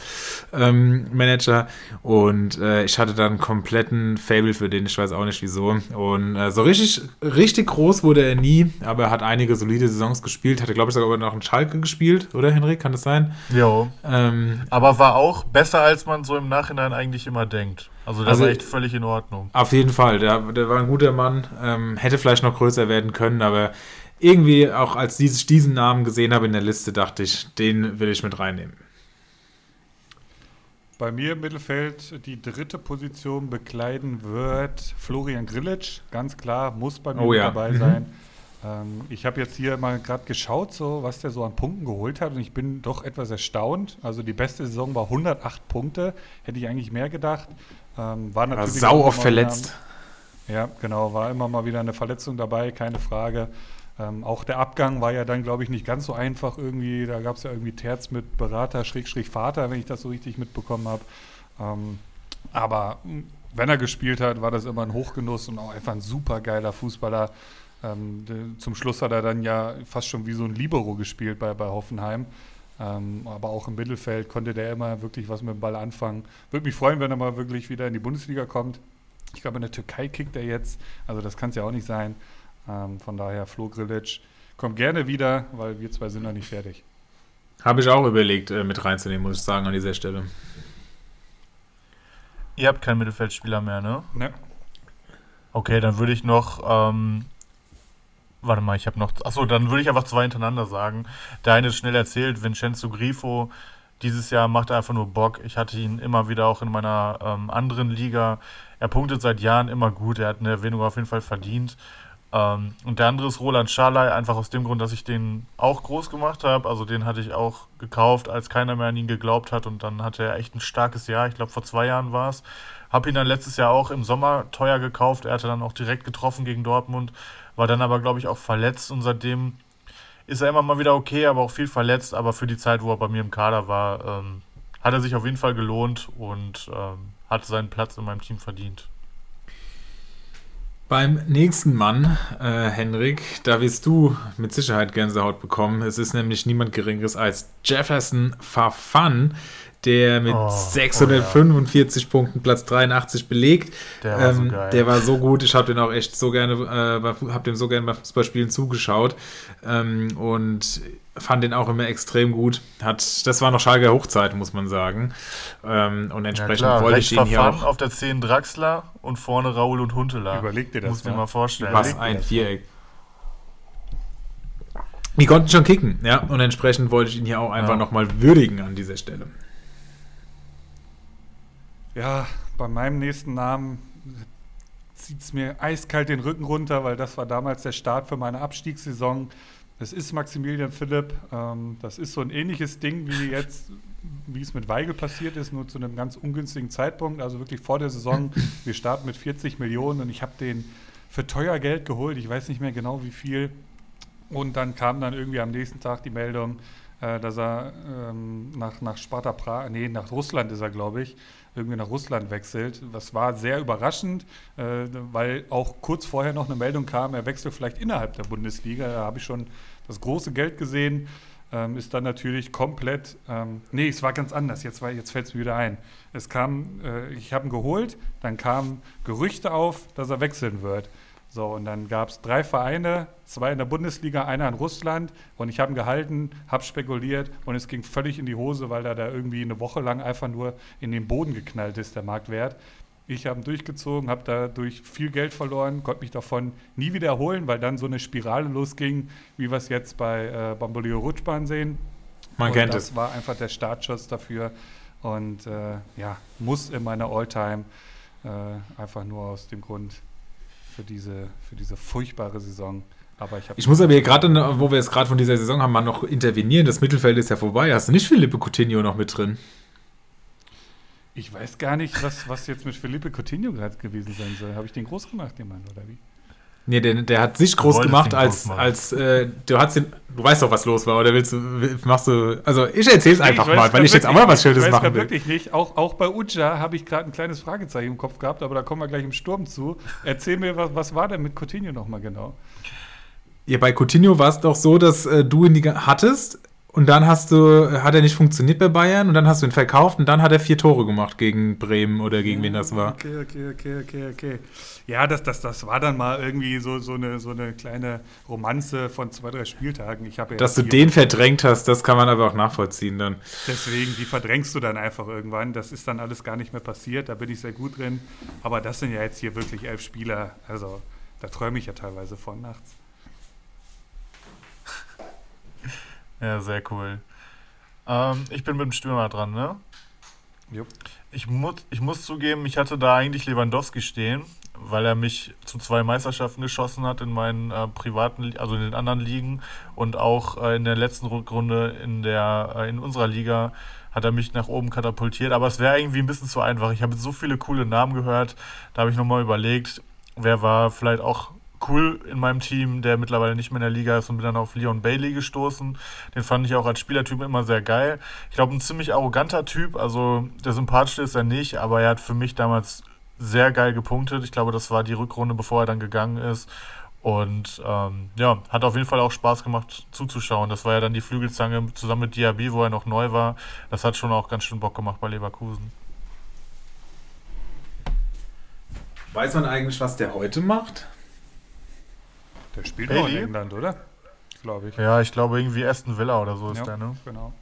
ähm, Manager und äh, ich hatte dann einen kompletten Fable für den, ich weiß auch nicht wieso. Und äh, so richtig, richtig groß wurde er nie, aber er hat einige solide Saisons gespielt, hatte glaube ich sogar noch einen Schalke gespielt, oder Henrik, kann das sein? Jo. Ähm, aber war auch besser, als man so im Nachhinein eigentlich immer denkt. Also das also, war echt völlig in Ordnung. Auf jeden Fall, der, der war ein guter Mann. Ähm, hätte vielleicht noch größer werden können, aber irgendwie auch als ich diesen Namen gesehen habe in der Liste, dachte ich, den will ich mit reinnehmen. Bei mir im Mittelfeld die dritte Position bekleiden wird Florian Grillitsch. Ganz klar, muss bei mir oh, ja. dabei mhm. sein. Ähm, ich habe jetzt hier mal gerade geschaut, so, was der so an Punkten geholt hat und ich bin doch etwas erstaunt. Also die beste Saison war 108 Punkte, hätte ich eigentlich mehr gedacht. Ähm, war natürlich war sau oft verletzt. Wieder, ja, genau, war immer mal wieder eine Verletzung dabei, keine Frage. Ähm, auch der Abgang war ja dann, glaube ich, nicht ganz so einfach irgendwie. Da gab es ja irgendwie Terz mit Berater, Schrägstrich Vater, wenn ich das so richtig mitbekommen habe. Ähm, aber wenn er gespielt hat, war das immer ein Hochgenuss und auch einfach ein super geiler Fußballer. Ähm, zum Schluss hat er dann ja fast schon wie so ein Libero gespielt bei, bei Hoffenheim. Ähm, aber auch im Mittelfeld konnte der immer wirklich was mit dem Ball anfangen. Würde mich freuen, wenn er mal wirklich wieder in die Bundesliga kommt. Ich glaube, in der Türkei kickt er jetzt. Also das kann es ja auch nicht sein. Ähm, von daher, Flo Grilic, kommt gerne wieder, weil wir zwei sind noch nicht fertig. Habe ich auch überlegt, äh, mit reinzunehmen, muss ich sagen, an dieser Stelle. Ihr habt keinen Mittelfeldspieler mehr, ne? Ne. Okay, dann würde ich noch ähm, Warte mal, ich habe noch. Achso, dann würde ich einfach zwei hintereinander sagen. Der eine ist schnell erzählt, Vincenzo Grifo. Dieses Jahr macht er einfach nur Bock. Ich hatte ihn immer wieder auch in meiner ähm, anderen Liga. Er punktet seit Jahren immer gut. Er hat eine Erwähnung auf jeden Fall verdient. Ähm, und der andere ist Roland Scharley, einfach aus dem Grund, dass ich den auch groß gemacht habe. Also den hatte ich auch gekauft, als keiner mehr an ihn geglaubt hat. Und dann hatte er echt ein starkes Jahr. Ich glaube, vor zwei Jahren war es. Habe ihn dann letztes Jahr auch im Sommer teuer gekauft. Er hatte dann auch direkt getroffen gegen Dortmund war dann aber, glaube ich, auch verletzt und seitdem ist er immer mal wieder okay, aber auch viel verletzt. Aber für die Zeit, wo er bei mir im Kader war, ähm, hat er sich auf jeden Fall gelohnt und ähm, hat seinen Platz in meinem Team verdient. Beim nächsten Mann, äh, Henrik, da wirst du mit Sicherheit Gänsehaut bekommen. Es ist nämlich niemand Geringeres als Jefferson Fafan, der mit oh, 645 oh ja. Punkten Platz 83 belegt. Der war, ähm, so der war so gut. Ich habe den auch echt so gerne, äh, habe dem so gerne bei Fußballspielen zugeschaut ähm, und fand den auch immer extrem gut. Hat, das war noch Schalke Hochzeit, muss man sagen. Ähm, und entsprechend ja, wollte ich ihn hier auch auf der 10 Draxler und vorne Raul und Huntela. Überleg dir das. Muss dir mal vorstellen. Was ein Viereck. Die konnten schon kicken, ja, und entsprechend wollte ich ihn hier auch einfach ja. nochmal würdigen an dieser Stelle. Ja, bei meinem nächsten Namen zieht es mir eiskalt den Rücken runter, weil das war damals der Start für meine Abstiegssaison. Es ist Maximilian Philipp. Ähm, das ist so ein ähnliches Ding wie jetzt, wie es mit Weigel passiert ist, nur zu einem ganz ungünstigen Zeitpunkt. Also wirklich vor der Saison. Wir starten mit 40 Millionen und ich habe den für teuer Geld geholt. Ich weiß nicht mehr genau wie viel. Und dann kam dann irgendwie am nächsten Tag die Meldung, äh, dass er ähm, nach, nach Sparta Prag, nee, nach Russland ist er, glaube ich, irgendwie nach Russland wechselt. Das war sehr überraschend, äh, weil auch kurz vorher noch eine Meldung kam, er wechselt vielleicht innerhalb der Bundesliga. Da habe ich schon das große Geld gesehen. Ähm, ist dann natürlich komplett. Ähm, nee, es war ganz anders. Jetzt, jetzt fällt es mir wieder ein. Es kam, äh, ich habe ihn geholt, dann kamen Gerüchte auf, dass er wechseln wird. So, und dann gab es drei Vereine, zwei in der Bundesliga, einer in Russland. Und ich habe ihn gehalten, habe spekuliert und es ging völlig in die Hose, weil er da irgendwie eine Woche lang einfach nur in den Boden geknallt ist, der Marktwert. Ich habe ihn durchgezogen, habe dadurch viel Geld verloren, konnte mich davon nie wieder erholen, weil dann so eine Spirale losging, wie wir es jetzt bei äh, Bamboleo Rutschbahn sehen. Man und kennt das es. war einfach der Startschuss dafür. Und äh, ja, muss in meiner Alltime äh, einfach nur aus dem Grund für diese, für diese furchtbare Saison. Aber ich. Ich muss aber hier gerade, wo wir jetzt gerade von dieser Saison haben, mal noch intervenieren. Das Mittelfeld ist ja vorbei. Hast du nicht Philippe Coutinho noch mit drin? Ich weiß gar nicht, was, was jetzt mit Felipe Coutinho gerade gewesen sein soll. Habe ich den groß gemacht, den Mann, oder wie? Nee, der, der hat sich groß gemacht, als, groß als äh, du hast den, du weißt doch, was los war, oder willst du, machst du, also ich erzähl's einfach ich mal, weil ich jetzt auch mal was Schönes Ich weiß machen will. wirklich nicht. Auch, auch bei Uja habe ich gerade ein kleines Fragezeichen im Kopf gehabt, aber da kommen wir gleich im Sturm zu. Erzähl mir, was, was war denn mit Coutinho nochmal genau? Ja, bei Coutinho war es doch so, dass äh, du ihn hattest und dann hast du, hat er nicht funktioniert bei Bayern und dann hast du ihn verkauft und dann hat er vier Tore gemacht gegen Bremen oder gegen wen das war. Okay, okay, okay, okay, okay. Ja, das, das, das war dann mal irgendwie so, so, eine, so eine kleine Romanze von zwei, drei Spieltagen. Ich habe ja Dass du den verdrängt hast, das kann man aber auch nachvollziehen dann. Deswegen, die verdrängst du dann einfach irgendwann. Das ist dann alles gar nicht mehr passiert. Da bin ich sehr gut drin. Aber das sind ja jetzt hier wirklich elf Spieler. Also, da träume ich ja teilweise von nachts. Ja, sehr cool. Ähm, ich bin mit dem Stürmer dran, ne? Jupp. Ich muss, ich muss zugeben, ich hatte da eigentlich Lewandowski stehen, weil er mich zu zwei Meisterschaften geschossen hat in meinen äh, privaten, also in den anderen Ligen und auch äh, in der letzten Rückrunde in der äh, in unserer Liga hat er mich nach oben katapultiert. Aber es wäre irgendwie ein bisschen zu einfach. Ich habe so viele coole Namen gehört, da habe ich nochmal überlegt, wer war vielleicht auch cool in meinem Team, der mittlerweile nicht mehr in der Liga ist und bin dann auf Leon Bailey gestoßen. Den fand ich auch als Spielertyp immer sehr geil. Ich glaube, ein ziemlich arroganter Typ, also der sympathischste ist er nicht, aber er hat für mich damals sehr geil gepunktet. Ich glaube, das war die Rückrunde, bevor er dann gegangen ist. Und ähm, ja, hat auf jeden Fall auch Spaß gemacht zuzuschauen. Das war ja dann die Flügelzange zusammen mit Diaby, wo er noch neu war. Das hat schon auch ganz schön Bock gemacht bei Leverkusen. Weiß man eigentlich, was der heute macht? Der spielt Bailey? noch in England, oder? Glaube ich. Ja, ich glaube irgendwie Aston Villa oder so ist Ja, der, ne? Genau.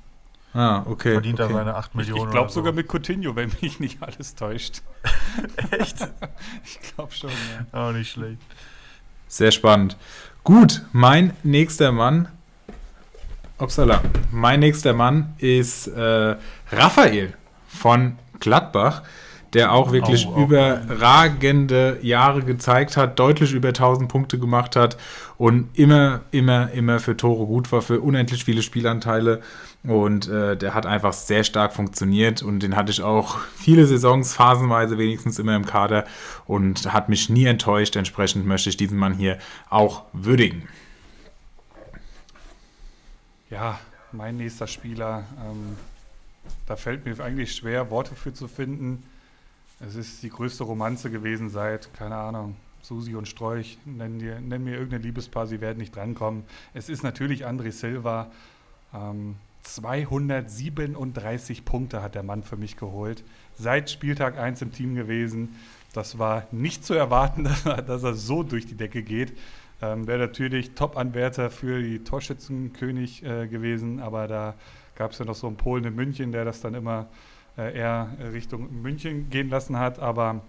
Ah, okay. Verdient okay. er seine 8 Ich, Millionen. ich glaube oder so. sogar mit Coutinho, wenn mich nicht alles täuscht. (laughs) Echt? (laughs) Ich glaube schon, ja. Auch nicht schlecht. Sehr spannend. Gut, mein nächster Mann. Upsala. Mein nächster Mann ist äh, Raphael von Gladbach, der auch wirklich Au, au. überragende Jahre gezeigt hat, deutlich über 1000 Punkte gemacht hat und immer, immer, immer für Tore gut war, für unendlich viele Spielanteile. Und äh, der hat einfach sehr stark funktioniert und den hatte ich auch viele Saisons, phasenweise wenigstens immer im Kader und hat mich nie enttäuscht. Entsprechend möchte ich diesen Mann hier auch würdigen. Ja, mein nächster Spieler. Ähm, da fällt mir eigentlich schwer, Worte für zu finden. Es ist die größte Romanze gewesen seit, keine Ahnung, Susi und Strolch. Nenn, dir, nenn mir irgendein Liebespaar, sie werden nicht drankommen. Es ist natürlich André Silva. Ähm, 237 Punkte hat der Mann für mich geholt. Seit Spieltag 1 im Team gewesen. Das war nicht zu erwarten, (laughs) dass er, dass er so durch die Decke geht. Ähm, Wäre natürlich Top-Anwärter für die Torschützenkönig äh, gewesen, aber da gab es ja noch so einen Polen in München, der das dann immer eher Richtung München gehen lassen hat. Aber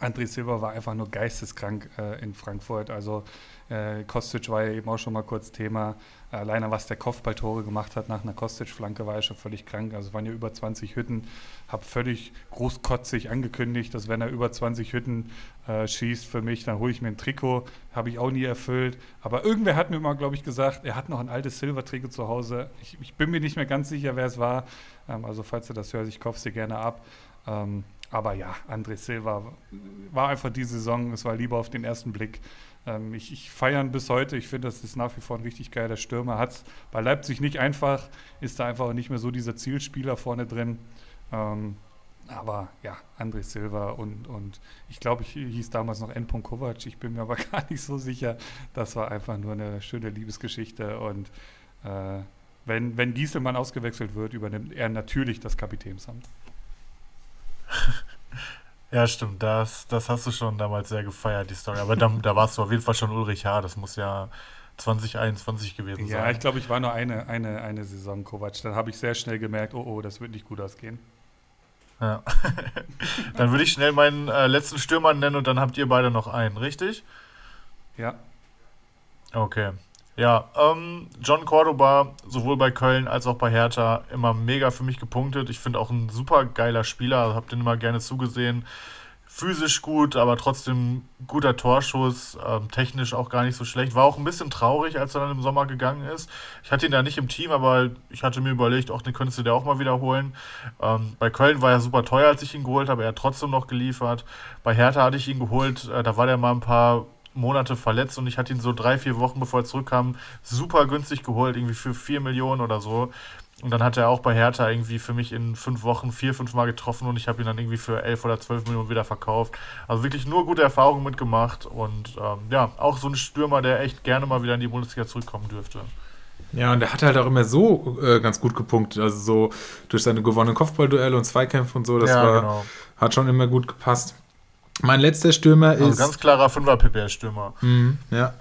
André Silva war einfach nur geisteskrank äh, in Frankfurt. Also äh, Kostic war ja eben auch schon mal kurz Thema. Alleine was der Kopfballtore gemacht hat nach einer Kostic-Flanke war ja schon völlig krank. Also es waren ja über 20 Hütten. Habe völlig großkotzig angekündigt, dass wenn er über 20 Hütten äh, schießt für mich, dann hole ich mir ein Trikot. Habe ich auch nie erfüllt. Aber irgendwer hat mir mal, glaube ich, gesagt, er hat noch ein altes Silver-Trikot zu Hause. Ich, ich bin mir nicht mehr ganz sicher, wer es war. Ähm, also falls du das hörst, ich kaufe es dir gerne ab. Ähm, aber ja, André Silva war einfach die Saison, es war lieber auf den ersten Blick. Ähm, ich ich feiere bis heute, ich finde, das ist nach wie vor ein richtig geiler Stürmer. Hat es bei Leipzig nicht einfach, ist da einfach nicht mehr so dieser Zielspieler vorne drin. Aber ja, André Silva und, und ich glaube, ich hieß damals noch N. Kovac, ich bin mir aber (laughs) gar nicht so sicher. Das war einfach nur eine schöne Liebesgeschichte und äh, wenn, wenn Gieselmann ausgewechselt wird, übernimmt er natürlich das Kapitänsamt. (laughs) Ja, stimmt. Das, das hast du schon damals sehr gefeiert, die Story. Aber da, da warst du auf jeden Fall schon Ulrich H. Das muss ja 2021 gewesen Ja, sein. ich glaube, ich war nur eine, eine, eine Saison Kovac. Dann habe ich sehr schnell gemerkt, oh, oh, das wird nicht gut ausgehen. Ja. (laughs) dann würde ich schnell meinen äh, letzten Stürmer nennen und dann habt ihr beide noch einen, richtig? Ja. Okay. Ja, ähm, John Cordoba, sowohl bei Köln als auch bei Hertha, immer mega für mich gepunktet. Ich finde auch ein super geiler Spieler, also hab den immer gerne zugesehen. Physisch gut, aber trotzdem guter Torschuss, ähm, technisch auch gar nicht so schlecht. War auch ein bisschen traurig, als er dann im Sommer gegangen ist. Ich hatte ihn da nicht im Team, aber ich hatte mir überlegt, auch den könntest du dir auch mal wiederholen. Ähm, bei Köln war er super teuer, als ich ihn geholt habe. Er hat trotzdem noch geliefert. Bei Hertha hatte ich ihn geholt, äh, da war der mal ein paar Monate verletzt und ich hatte ihn so drei, vier Wochen bevor er zurückkam, super günstig geholt, irgendwie für vier Millionen oder so. Und dann hat er auch bei Hertha irgendwie für mich in fünf Wochen vier, fünf Mal getroffen und ich habe ihn dann irgendwie für elf oder zwölf Millionen wieder verkauft. Also wirklich nur gute Erfahrungen mitgemacht und ähm, ja, auch so ein Stürmer, der echt gerne mal wieder in die Bundesliga zurückkommen dürfte. Ja, und der hat halt auch immer so äh, ganz gut gepunktet. Also so durch seine gewonnenen Kopfballduelle und Zweikämpfe und so, das ja, war, genau. hat schon immer gut gepasst. Mein letzter Stürmer Also ist. ganz klarer Fünfer-PPS-Stürmer. Mhm, ja.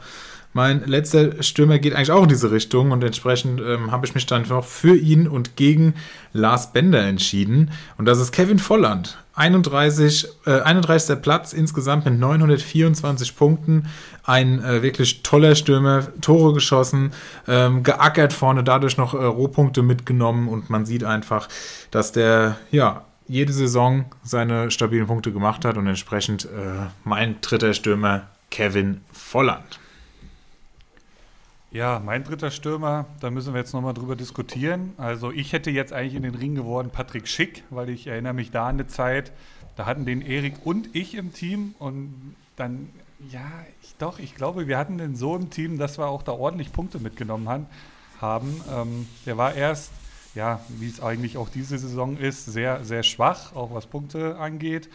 Mein letzter Stürmer geht eigentlich auch in diese Richtung und entsprechend ähm, habe ich mich dann noch für ihn und gegen Lars Bender entschieden. Und das ist Kevin Volland. 31, äh, 31. Platz insgesamt mit 924 Punkten. Ein äh, wirklich toller Stürmer, Tore geschossen, ähm, geackert vorne, dadurch noch äh, Rohpunkte mitgenommen und man sieht einfach, dass der, ja, jede Saison seine stabilen Punkte gemacht hat und entsprechend äh, mein dritter Stürmer Kevin Volland. Ja, mein dritter Stürmer, da müssen wir jetzt nochmal drüber diskutieren. Also ich hätte jetzt eigentlich in den Ring geworden Patrick Schick, weil ich erinnere mich da an eine Zeit, da hatten den Erik und ich im Team und dann, ja, ich, doch, ich glaube, wir hatten den so im Team, dass wir auch da ordentlich Punkte mitgenommen haben. Ähm, der war erst, ja, wie es eigentlich auch diese Saison ist, sehr, sehr schwach, auch was Punkte angeht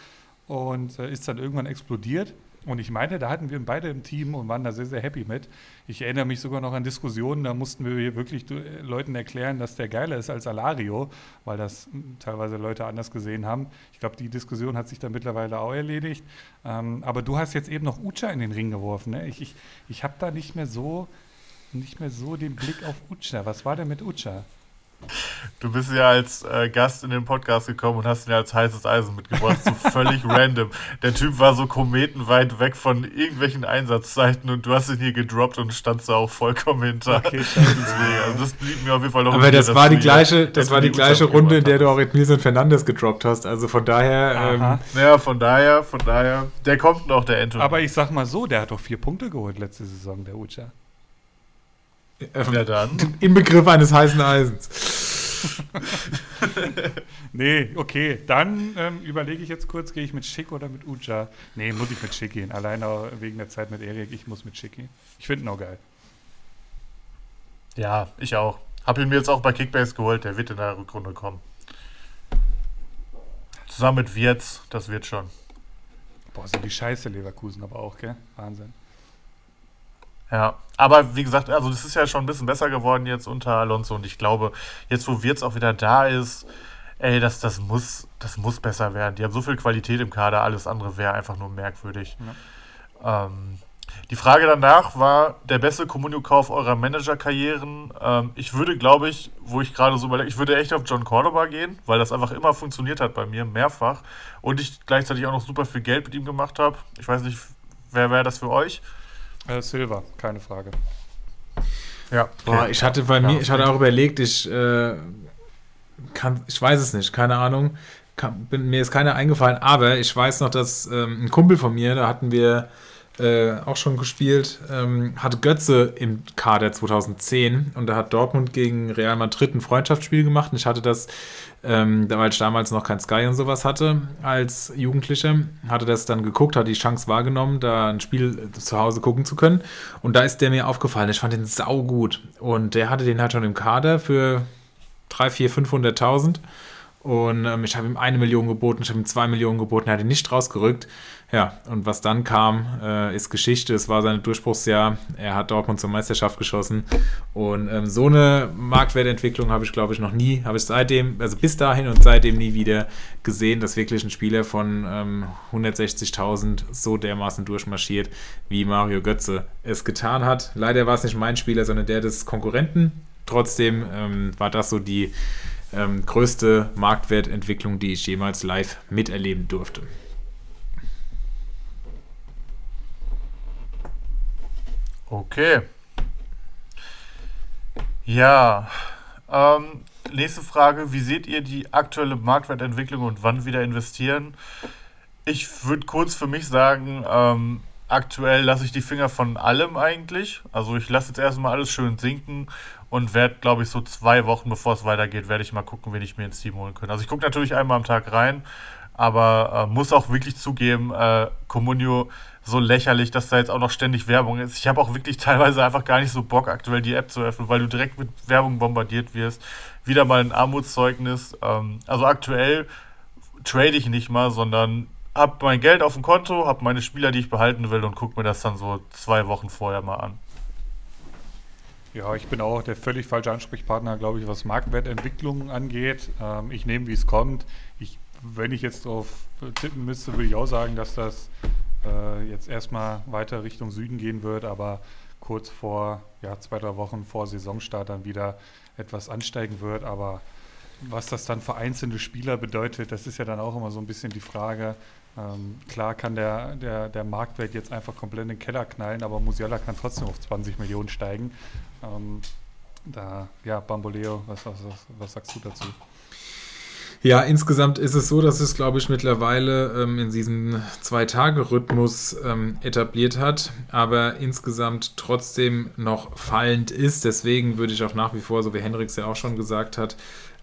und äh, ist dann irgendwann explodiert. Und ich meine, da hatten wir beide im Team und waren da sehr, sehr happy mit. Ich erinnere mich sogar noch an Diskussionen, da mussten wir hier wirklich Leuten erklären, dass der geiler ist als Alario, weil das teilweise Leute anders gesehen haben. Ich glaube, die Diskussion hat sich dann mittlerweile auch erledigt. Ähm, aber du hast jetzt eben noch Ucha in den Ring geworfen. Ne? Ich, ich, ich habe da nicht mehr so nicht mehr so den Blick auf Ucha. Was war denn mit Ucha? Du bist ja als äh, Gast in den Podcast gekommen und hast ihn ja als heißes Eisen mitgebracht, so (laughs) völlig random. Der Typ war so kometenweit weg von irgendwelchen Einsatzzeiten und du hast ihn hier gedroppt und standst da auch vollkommen hinter. Okay, (laughs) Deswegen, also das blieb mir auf jeden Fall noch Aber das war die gleiche, das war die gleiche Runde, in der du auch Edmilson Fernandes gedroppt hast. Also von daher, ähm. Ja, von daher, von daher, der kommt noch, der Anthony. Aber ich sag mal so, der hat doch vier Punkte geholt letzte Saison, der Ucha. Ähm, ja dann. (laughs) im Begriff eines heißen Eisens. (laughs) Nee, okay. Dann ähm, überlege ich jetzt kurz, gehe ich mit Schick oder mit Uja? Nee, muss ich mit Schick gehen. Alleine auch wegen der Zeit mit Erik, ich muss mit Schick gehen. Ich finde ihn auch geil. Ja, ich auch. Hab ihn mir jetzt auch bei Kickbase geholt, der wird in der Rückrunde kommen. Zusammen mit Wirtz, das wird schon. Boah, sind die scheiße Leverkusen aber auch, gell? Wahnsinn. Ja, aber wie gesagt, also das ist ja schon ein bisschen besser geworden jetzt unter Alonso und ich glaube, jetzt wo Wirtz auch wieder da ist, ey, das, das, muss, das muss besser werden. Die haben so viel Qualität im Kader, alles andere wäre einfach nur merkwürdig. Ähm, die Frage danach war der beste Kommunikauf eurer Managerkarrieren. Ähm, ich würde, glaube ich, wo ich gerade so überlege, ich würde echt auf John Cordoba gehen, weil das einfach immer funktioniert hat bei mir, mehrfach. Und ich gleichzeitig auch noch super viel Geld mit ihm gemacht habe. Ich weiß nicht, wer wäre das für euch? Äh, Silver, keine Frage. Ja. Boah, ich hatte bei Ja, mir, ich hatte auch überlegt, ich äh, kann, ich weiß es nicht, keine Ahnung. Kann, bin, mir ist keiner eingefallen, aber ich weiß noch, dass ähm, ein Kumpel von mir, da hatten wir äh, auch schon gespielt, ähm, hatte Götze im Kader 2010 und da hat Dortmund gegen Real Madrid ein Freundschaftsspiel gemacht und ich hatte das, ähm, weil ich damals noch kein Sky und sowas hatte als Jugendlicher, hatte das dann geguckt, hatte die Chance wahrgenommen, da ein Spiel zu Hause gucken zu können. Und da ist der mir aufgefallen, ich fand den sau gut und der hatte den halt schon im Kader für 3, 4, 500.000 und ähm, ich habe ihm eine Million geboten, ich habe ihm zwei Millionen geboten, er hat ihn nicht rausgerückt. Ja, und was dann kam, äh, ist Geschichte. Es war sein Durchbruchsjahr. Er hat Dortmund zur Meisterschaft geschossen. Und ähm, so eine Marktwertentwicklung habe ich, glaube ich, noch nie, habe ich seitdem, also bis dahin und seitdem nie wieder gesehen, dass wirklich ein Spieler von ähm, 160.000 so dermaßen durchmarschiert, wie Mario Götze es getan hat. Leider war es nicht mein Spieler, sondern der des Konkurrenten. Trotzdem ähm, war das so die ähm, größte Marktwertentwicklung, die ich jemals live miterleben durfte. Okay. Ja. Ähm, nächste Frage. Wie seht ihr die aktuelle Marktwertentwicklung und wann wieder investieren? Ich würde kurz für mich sagen, ähm, aktuell lasse ich die Finger von allem eigentlich. Also ich lasse jetzt erstmal alles schön sinken und werde, glaube ich, so zwei Wochen bevor es weitergeht, werde ich mal gucken, wen ich mir ins Team holen kann. Also ich gucke natürlich einmal am Tag rein, aber äh, muss auch wirklich zugeben, äh, Comunio so lächerlich, dass da jetzt auch noch ständig Werbung ist. Ich habe auch wirklich teilweise einfach gar nicht so Bock, aktuell die App zu öffnen, weil du direkt mit Werbung bombardiert wirst. Wieder mal ein Armutszeugnis. Ähm, also aktuell trade ich nicht mal, sondern habe mein Geld auf dem Konto, habe meine Spieler, die ich behalten will und gucke mir das dann so zwei Wochen vorher mal an. Ja, ich bin auch der völlig falsche Ansprechpartner, glaube ich, was Marktwertentwicklungen angeht. Ähm, ich nehme, wie es kommt. Ich, wenn ich jetzt drauf tippen müsste, würde ich auch sagen, dass das äh, jetzt erstmal weiter Richtung Süden gehen wird, aber kurz vor, ja, zwei, drei Wochen vor Saisonstart dann wieder etwas ansteigen wird. Aber was das dann für einzelne Spieler bedeutet, das ist ja dann auch immer so ein bisschen die Frage. Ähm, klar kann der, der, der Marktwert jetzt einfach komplett in den Keller knallen, aber Musiala kann trotzdem auf 20 Millionen steigen. Ähm, da, ja, Bamboleo, was, was, was sagst du dazu? Ja, insgesamt ist es so, dass es, glaube ich, mittlerweile ähm, in diesem Zwei-Tage-Rhythmus ähm, etabliert hat, aber insgesamt trotzdem noch fallend ist. Deswegen würde ich auch nach wie vor, so wie Hendrix ja auch schon gesagt hat,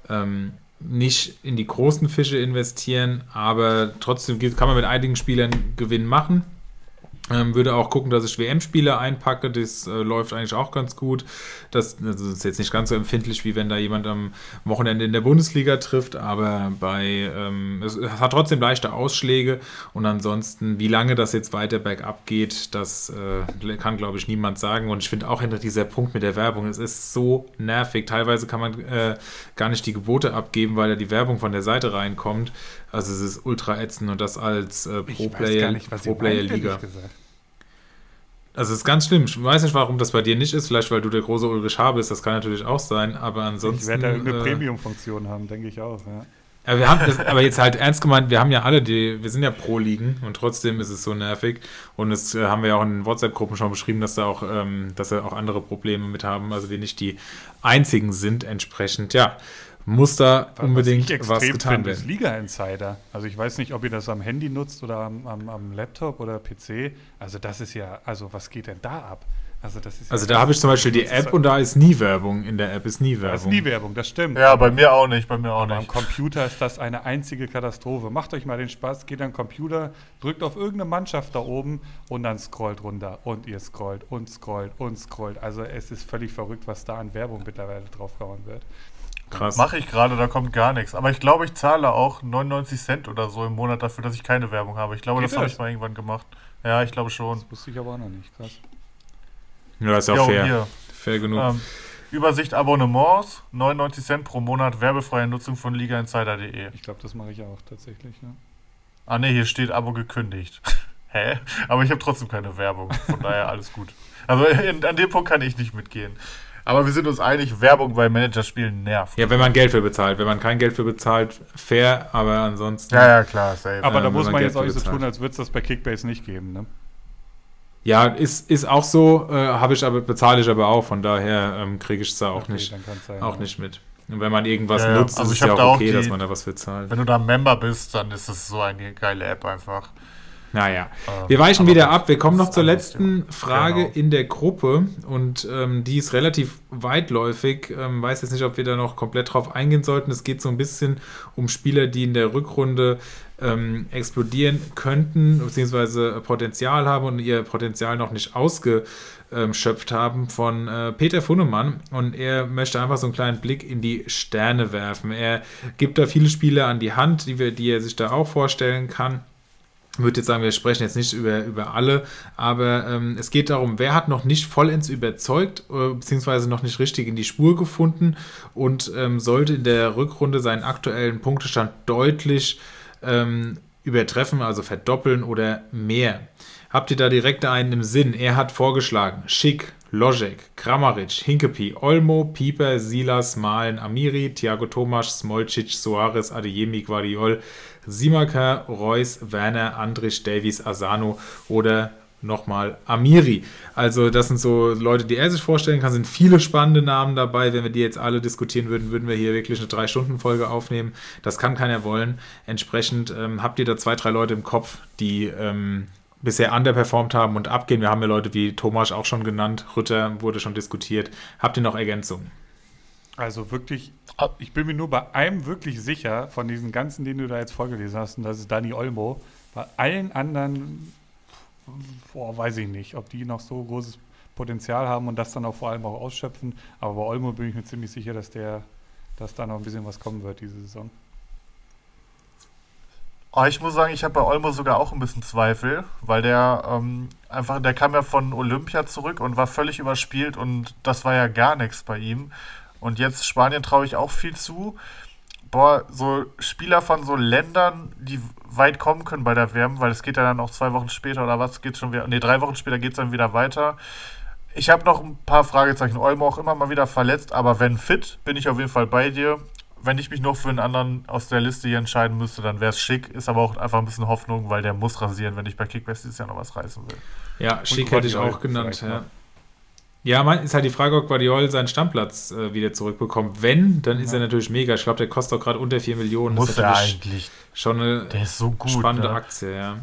ähm, nicht in die großen Fische investieren, aber trotzdem kann man mit einigen Spielern Gewinn machen. Ähm, würde auch gucken, dass ich WM-Spiele einpacke. Das äh, läuft eigentlich auch ganz gut. Das, also das, ist jetzt nicht ganz so empfindlich, wie wenn da jemand am Wochenende in der Bundesliga trifft, aber bei ähm, es, hat trotzdem leichte Ausschläge. Und ansonsten, wie lange das jetzt weiter bergab geht, das äh, kann, glaube ich, niemand sagen. Und ich finde auch hinter dieser Punkt mit der Werbung, es ist so nervig. Teilweise kann man äh, gar nicht die Gebote abgeben, weil da die Werbung von der Seite reinkommt. Also es ist ultra ätzend und das als äh, Pro-Player-Liga. Pro also es ist ganz schlimm. Ich weiß nicht, warum das bei dir nicht ist. Vielleicht, weil du der große Ulrich H. bist. Das kann natürlich auch sein. Aber ansonsten. Ich werde da irgendeine äh, Premium-Funktion haben, denke ich auch. Ja. Aber, wir haben das, aber jetzt halt ernst gemeint, wir haben ja alle die, wir sind ja Pro-Ligen und trotzdem ist es so nervig. Und das äh, haben wir ja auch in WhatsApp-Gruppen schon beschrieben, dass da auch, ähm, dass da auch andere Probleme mit haben. Also wir nicht die einzigen sind entsprechend. Ja, muss da was unbedingt was, was getan finde, werden. Ist Liga Insider. Also ich weiß nicht, ob ihr das am Handy nutzt oder am, am, am, Laptop oder PC. Also das ist ja, also was geht denn da ab? Also, das ist also ja da habe ich zum Beispiel die App und da ist nie Werbung. In der App ist nie Werbung. Da ist nie Werbung, das stimmt. Ja, bei mir auch nicht, bei mir auch Aber nicht. Am Computer ist das eine einzige Katastrophe. Macht euch mal den Spaß, geht an den Computer, drückt auf irgendeine Mannschaft da oben und dann scrollt runter und ihr scrollt und scrollt und scrollt. Also es ist völlig verrückt, was da an Werbung mittlerweile draufgehauen wird. Krass. Mache ich gerade, da kommt gar nichts. Aber ich glaube, ich zahle auch 99 Cent oder so im Monat dafür, dass ich keine Werbung habe. Ich glaube, Geht das habe ich mal irgendwann gemacht. Ja, ich glaube schon. Das wusste ich aber auch noch nicht. Krass. Ja, ist auch jo, fair. Hier. Fair genug. Ähm, Übersicht Abonnements, 99 Cent pro Monat, werbefreie Nutzung von ligainsider.de. Ich glaube, das mache ich auch tatsächlich. Ja. Ah ne, hier steht Abo gekündigt. (laughs) Hä? Aber ich habe trotzdem keine Werbung. Von daher alles gut. Also in, an dem Punkt kann ich nicht mitgehen. Aber wir sind uns einig, Werbung bei Managerspielen nervt. Ja, wenn man Geld für bezahlt. Wenn man kein Geld für bezahlt, fair, aber ansonsten. Ja, ja, klar, safe. Aber da muss man, man jetzt auch nicht so tun, als würde es das bei Kickbase nicht geben, ne? Ja, ist, ist auch so, äh, habe ich aber, bezahle ich aber auch, von daher ähm, kriege ich es da auch, okay, nicht, sein, auch ja. nicht mit. Und wenn man irgendwas ja, nutzt, also ist es ja auch okay, die, dass man da was für zahlt. Wenn du da Member bist, dann ist das so eine geile App einfach. Naja, ähm, wir weichen wieder ab. Wir kommen noch zur letzten Frage genau. in der Gruppe und ähm, die ist relativ weitläufig. Ähm, weiß jetzt nicht, ob wir da noch komplett drauf eingehen sollten. Es geht so ein bisschen um Spieler, die in der Rückrunde ähm, explodieren könnten, beziehungsweise Potenzial haben und ihr Potenzial noch nicht ausgeschöpft haben von äh, Peter Funnemann und er möchte einfach so einen kleinen Blick in die Sterne werfen. Er gibt da viele Spieler an die Hand, die, wir, die er sich da auch vorstellen kann würde jetzt sagen, wir sprechen jetzt nicht über, über alle, aber ähm, es geht darum, wer hat noch nicht vollends überzeugt, äh, beziehungsweise noch nicht richtig in die Spur gefunden und ähm, sollte in der Rückrunde seinen aktuellen Punktestand deutlich ähm, übertreffen, also verdoppeln oder mehr. Habt ihr da direkt einen im Sinn? Er hat vorgeschlagen, Schick, Logic, Kramaric, Hinkepi, Olmo, Pieper, Silas, Malen, Amiri, Thiago Tomasch, Smolcic, Soares, Adeyemi, Guardiol, Simaka, Reus, Werner, Andrich, Davies, Asano oder nochmal Amiri. Also das sind so Leute, die er sich vorstellen kann. Sind viele spannende Namen dabei. Wenn wir die jetzt alle diskutieren würden, würden wir hier wirklich eine Drei-Stunden-Folge aufnehmen. Das kann keiner wollen. Entsprechend ähm, habt ihr da zwei, drei Leute im Kopf, die ähm, bisher underperformt haben und abgehen. Wir haben ja Leute wie Thomas auch schon genannt. Rütter wurde schon diskutiert. Habt ihr noch Ergänzungen? Also wirklich, ich bin mir nur bei einem wirklich sicher, von diesen ganzen, den du da jetzt vorgelesen hast, und das ist Dani Olmo. Bei allen anderen, boah, weiß ich nicht, ob die noch so großes Potenzial haben und das dann auch vor allem auch ausschöpfen. Aber bei Olmo bin ich mir ziemlich sicher, dass der, dass da noch ein bisschen was kommen wird diese Saison. Oh, ich muss sagen, ich habe bei Olmo sogar auch ein bisschen Zweifel, weil der ähm, einfach, der kam ja von Olympia zurück und war völlig überspielt und das war ja gar nichts bei ihm. Und jetzt Spanien traue ich auch viel zu. Boah, so Spieler von so Ländern, die weit kommen können bei der WM, weil es geht ja dann auch zwei Wochen später oder was, geht schon wieder, nee, drei Wochen später geht es dann wieder weiter. Ich habe noch ein paar Fragezeichen. Olmo auch immer mal wieder verletzt, aber wenn fit, bin ich auf jeden Fall bei dir. Wenn ich mich noch für einen anderen aus der Liste hier entscheiden müsste, dann wäre es schick. Ist aber auch einfach ein bisschen Hoffnung, weil der muss rasieren, wenn ich bei Kickbase dieses Jahr noch was reißen will. Ja, schick hätte ich auch genannt, ja. Ja, man, ist halt die Frage, ob Guardiol seinen Stammplatz äh, wieder zurückbekommt. Wenn, dann ist ja. er natürlich mega. Ich glaube, der kostet auch gerade unter 4 Millionen. Muss er eigentlich. Schon eine so gut, spannende ne? Aktie, ja.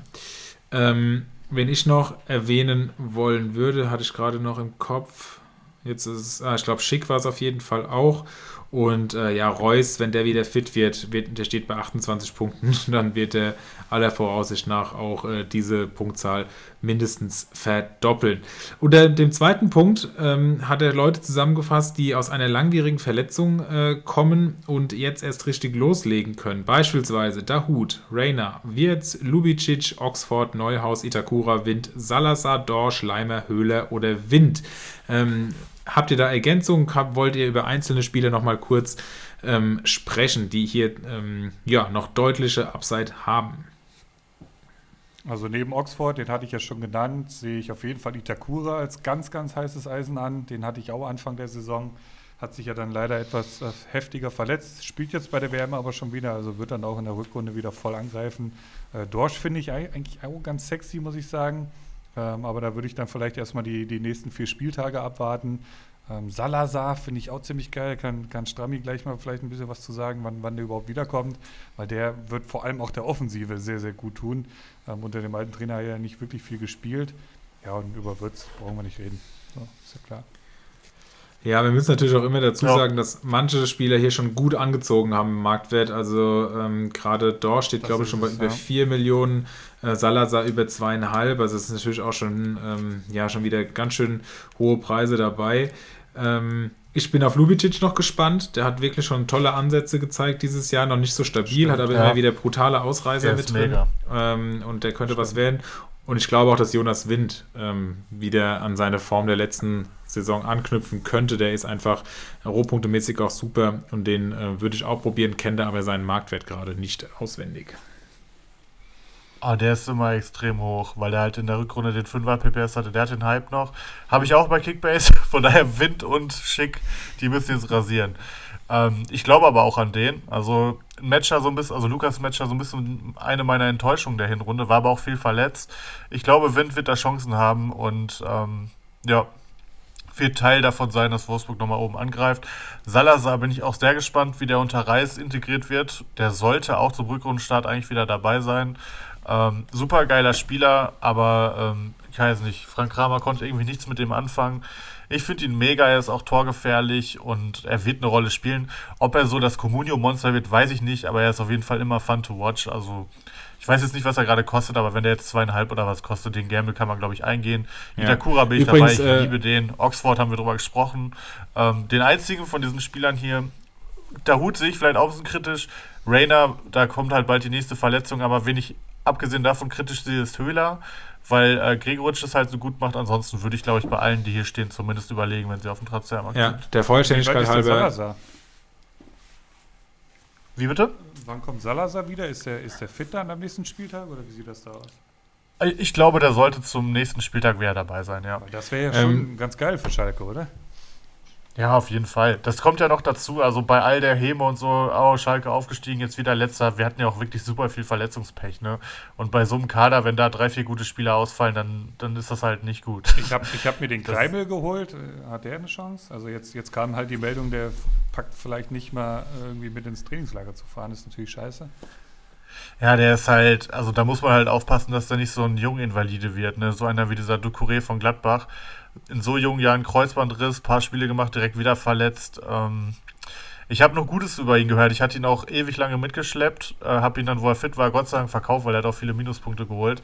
Ähm, wenn ich noch erwähnen wollen würde, hatte ich gerade noch im Kopf. Jetzt ist es, ah, ich glaube, Schick war es auf jeden Fall auch. Und äh, ja, Reus, wenn der wieder fit wird, wird, der steht bei 28 Punkten, (laughs) dann wird er aller Voraussicht nach auch äh, diese Punktzahl mindestens verdoppeln. Unter dem zweiten Punkt ähm, hat er Leute zusammengefasst, die aus einer langwierigen Verletzung äh, kommen und jetzt erst richtig loslegen können. Beispielsweise Dahut, Reina, Wirtz, Lubicic, Oxford, Neuhaus, Itakura, Wind, Salazar, Dorsch, Leimer, Höhler oder Wind. Ähm, habt ihr da Ergänzungen? Wollt ihr über einzelne Spiele nochmal kurz ähm, sprechen, die hier ähm, ja, noch deutliche Upside haben? Also neben Oxford, den hatte ich ja schon genannt, sehe ich auf jeden Fall Itakura als ganz, ganz heißes Eisen an. Den hatte ich auch Anfang der Saison. Hat sich ja dann leider etwas äh, heftiger verletzt. Spielt jetzt bei der WM aber schon wieder, also wird dann auch in der Rückrunde wieder voll angreifen. Äh, Dorsch finde ich eigentlich auch ganz sexy, muss ich sagen. Ähm, aber da würde ich dann vielleicht erstmal die, die nächsten vier Spieltage abwarten. Ähm, Salazar finde ich auch ziemlich geil. Kann, kann Strammi gleich mal vielleicht ein bisschen was zu sagen, wann, wann der überhaupt wiederkommt. Weil der wird vor allem auch der Offensive sehr, sehr gut tun. Ähm, unter dem alten Trainer hat er ja nicht wirklich viel gespielt. Ja, und über Würz brauchen wir nicht reden. So, ist ja klar. Ja, wir müssen natürlich auch immer dazu ja. sagen, dass manche Spieler hier schon gut angezogen haben im Marktwert. Also ähm, gerade Dor steht, glaube ich, schon bei über ja. 4 Millionen, äh, Salazar über zweieinhalb. Also es ist natürlich auch schon, ähm, ja, schon wieder ganz schön hohe Preise dabei. Ähm, ich bin auf Lubicic noch gespannt. Der hat wirklich schon tolle Ansätze gezeigt dieses Jahr. Noch nicht so stabil, Stimmt, hat aber ja. immer wieder brutale Ausreißer mit drin. Ähm, und der könnte Stimmt. was werden. Und ich glaube auch, dass Jonas Wind ähm, wieder an seine Form der letzten Saison anknüpfen könnte. Der ist einfach rohpunktemäßig auch super und den äh, würde ich auch probieren, kennt aber seinen Marktwert gerade nicht auswendig. Ah, der ist immer extrem hoch, weil der halt in der Rückrunde den 5er PPS hatte. Der hat den Hype noch. Habe ich auch bei Kickbase. (laughs) Von daher Wind und Schick, die müssen jetzt rasieren. Ähm, ich glaube aber auch an den. Also Matcher so ein bisschen, also Lukas Matcher so ein bisschen eine meiner Enttäuschungen der Hinrunde, war aber auch viel verletzt. Ich glaube, Wind wird da Chancen haben und ähm, ja, wird Teil davon sein, dass Wolfsburg nochmal oben angreift. Salazar bin ich auch sehr gespannt, wie der unter Reis integriert wird. Der sollte auch zum Rückrundenstart eigentlich wieder dabei sein. Ähm, super geiler Spieler, aber ähm, ich weiß nicht, Frank Kramer konnte irgendwie nichts mit dem anfangen. Ich finde ihn mega, er ist auch torgefährlich und er wird eine Rolle spielen. Ob er so das Comunio-Monster wird, weiß ich nicht, aber er ist auf jeden Fall immer fun to watch. Also ich weiß jetzt nicht, was er gerade kostet, aber wenn der jetzt zweieinhalb oder was kostet, den Gamble kann man, glaube ich, eingehen. Ja. Itakura bin ich Übrigens, dabei, ich äh, liebe den. Oxford haben wir drüber gesprochen. Ähm, den einzigen von diesen Spielern hier, Dahut sehe ich vielleicht auch ein bisschen kritisch. Rainer, da kommt halt bald die nächste Verletzung, aber wen ich abgesehen davon kritisch sehe, ist Höhler, weil äh, Gregoritsch das halt so gut macht. Ansonsten würde ich, glaube ich, bei allen, die hier stehen, zumindest überlegen, wenn sie auf dem Transfermarkt Ja, sind. der Vollständigkeit halber. Salazar? Wie bitte? Wann kommt Salazar wieder? Ist der, ist der fit dann am nächsten Spieltag oder wie sieht das da aus? Äh, Ich glaube, der sollte zum nächsten Spieltag wieder dabei sein, ja. Das wäre ja Ähm, schon ganz geil für Schalke, oder? Ja, auf jeden Fall. Das kommt ja noch dazu. Also bei all der Häme und so, oh, Schalke aufgestiegen, jetzt wieder letzter. Wir hatten ja auch wirklich super viel Verletzungspech, ne? Und bei so einem Kader, wenn da drei, vier gute Spieler ausfallen, dann, dann ist das halt nicht gut. Ich habe ich hab mir den Kreimel geholt. Äh, Hat der eine Chance? Also jetzt, jetzt kam halt die Meldung, der packt vielleicht nicht mal irgendwie mit ins Trainingslager zu fahren. Das ist natürlich scheiße. Ja, der ist halt, also da muss man halt aufpassen, dass der nicht so ein Junginvalide wird, ne? So einer wie dieser Ducouré von Gladbach. In so jungen Jahren Kreuzbandriss, paar Spiele gemacht, direkt wieder verletzt. Ähm, ich habe noch Gutes über ihn gehört. Ich hatte ihn auch ewig lange mitgeschleppt, äh, habe ihn dann, wo er fit war, Gott sei Dank verkauft, weil er hat auch viele Minuspunkte geholt.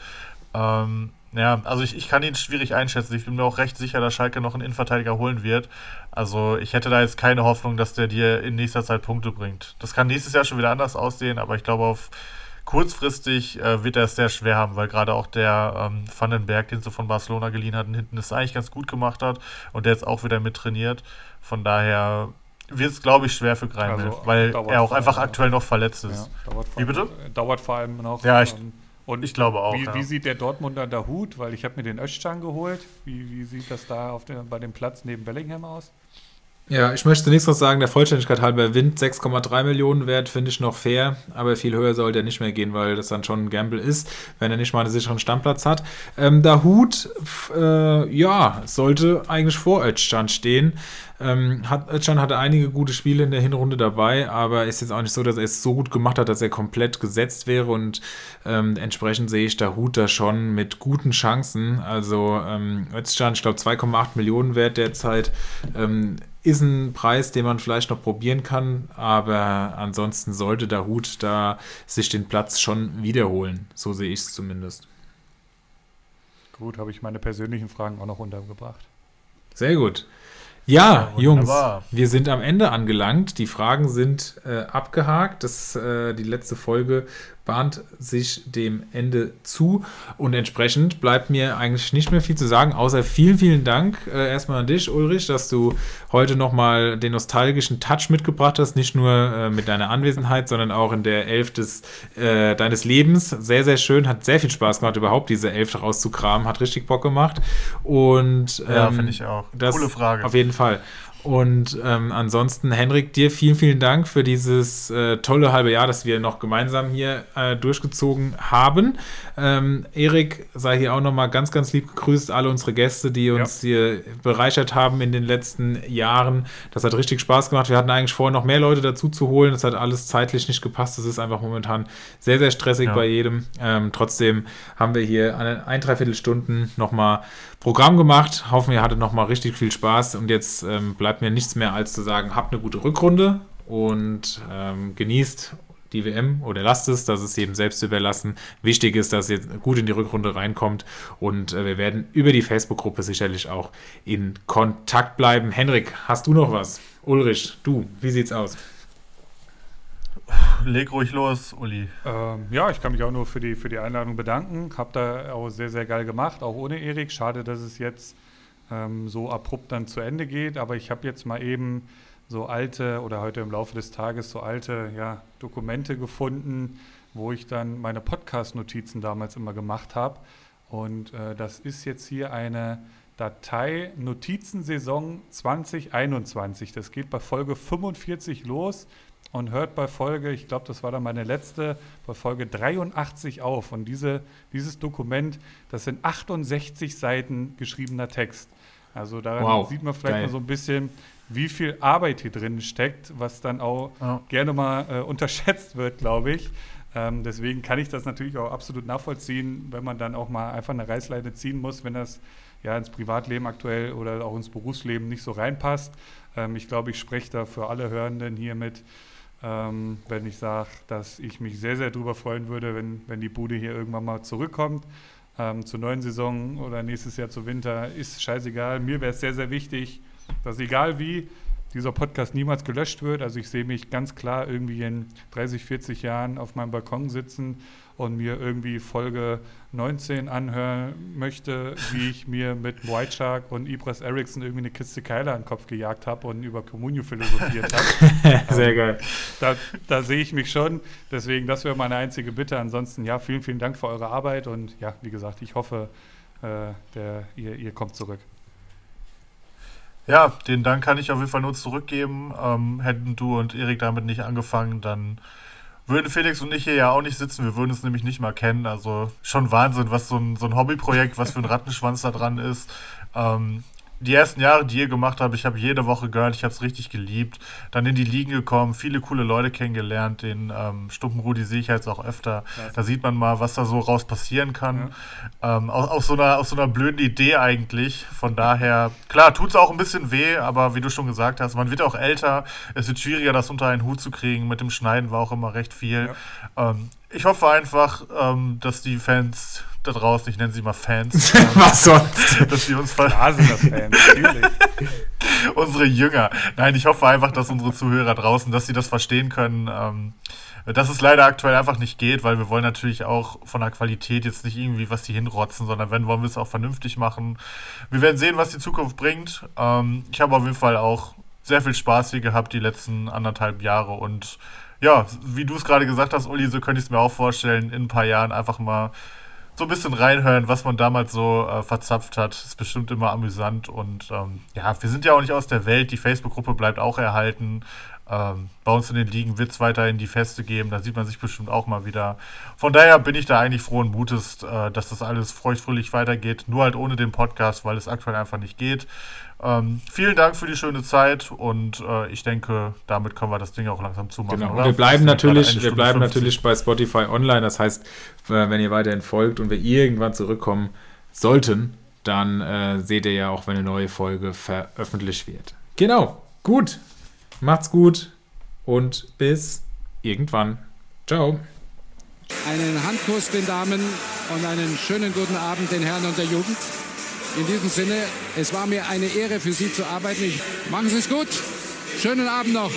Ähm, ja, also ich, ich kann ihn schwierig einschätzen. Ich bin mir auch recht sicher, dass Schalke noch einen Innenverteidiger holen wird. Also ich hätte da jetzt keine Hoffnung, dass der dir in nächster Zeit Punkte bringt. Das kann nächstes Jahr schon wieder anders aussehen, aber ich glaube, auf kurzfristig äh, wird er es sehr schwer haben, weil gerade auch der ähm, Vandenberg, den sie von Barcelona geliehen hatten, hinten das eigentlich ganz gut gemacht hat und der jetzt auch wieder mit trainiert. Von daher wird es, glaube ich, schwer für Greimel, Also, weil er auch einfach aktuell noch verletzt Ja, ist. dauert vor, Wie bitte? Dauert vor allem noch. Ja, ich- ähm, und Ich glaube auch. wie, ja. wie sieht der Dortmunder da Hut? Weil ich habe mir den Özcan geholt. Wie, wie sieht das da auf der, bei dem Platz neben Bellingham aus? Ja, ich möchte zunächst noch sagen, der Vollständigkeit halber Wind 6,3 Millionen wert, finde ich noch fair, aber viel höher soll der nicht mehr gehen, weil das dann schon ein Gamble ist, wenn er nicht mal einen sicheren Stammplatz hat. Ähm, der Hut, f- äh, ja, sollte eigentlich vor Özcan stehen. Ähm, hat, Özcan hatte einige gute Spiele in der Hinrunde dabei, aber ist jetzt auch nicht so, dass er es so gut gemacht hat, dass er komplett gesetzt wäre und ähm, entsprechend sehe ich der Hut da schon mit guten Chancen. Also ähm, Özcan, ich glaube 2,8 Millionen wert derzeit. Ähm, ist ein Preis, den man vielleicht noch probieren kann, aber ansonsten sollte der Hut da sich den Platz schon wiederholen. So sehe ich es zumindest. Gut, habe ich meine persönlichen Fragen auch noch untergebracht. Sehr gut. Ja, Ja, Jungs, wir sind am Ende angelangt. Die Fragen sind äh, abgehakt. Das, äh, die letzte Folge bahnt sich dem Ende zu und entsprechend bleibt mir eigentlich nicht mehr viel zu sagen, außer vielen, vielen Dank äh, erstmal an dich, Ulrich, dass du heute nochmal den nostalgischen Touch mitgebracht hast, nicht nur äh, mit deiner Anwesenheit, sondern auch in der Elf des, äh, deines Lebens. Sehr, sehr schön, hat sehr viel Spaß gemacht, überhaupt diese Elf rauszukramen, hat richtig Bock gemacht und Ja, ähm, finde ich auch. das Coole Frage. Auf jeden Fall. Und ähm, ansonsten, Henrik, dir vielen, vielen Dank für dieses äh, tolle halbe Jahr, das wir noch gemeinsam hier äh, durchgezogen haben. Ähm, Erik, sei hier auch nochmal ganz, ganz lieb gegrüßt, alle unsere Gäste, die uns hier bereichert haben in den letzten Jahren. Das hat richtig Spaß gemacht. Wir hatten eigentlich vor, noch mehr Leute dazu zu holen. Das hat alles zeitlich nicht gepasst. Das ist einfach momentan sehr, sehr stressig Ja. bei jedem. Ähm, trotzdem haben wir hier eine ein, dreiviertel Stunden nochmal Programm gemacht. Hoffen, ihr hattet nochmal richtig viel Spaß. Und jetzt ähm, bleibt mir nichts mehr als zu sagen, habt eine gute Rückrunde und ähm, genießt die WM oder lasst es, das ist jedem selbst überlassen. Wichtig ist, dass ihr gut in die Rückrunde reinkommt und äh, wir werden über die Facebook-Gruppe sicherlich auch in Kontakt bleiben. Henrik, hast du noch was? Ulrich, du, wie sieht's aus? Leg ruhig los, Uli. Ähm, ja, ich kann mich auch nur für die, für die Einladung bedanken. Hab da auch sehr, sehr geil gemacht, auch ohne Erik. Schade, dass es jetzt ähm, so abrupt dann zu Ende geht, aber ich habe jetzt mal eben so alte oder heute im Laufe des Tages so alte ja, Dokumente gefunden, wo ich dann meine Podcast-Notizen damals immer gemacht habe. Und äh, das ist jetzt hier eine Datei Notizensaison 2021. Das geht bei Folge 45 los und hört bei Folge, ich glaube, das war dann meine letzte, bei Folge 83 auf. Und diese, dieses Dokument, das sind 68 Seiten geschriebener Text. Also daran Wow, sieht man vielleicht geil. mal so ein bisschen, wie viel Arbeit hier drin steckt, was dann auch Ja. gerne mal äh, unterschätzt wird, glaube ich. Ähm, deswegen kann ich das natürlich auch absolut nachvollziehen, wenn man dann auch mal einfach eine Reißleine ziehen muss, wenn das ja ins Privatleben aktuell oder auch ins Berufsleben nicht so reinpasst. Ähm, ich glaube, ich spreche da für alle Hörenden hiermit, ähm, wenn ich sage, dass ich mich sehr, sehr darüber freuen würde, wenn, wenn die Bude hier irgendwann mal zurückkommt. Ähm, zur neuen Saison oder nächstes Jahr zu Winter ist scheißegal. Mir wäre es sehr, sehr wichtig, dass egal wie, dieser Podcast niemals gelöscht wird. Also ich sehe mich ganz klar irgendwie in 30, 40 Jahren auf meinem Balkon sitzen und mir irgendwie Folge 19 anhören möchte, wie ich mir mit White Shark und Ibras Ericsson irgendwie eine Kiste Keiler in den Kopf gejagt habe und über Communio philosophiert habe. (laughs) Sehr geil. Da, da sehe ich mich schon. Deswegen, das wäre meine einzige Bitte. Ansonsten, ja, vielen, vielen Dank für eure Arbeit und ja, wie gesagt, ich hoffe, äh, der, ihr, ihr kommt zurück. Ja, den Dank kann ich auf jeden Fall nur zurückgeben. Ähm, hätten du und Erik damit nicht angefangen, dann würden Felix und ich hier ja auch nicht sitzen. Wir würden es nämlich nicht mal kennen. Also schon Wahnsinn, was so ein, so ein Hobbyprojekt, was für ein Rattenschwanz da dran ist. Ähm, die ersten Jahre, die ihr gemacht habt, ich habe jede Woche gehört, ich habe es richtig geliebt. Dann in die Ligen gekommen, viele coole Leute kennengelernt. Den ähm, Stumpen sehe ich jetzt auch öfter. Ja. Da sieht man mal, was da so raus passieren kann. Ja. Ähm, aus, aus, so einer, aus so einer blöden Idee eigentlich. Von daher, klar, tut es auch ein bisschen weh, aber wie du schon gesagt hast, man wird auch älter. Es wird schwieriger, das unter einen Hut zu kriegen. Mit dem Schneiden war auch immer recht viel. Ja. Ähm, ich hoffe einfach, ähm, dass die Fans da draußen, ich nenne sie mal Fans. (laughs) Was sonst? dass sie uns Fans, natürlich. (laughs) unsere Jünger. Nein, ich hoffe einfach, dass unsere Zuhörer draußen, dass sie das verstehen können. Ähm, dass es leider aktuell einfach nicht geht, weil wir wollen natürlich auch von der Qualität jetzt nicht irgendwie was die hinrotzen, sondern wenn, wollen wir es auch vernünftig machen. Wir werden sehen, was die Zukunft bringt. Ähm, ich habe auf jeden Fall auch sehr viel Spaß hier gehabt die letzten anderthalb Jahre und ja, wie du es gerade gesagt hast, Uli, so könnte ich es mir auch vorstellen, in ein paar Jahren einfach mal so ein bisschen reinhören, was man damals so äh, verzapft hat. Ist bestimmt immer amüsant. Und ähm, ja, wir sind ja auch nicht aus der Welt. Die Facebook-Gruppe bleibt auch erhalten. Ähm, bei uns in den Ligen wird es weiterhin die Feste geben. Da sieht man sich bestimmt auch mal wieder. Von daher bin ich da eigentlich frohen Mutes, äh, dass das alles feuchtfröhlich weitergeht. Nur halt ohne den Podcast, weil es aktuell einfach nicht geht. Ähm, vielen Dank für die schöne Zeit und äh, ich denke, damit können wir das Ding auch langsam zumachen. Genau. Wir bleiben natürlich, wir bleiben natürlich bei Spotify online. Das heißt, wenn ihr weiterhin folgt und wir irgendwann zurückkommen sollten, dann äh, seht ihr ja auch, wenn eine neue Folge veröffentlicht wird. Genau. Gut. Macht's gut und bis irgendwann. Ciao. Einen Handkuss den Damen und einen schönen guten Abend den Herren und der Jugend. In diesem Sinne, es war mir eine Ehre für Sie zu arbeiten. Ich, machen Sie es gut. Schönen Abend noch.